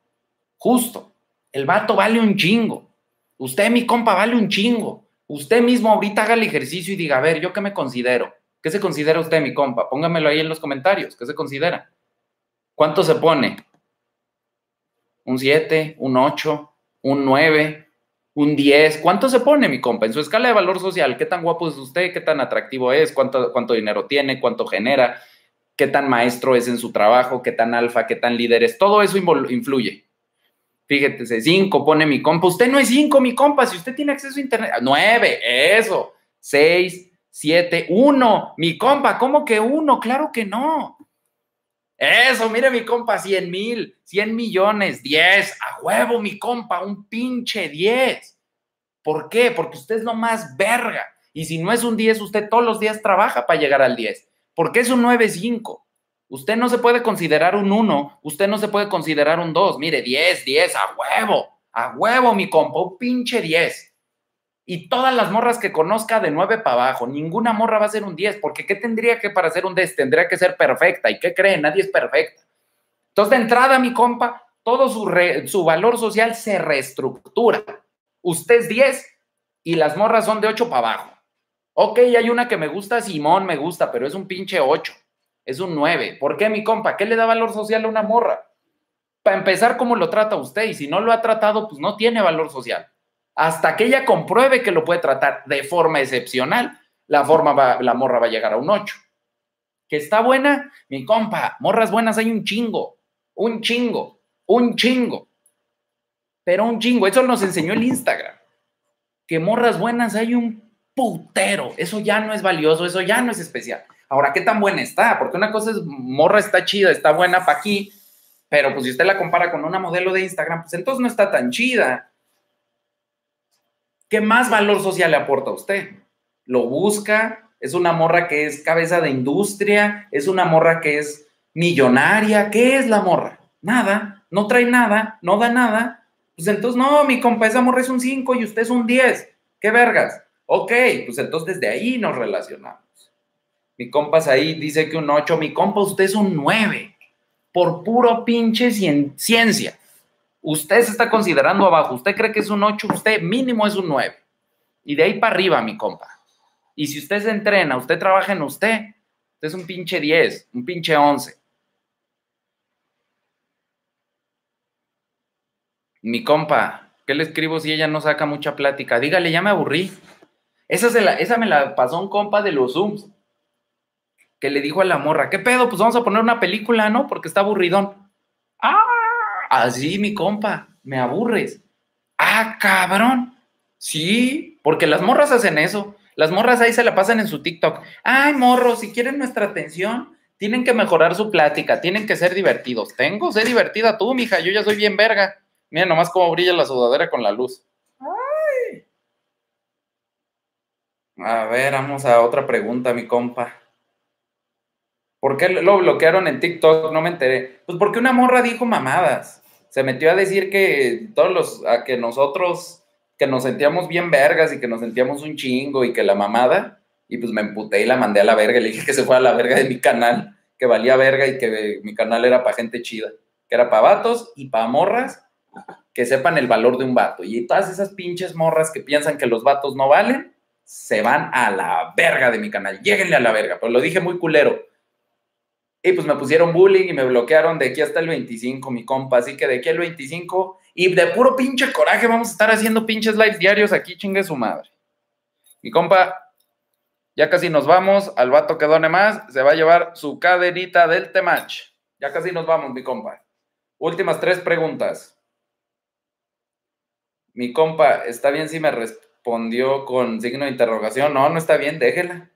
Justo. El vato vale un chingo. Usted, mi compa, vale un chingo. Usted mismo ahorita haga el ejercicio y diga, a ver, ¿yo qué me considero? ¿Qué se considera usted, mi compa? Póngamelo ahí en los comentarios. ¿Qué se considera? ¿Cuánto se pone? ¿Un 7? ¿Un 8? ¿Un 9? ¿Un 10? ¿Cuánto se pone, mi compa? En su escala de valor social, ¿qué tan guapo es usted? ¿Qué tan atractivo es? ¿Cuánto, cuánto dinero tiene? ¿Cuánto genera? ¿Qué tan maestro es en su trabajo? ¿Qué tan alfa? ¿Qué tan líder es? Todo eso influye. Fíjate, cinco pone mi compa. Usted no es cinco, mi compa. Si usted tiene acceso a internet, nueve, eso. Seis, siete, uno. Mi compa, ¿cómo que uno? Claro que no. Eso, mire mi compa, 100 mil, 100 millones, 10, a huevo mi compa, un pinche 10. ¿Por qué? Porque usted es lo más verga. Y si no es un 10, usted todos los días trabaja para llegar al 10. ¿Por qué es un 9-5? Usted no se puede considerar un 1, usted no se puede considerar un 2. Mire, 10, 10, a huevo, a huevo mi compa, un pinche 10. Y todas las morras que conozca de 9 para abajo, ninguna morra va a ser un 10, porque ¿qué tendría que para ser un 10? Tendría que ser perfecta. ¿Y qué creen? Nadie es perfecta. Entonces, de entrada, mi compa, todo su, su valor social se reestructura. Usted es 10 y las morras son de 8 para abajo. Ok, hay una que me gusta, Simón me gusta, pero es un pinche 8, es un 9. ¿Por qué, mi compa? ¿Qué le da valor social a una morra? Para empezar, ¿cómo lo trata usted? Y si no lo ha tratado, pues no tiene valor social hasta que ella compruebe que lo puede tratar de forma excepcional, la, forma la morra va a llegar a un 8. ¿Que está buena? Mi compa, morras buenas hay un chingo, un chingo, un chingo. Pero un chingo, eso nos enseñó el Instagram. Que morras buenas hay un putero. Eso ya no es valioso, eso ya no es especial. Ahora, ¿qué tan buena está? Porque una cosa es, morra está chida, está buena para aquí, pero pues si usted la compara con una modelo de Instagram, pues entonces no está tan chida. ¿Qué más valor social le aporta a usted? ¿Lo busca? ¿Es una morra que es cabeza de industria? ¿Es una morra que es millonaria? ¿Qué es la morra? Nada, no trae nada, no da nada. Pues entonces, no, mi compa, esa morra es un 5 y usted es un 10. ¿Qué vergas? Ok, pues entonces desde ahí nos relacionamos. Mi compa ahí dice que un 8, mi compa, usted es un 9. Por puro pinche ciencia. Usted se está considerando abajo. Usted cree que es un 8, usted mínimo es un 9. Y de ahí para arriba, mi compa. Y si usted se entrena, usted trabaja en usted, usted es un pinche 10, un pinche 11. Mi compa, ¿qué le escribo si ella no saca mucha plática? Dígale, ya me aburrí. Esa, esa me la pasó un compa de los Zooms, que le dijo a la morra, ¿qué pedo? Pues vamos a poner una película, ¿no? Porque está aburridón. ¡Ah! Así, mi compa, me aburres. Ah, cabrón. Sí, porque las morras hacen eso. Las morras ahí se la pasan en su TikTok. Ay, morro, si quieren nuestra atención, tienen que mejorar su plática, tienen que ser divertidos. Tengo, sé divertida tú, mija, yo ya soy bien verga. Mira nomás cómo brilla la sudadera con la luz. Ay. A ver, vamos a otra pregunta, mi compa. ¿Por qué lo bloquearon en TikTok? No me enteré. Pues porque una morra dijo mamadas se metió a decir que todos los, a que nosotros, que nos sentíamos bien vergas y que nos sentíamos un chingo y que la mamada, y pues me emputé y la mandé a la verga, le dije que se fuera a la verga de mi canal, que valía verga y que mi canal era para gente chida, que era para vatos y para morras que sepan el valor de un vato. Y todas esas pinches morras que piensan que los vatos no valen, se van a la verga de mi canal. Lléguenle a la verga, pues lo dije muy culero. Y pues me pusieron bullying y me bloquearon de aquí hasta el 25, mi compa. Así que de aquí al 25, y de puro pinche coraje, vamos a estar haciendo pinches lives diarios aquí, chingue su madre. Mi compa, ya casi nos vamos. Al vato que done más, se va a llevar su cadenita del Temach. Ya casi nos vamos, mi compa. Últimas tres preguntas. Mi compa, ¿está bien si me respondió con signo de interrogación? No, no está bien, déjela.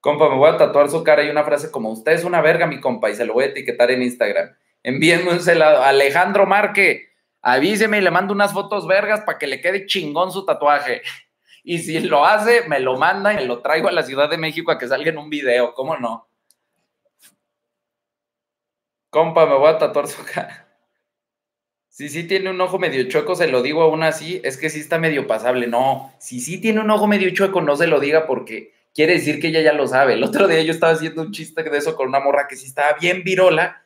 Compa, me voy a tatuar su cara y una frase como usted es una verga, mi compa, y se lo voy a etiquetar en Instagram. Envíenme un celado. Alejandro Marque, avíseme y le mando unas fotos vergas para que le quede chingón su tatuaje. Y si lo hace, me lo manda y me lo traigo a la Ciudad de México a que salga en un video, ¿cómo no? Compa, me voy a tatuar su <laughs> cara. Si sí tiene un ojo medio chueco, se lo digo aún así, es que sí está medio pasable. No, si sí tiene un ojo medio chueco, no se lo diga porque quiere decir que ella ya lo sabe. El otro día yo estaba haciendo un chiste de eso con una morra que sí estaba bien virola.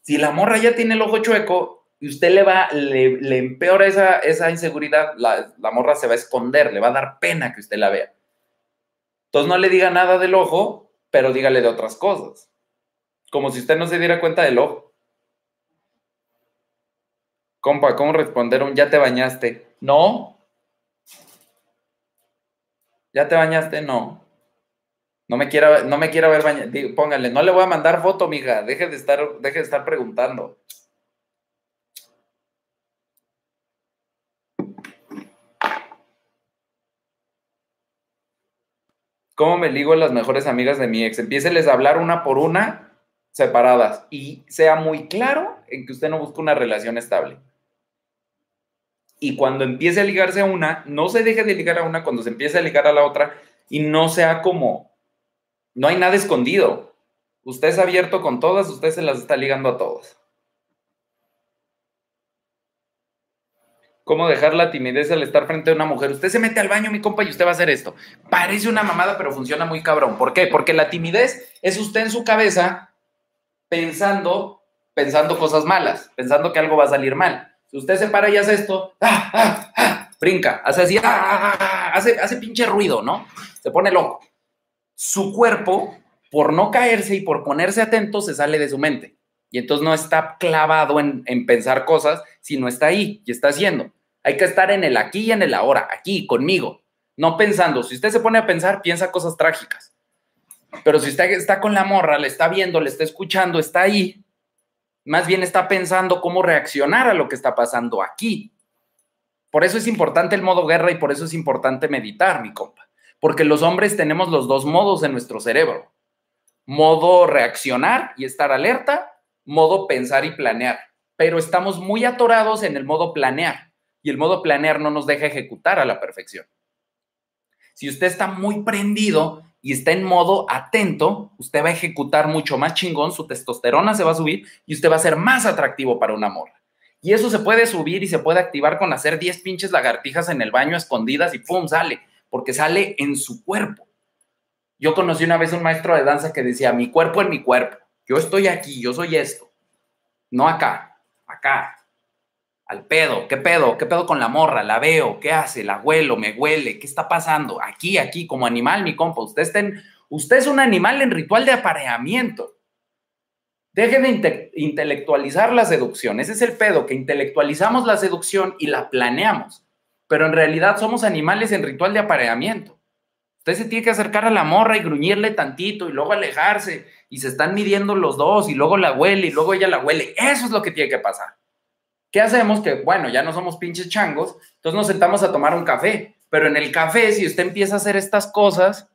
Si la morra ya tiene el ojo chueco y usted le va, le, empeora esa, esa inseguridad, la, la, morra se va a esconder, le va a dar pena que usted la vea. Entonces no le diga nada del ojo, pero dígale de otras cosas. Como si usted no se diera cuenta del ojo. Compa, ¿cómo responder un ya te bañaste? No. ¿Ya te bañaste? No. No me quiera, no me quiera ver bañar. Póngale, no le voy a mandar foto, mija. Deje de estar, deje de estar preguntando. ¿Cómo me ligo a las mejores amigas de mi ex? Empiéceles a hablar una por una separadas y sea muy claro en que usted no busca una relación estable. Y cuando empiece a ligarse a una, no se deje de ligar a una cuando se empiece a ligar a la otra y no sea como, no hay nada escondido. Usted es abierto con todas, usted se las está ligando a todas. ¿Cómo dejar la timidez al estar frente a una mujer? Usted se mete al baño, mi compa, y usted va a hacer esto. Parece una mamada, pero funciona muy cabrón. ¿Por qué? Porque la timidez es usted en su cabeza pensando, pensando cosas malas, pensando que algo va a salir mal. Si usted se para y hace esto, ¡ah, ah, ah! brinca, hace así, hace, hace pinche ruido, ¿no? Se pone loco. Su cuerpo, por no caerse y por ponerse atento, se sale de su mente. Y entonces no está clavado en, en pensar cosas, sino está ahí y está haciendo. Hay que estar en el aquí y en el ahora, aquí, conmigo, no pensando. Si usted se pone a pensar, piensa cosas trágicas. Pero si usted está con la morra, le está viendo, le está escuchando, está ahí, más bien está pensando cómo reaccionar a lo que está pasando aquí. Por eso es importante el modo guerra y por eso es importante meditar, mi compa. Porque los hombres tenemos los dos modos en nuestro cerebro. Modo reaccionar y estar alerta, modo pensar y planear. Pero estamos muy atorados en el modo planear y el modo planear no nos deja ejecutar a la perfección. Si usted está muy prendido y está en modo atento, usted va a ejecutar mucho más chingón, su testosterona se va a subir y usted va a ser más atractivo para un amor. Y eso se puede subir y se puede activar con hacer 10 pinches lagartijas en el baño escondidas y ¡pum! sale, porque sale en su cuerpo. Yo conocí una vez un maestro de danza que decía, mi cuerpo en mi cuerpo, yo estoy aquí, yo soy esto, no acá, acá, al pedo, ¿qué pedo? ¿Qué pedo con la morra? La veo, ¿qué hace? La huelo, me huele, ¿qué está pasando? Aquí, aquí, como animal, mi compa, usted, está usted es un animal en ritual de apareamiento. Deje de intelectualizar la seducción, ese es el pedo, que intelectualizamos la seducción y la planeamos, pero en realidad somos animales en ritual de apareamiento. Usted se tiene que acercar a la morra y gruñirle tantito y luego alejarse y se están midiendo los dos y luego la huele y luego ella la huele. Eso es lo que tiene que pasar. ¿Qué hacemos? Que, bueno, ya no somos pinches changos, entonces nos sentamos a tomar un café. Pero en el café, si usted empieza a hacer estas cosas,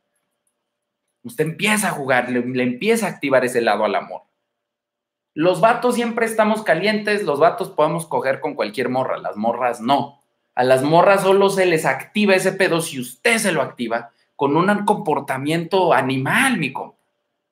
usted empieza a jugar, le, empieza a activar ese lado al amor. Los vatos siempre estamos calientes, los vatos podemos coger con cualquier morra, las morras no. A las morras solo se les activa ese pedo si usted se lo activa con un comportamiento animal, mi compa.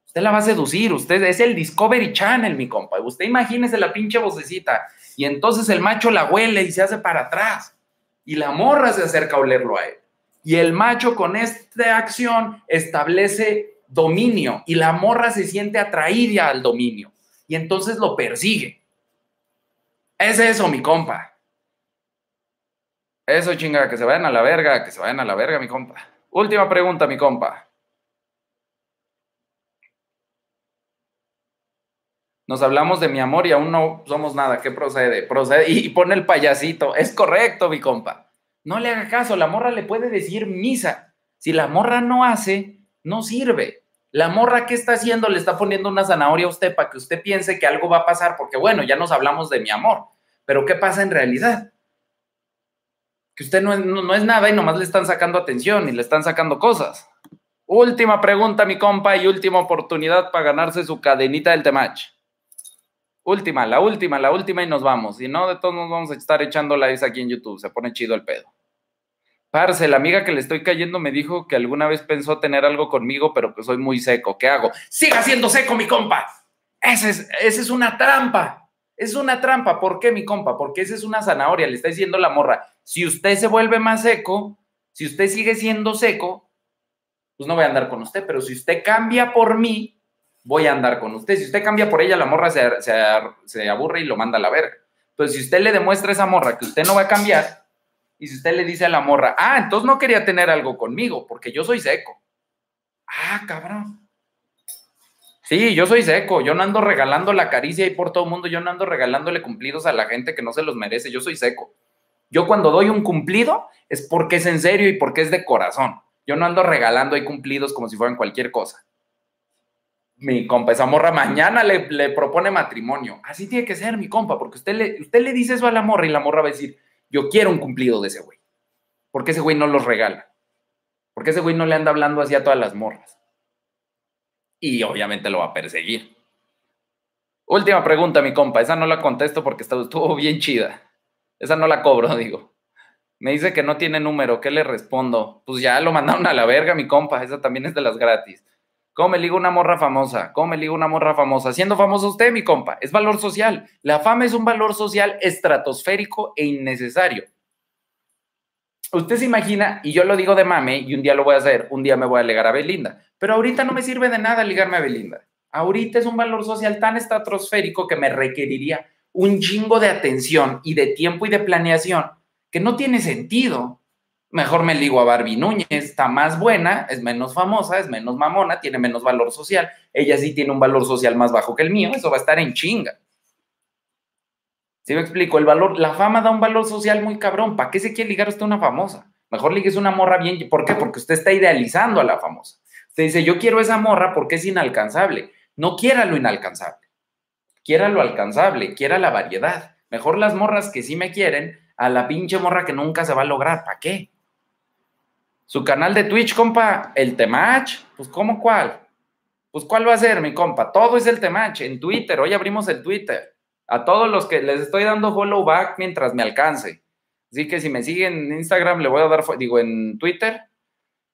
Usted la va a seducir, usted es el Discovery Channel, mi compa. Usted imagínese la pinche vocecita. Y entonces el macho la huele y se hace para atrás. Y la morra se acerca a olerlo a él. Y el macho con esta acción establece dominio y la morra se siente atraída al dominio. Y entonces lo persigue. Es eso, mi compa. Eso, chinga, que se vayan a la verga, que se vayan a la verga, mi compa. Última pregunta, mi compa. Nos hablamos de mi amor y aún no somos nada. ¿Qué procede? Procede y pone el payasito. Es correcto, mi compa. No le haga caso. La morra le puede decir misa. Si la morra no hace, no sirve. La morra que está haciendo le está poniendo una zanahoria a usted para que usted piense que algo va a pasar, porque bueno, ya nos hablamos de mi amor. Pero ¿qué pasa en realidad? Que usted no es, no es nada y nomás le están sacando atención y le están sacando cosas. Última pregunta, mi compa, y última oportunidad para ganarse su cadenita del temach. Última, la última, la última y nos vamos. Si no, de todos nos vamos a estar echando lives aquí en YouTube. Se pone chido el pedo. Parce, la amiga que le estoy cayendo me dijo que alguna vez pensó tener algo conmigo, pero que soy muy seco. ¿Qué hago? ¡Siga siendo seco, mi compa! Esa es, esa es una trampa. Es una trampa. ¿Por qué, mi compa? Porque esa es una zanahoria. Le está diciendo la morra. Si usted se vuelve más seco, si usted sigue siendo seco, pues no voy a andar con usted. Pero si usted cambia por mí, voy a andar con usted. Si usted cambia por ella, la morra se, aburre y lo manda a la verga. Entonces, si usted le demuestra a esa morra que usted no va a cambiar, y si usted le dice a la morra, ah, entonces no quería tener algo conmigo, porque yo soy seco. Ah, cabrón. Sí, yo soy seco, yo no ando regalando la caricia y por todo el mundo, yo no ando regalándole cumplidos a la gente que no se los merece, yo soy seco. Yo cuando doy un cumplido es porque es en serio y porque es de corazón. Yo no ando regalando ahí cumplidos como si fueran cualquier cosa mi compa, esa morra mañana le, propone matrimonio. Así tiene que ser, mi compa, porque usted le, usted le dice eso a la morra y la morra va a decir, yo quiero un cumplido de ese güey. Porque ese güey no los regala. Porque ese güey no le anda hablando así a todas las morras. Y obviamente lo va a perseguir. Última pregunta, mi compa. Esa no la contesto porque estuvo bien chida. Esa no la cobro, <laughs> digo. Me dice que no tiene número. ¿Qué le respondo? Pues ya lo mandaron a la verga, mi compa. Esa también es de las gratis. ¿Cómo me ligo una morra famosa? ¿Cómo me ligo una morra famosa? Siendo famoso usted, mi compa. Es valor social. La fama es un valor social estratosférico e innecesario. Usted se imagina, y yo lo digo de mame, y un día lo voy a hacer, un día me voy a ligar a Belinda. Pero ahorita no me sirve de nada ligarme a Belinda. Ahorita es un valor social tan estratosférico que me requeriría un chingo de atención y de tiempo y de planeación que no tiene sentido mejor me ligo a Barbie Núñez, está más buena, es menos famosa, es menos mamona, tiene menos valor social. Ella sí tiene un valor social más bajo que el mío, eso va a estar en chinga. ¿Sí me explico? El valor, la fama da un valor social muy cabrón. ¿Para qué se quiere ligar usted una famosa? Mejor ligues una morra bien. ¿Por qué? Porque usted está idealizando a la famosa. Usted dice, yo quiero esa morra porque es inalcanzable. No quiera lo inalcanzable. Quiera lo alcanzable, quiera la variedad. Mejor las morras que sí me quieren a la pinche morra que nunca se va a lograr. ¿Para qué? Su canal de Twitch, compa, el Temach, pues ¿cómo cuál? Pues ¿cuál va a ser, mi compa? Todo es el Temach en Twitter. Hoy abrimos el Twitter. A todos los que les estoy dando follow back mientras me alcance. Así que si me siguen en Instagram, le voy a dar, digo, en Twitter.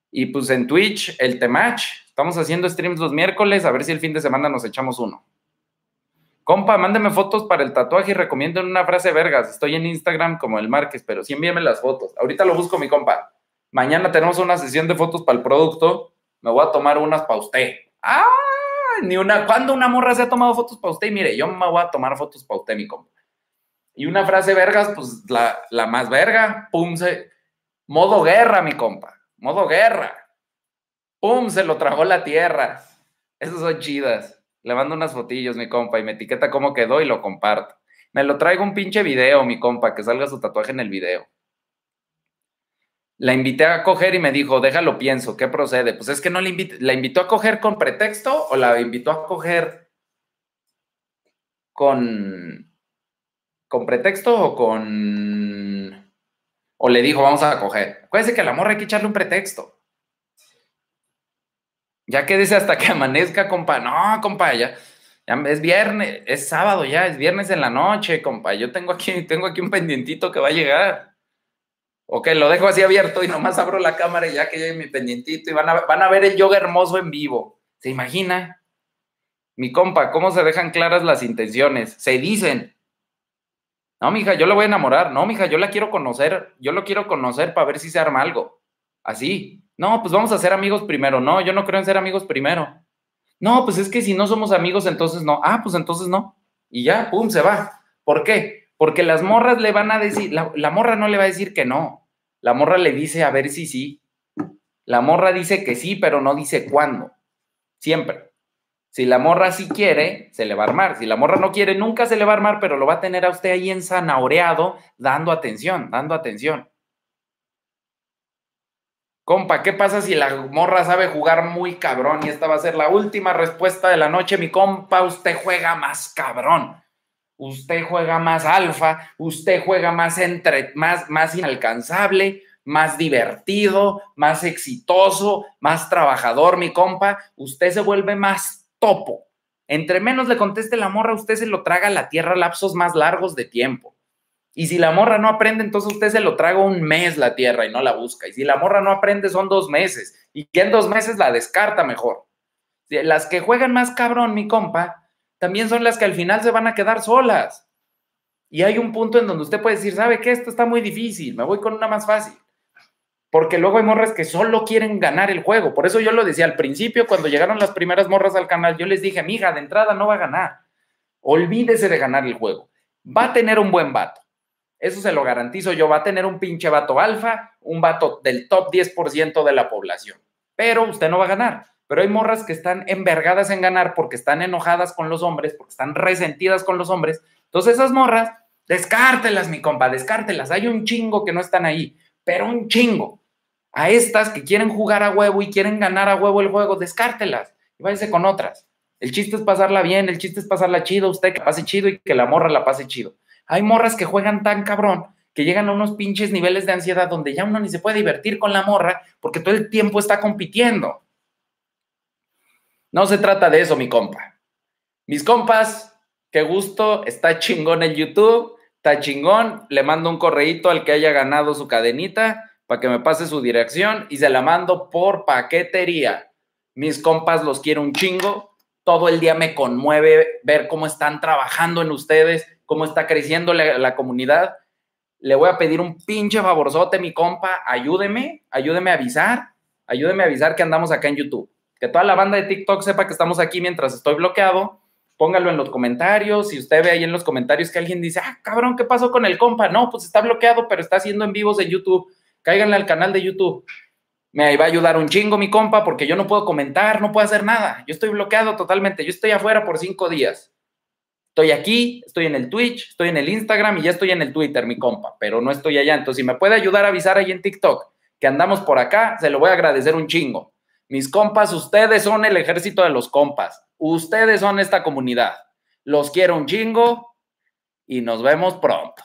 Y pues en Twitch, el Temach. Estamos haciendo streams los miércoles, a ver si el fin de semana nos echamos uno. Compa, mándeme fotos para el tatuaje y recomienden una frase vergas. Estoy en Instagram como el Márquez, pero sí envíame las fotos. Ahorita lo busco, mi compa. Mañana tenemos una sesión de fotos para el producto. Me voy a tomar unas para usted. ¡Ah! Ni una. ¿Cuándo una morra se ha tomado fotos para usted? Mire, yo me voy a tomar fotos para usted, mi compa. Y una frase vergas, pues la, la más verga. Pum, se. Modo guerra, mi compa. Modo guerra. Pum, se lo tragó la tierra. Esas son chidas. Le mando unas fotillos, mi compa, y me etiqueta cómo quedó y lo comparto. Me lo traigo un pinche video, mi compa, que salga su tatuaje en el video. La invité a coger y me dijo, déjalo pienso, ¿qué procede? Pues es que no la invité, ¿la invitó a coger con pretexto o la invitó a coger con, con pretexto o con... o le dijo, vamos a coger? Acuérdese que a la morra hay que echarle un pretexto. Ya quédese hasta que <laughs> amanezca, compa. No, compa, ya, ya, es viernes, es sábado ya, es viernes en la noche, compa. Yo tengo aquí, tengo aquí un pendientito que va a llegar. Ok, lo dejo así abierto y nomás abro la cámara y ya que llegue mi pendientito y van a, van a ver el yoga hermoso en vivo. ¿Se imagina? Mi compa, ¿cómo se dejan claras las intenciones? Se dicen. No, mija, yo la voy a enamorar. No, mija, yo la quiero conocer. Yo lo quiero conocer para ver si se arma algo. Así. No, pues vamos a ser amigos primero. No, yo no creo en ser amigos primero. No, pues es que si no somos amigos, entonces no. Ah, pues entonces no. Y ya, pum, se va. ¿Por qué? Porque las morras le van a decir, la, morra no le va a decir que no. La morra le dice a ver si sí. La morra dice que sí, pero no dice cuándo. Siempre. Si la morra sí quiere, se le va a armar. Si la morra no quiere, nunca se le va a armar, pero lo va a tener a usted ahí ensanaoreado, dando atención, dando atención. Compa, ¿qué pasa si la morra sabe jugar muy cabrón? Y esta va a ser la última respuesta de la noche. Mi compa, usted juega más cabrón usted juega más alfa, usted juega más, entre, más, más inalcanzable, más divertido, más exitoso, más trabajador, mi compa, usted se vuelve más topo. Entre menos le conteste la morra, usted se lo traga a la tierra lapsos más largos de tiempo. Y si la morra no aprende, entonces usted se lo traga un mes la tierra y no la busca. Y si la morra no aprende, son dos meses. Y que en dos meses la descarta mejor. Las que juegan más cabrón, mi compa, también son las que al final se van a quedar solas. Y hay un punto en donde usted puede decir, ¿sabe qué? Esto está muy difícil, me voy con una más fácil. Porque luego hay morras que solo quieren ganar el juego. Por eso yo lo decía al principio, cuando llegaron las primeras morras al canal, yo les dije, mija, de entrada no va a ganar. Olvídese de ganar el juego. Va a tener un buen vato. Eso se lo garantizo yo. Va a tener un pinche vato alfa, un vato del top 10% de la población. Pero usted no va a ganar. Pero hay morras que están envergadas en ganar porque están enojadas con los hombres, porque están resentidas con los hombres. Entonces esas morras, descártelas, mi compa, descártelas. Hay un chingo que no están ahí, pero un chingo. A estas que quieren jugar a huevo y quieren ganar a huevo el juego, descártelas y váyase con otras. El chiste es pasarla bien, el chiste es pasarla chido, usted que pase chido y que la morra la pase chido. Hay morras que juegan tan cabrón que llegan a unos pinches niveles de ansiedad donde ya uno ni se puede divertir con la morra porque todo el tiempo está compitiendo. No se trata de eso, mi compa. Mis compas, qué gusto, está chingón el YouTube, está chingón, le mando un correíto al que haya ganado su cadenita para que me pase su dirección y se la mando por paquetería. Mis compas los quiero un chingo, todo el día me conmueve ver cómo están trabajando en ustedes, cómo está creciendo la, la comunidad. Le voy a pedir un pinche favorzote, mi compa, ayúdeme, ayúdeme a avisar, ayúdeme a avisar que andamos acá en YouTube. Que toda la banda de TikTok sepa que estamos aquí mientras estoy bloqueado póngalo en los comentarios. Si usted ve ahí en los comentarios que alguien dice, ah, cabrón, ¿qué pasó con el compa? No, pues está bloqueado, pero está haciendo en vivos en YouTube. Cáiganle al canal de YouTube. Me va a ayudar un chingo mi compa porque yo no puedo comentar, no puedo hacer nada. Yo estoy bloqueado totalmente. Yo estoy afuera por cinco días. Estoy aquí, estoy en el Twitch, estoy en el Instagram y ya estoy en el Twitter, mi compa, pero no estoy allá. Entonces, si me puede ayudar a avisar ahí en TikTok que andamos por acá, se lo voy a agradecer un chingo. Mis compas, ustedes son el ejército de los compas. Ustedes son esta comunidad. Los quiero un chingo y nos vemos pronto.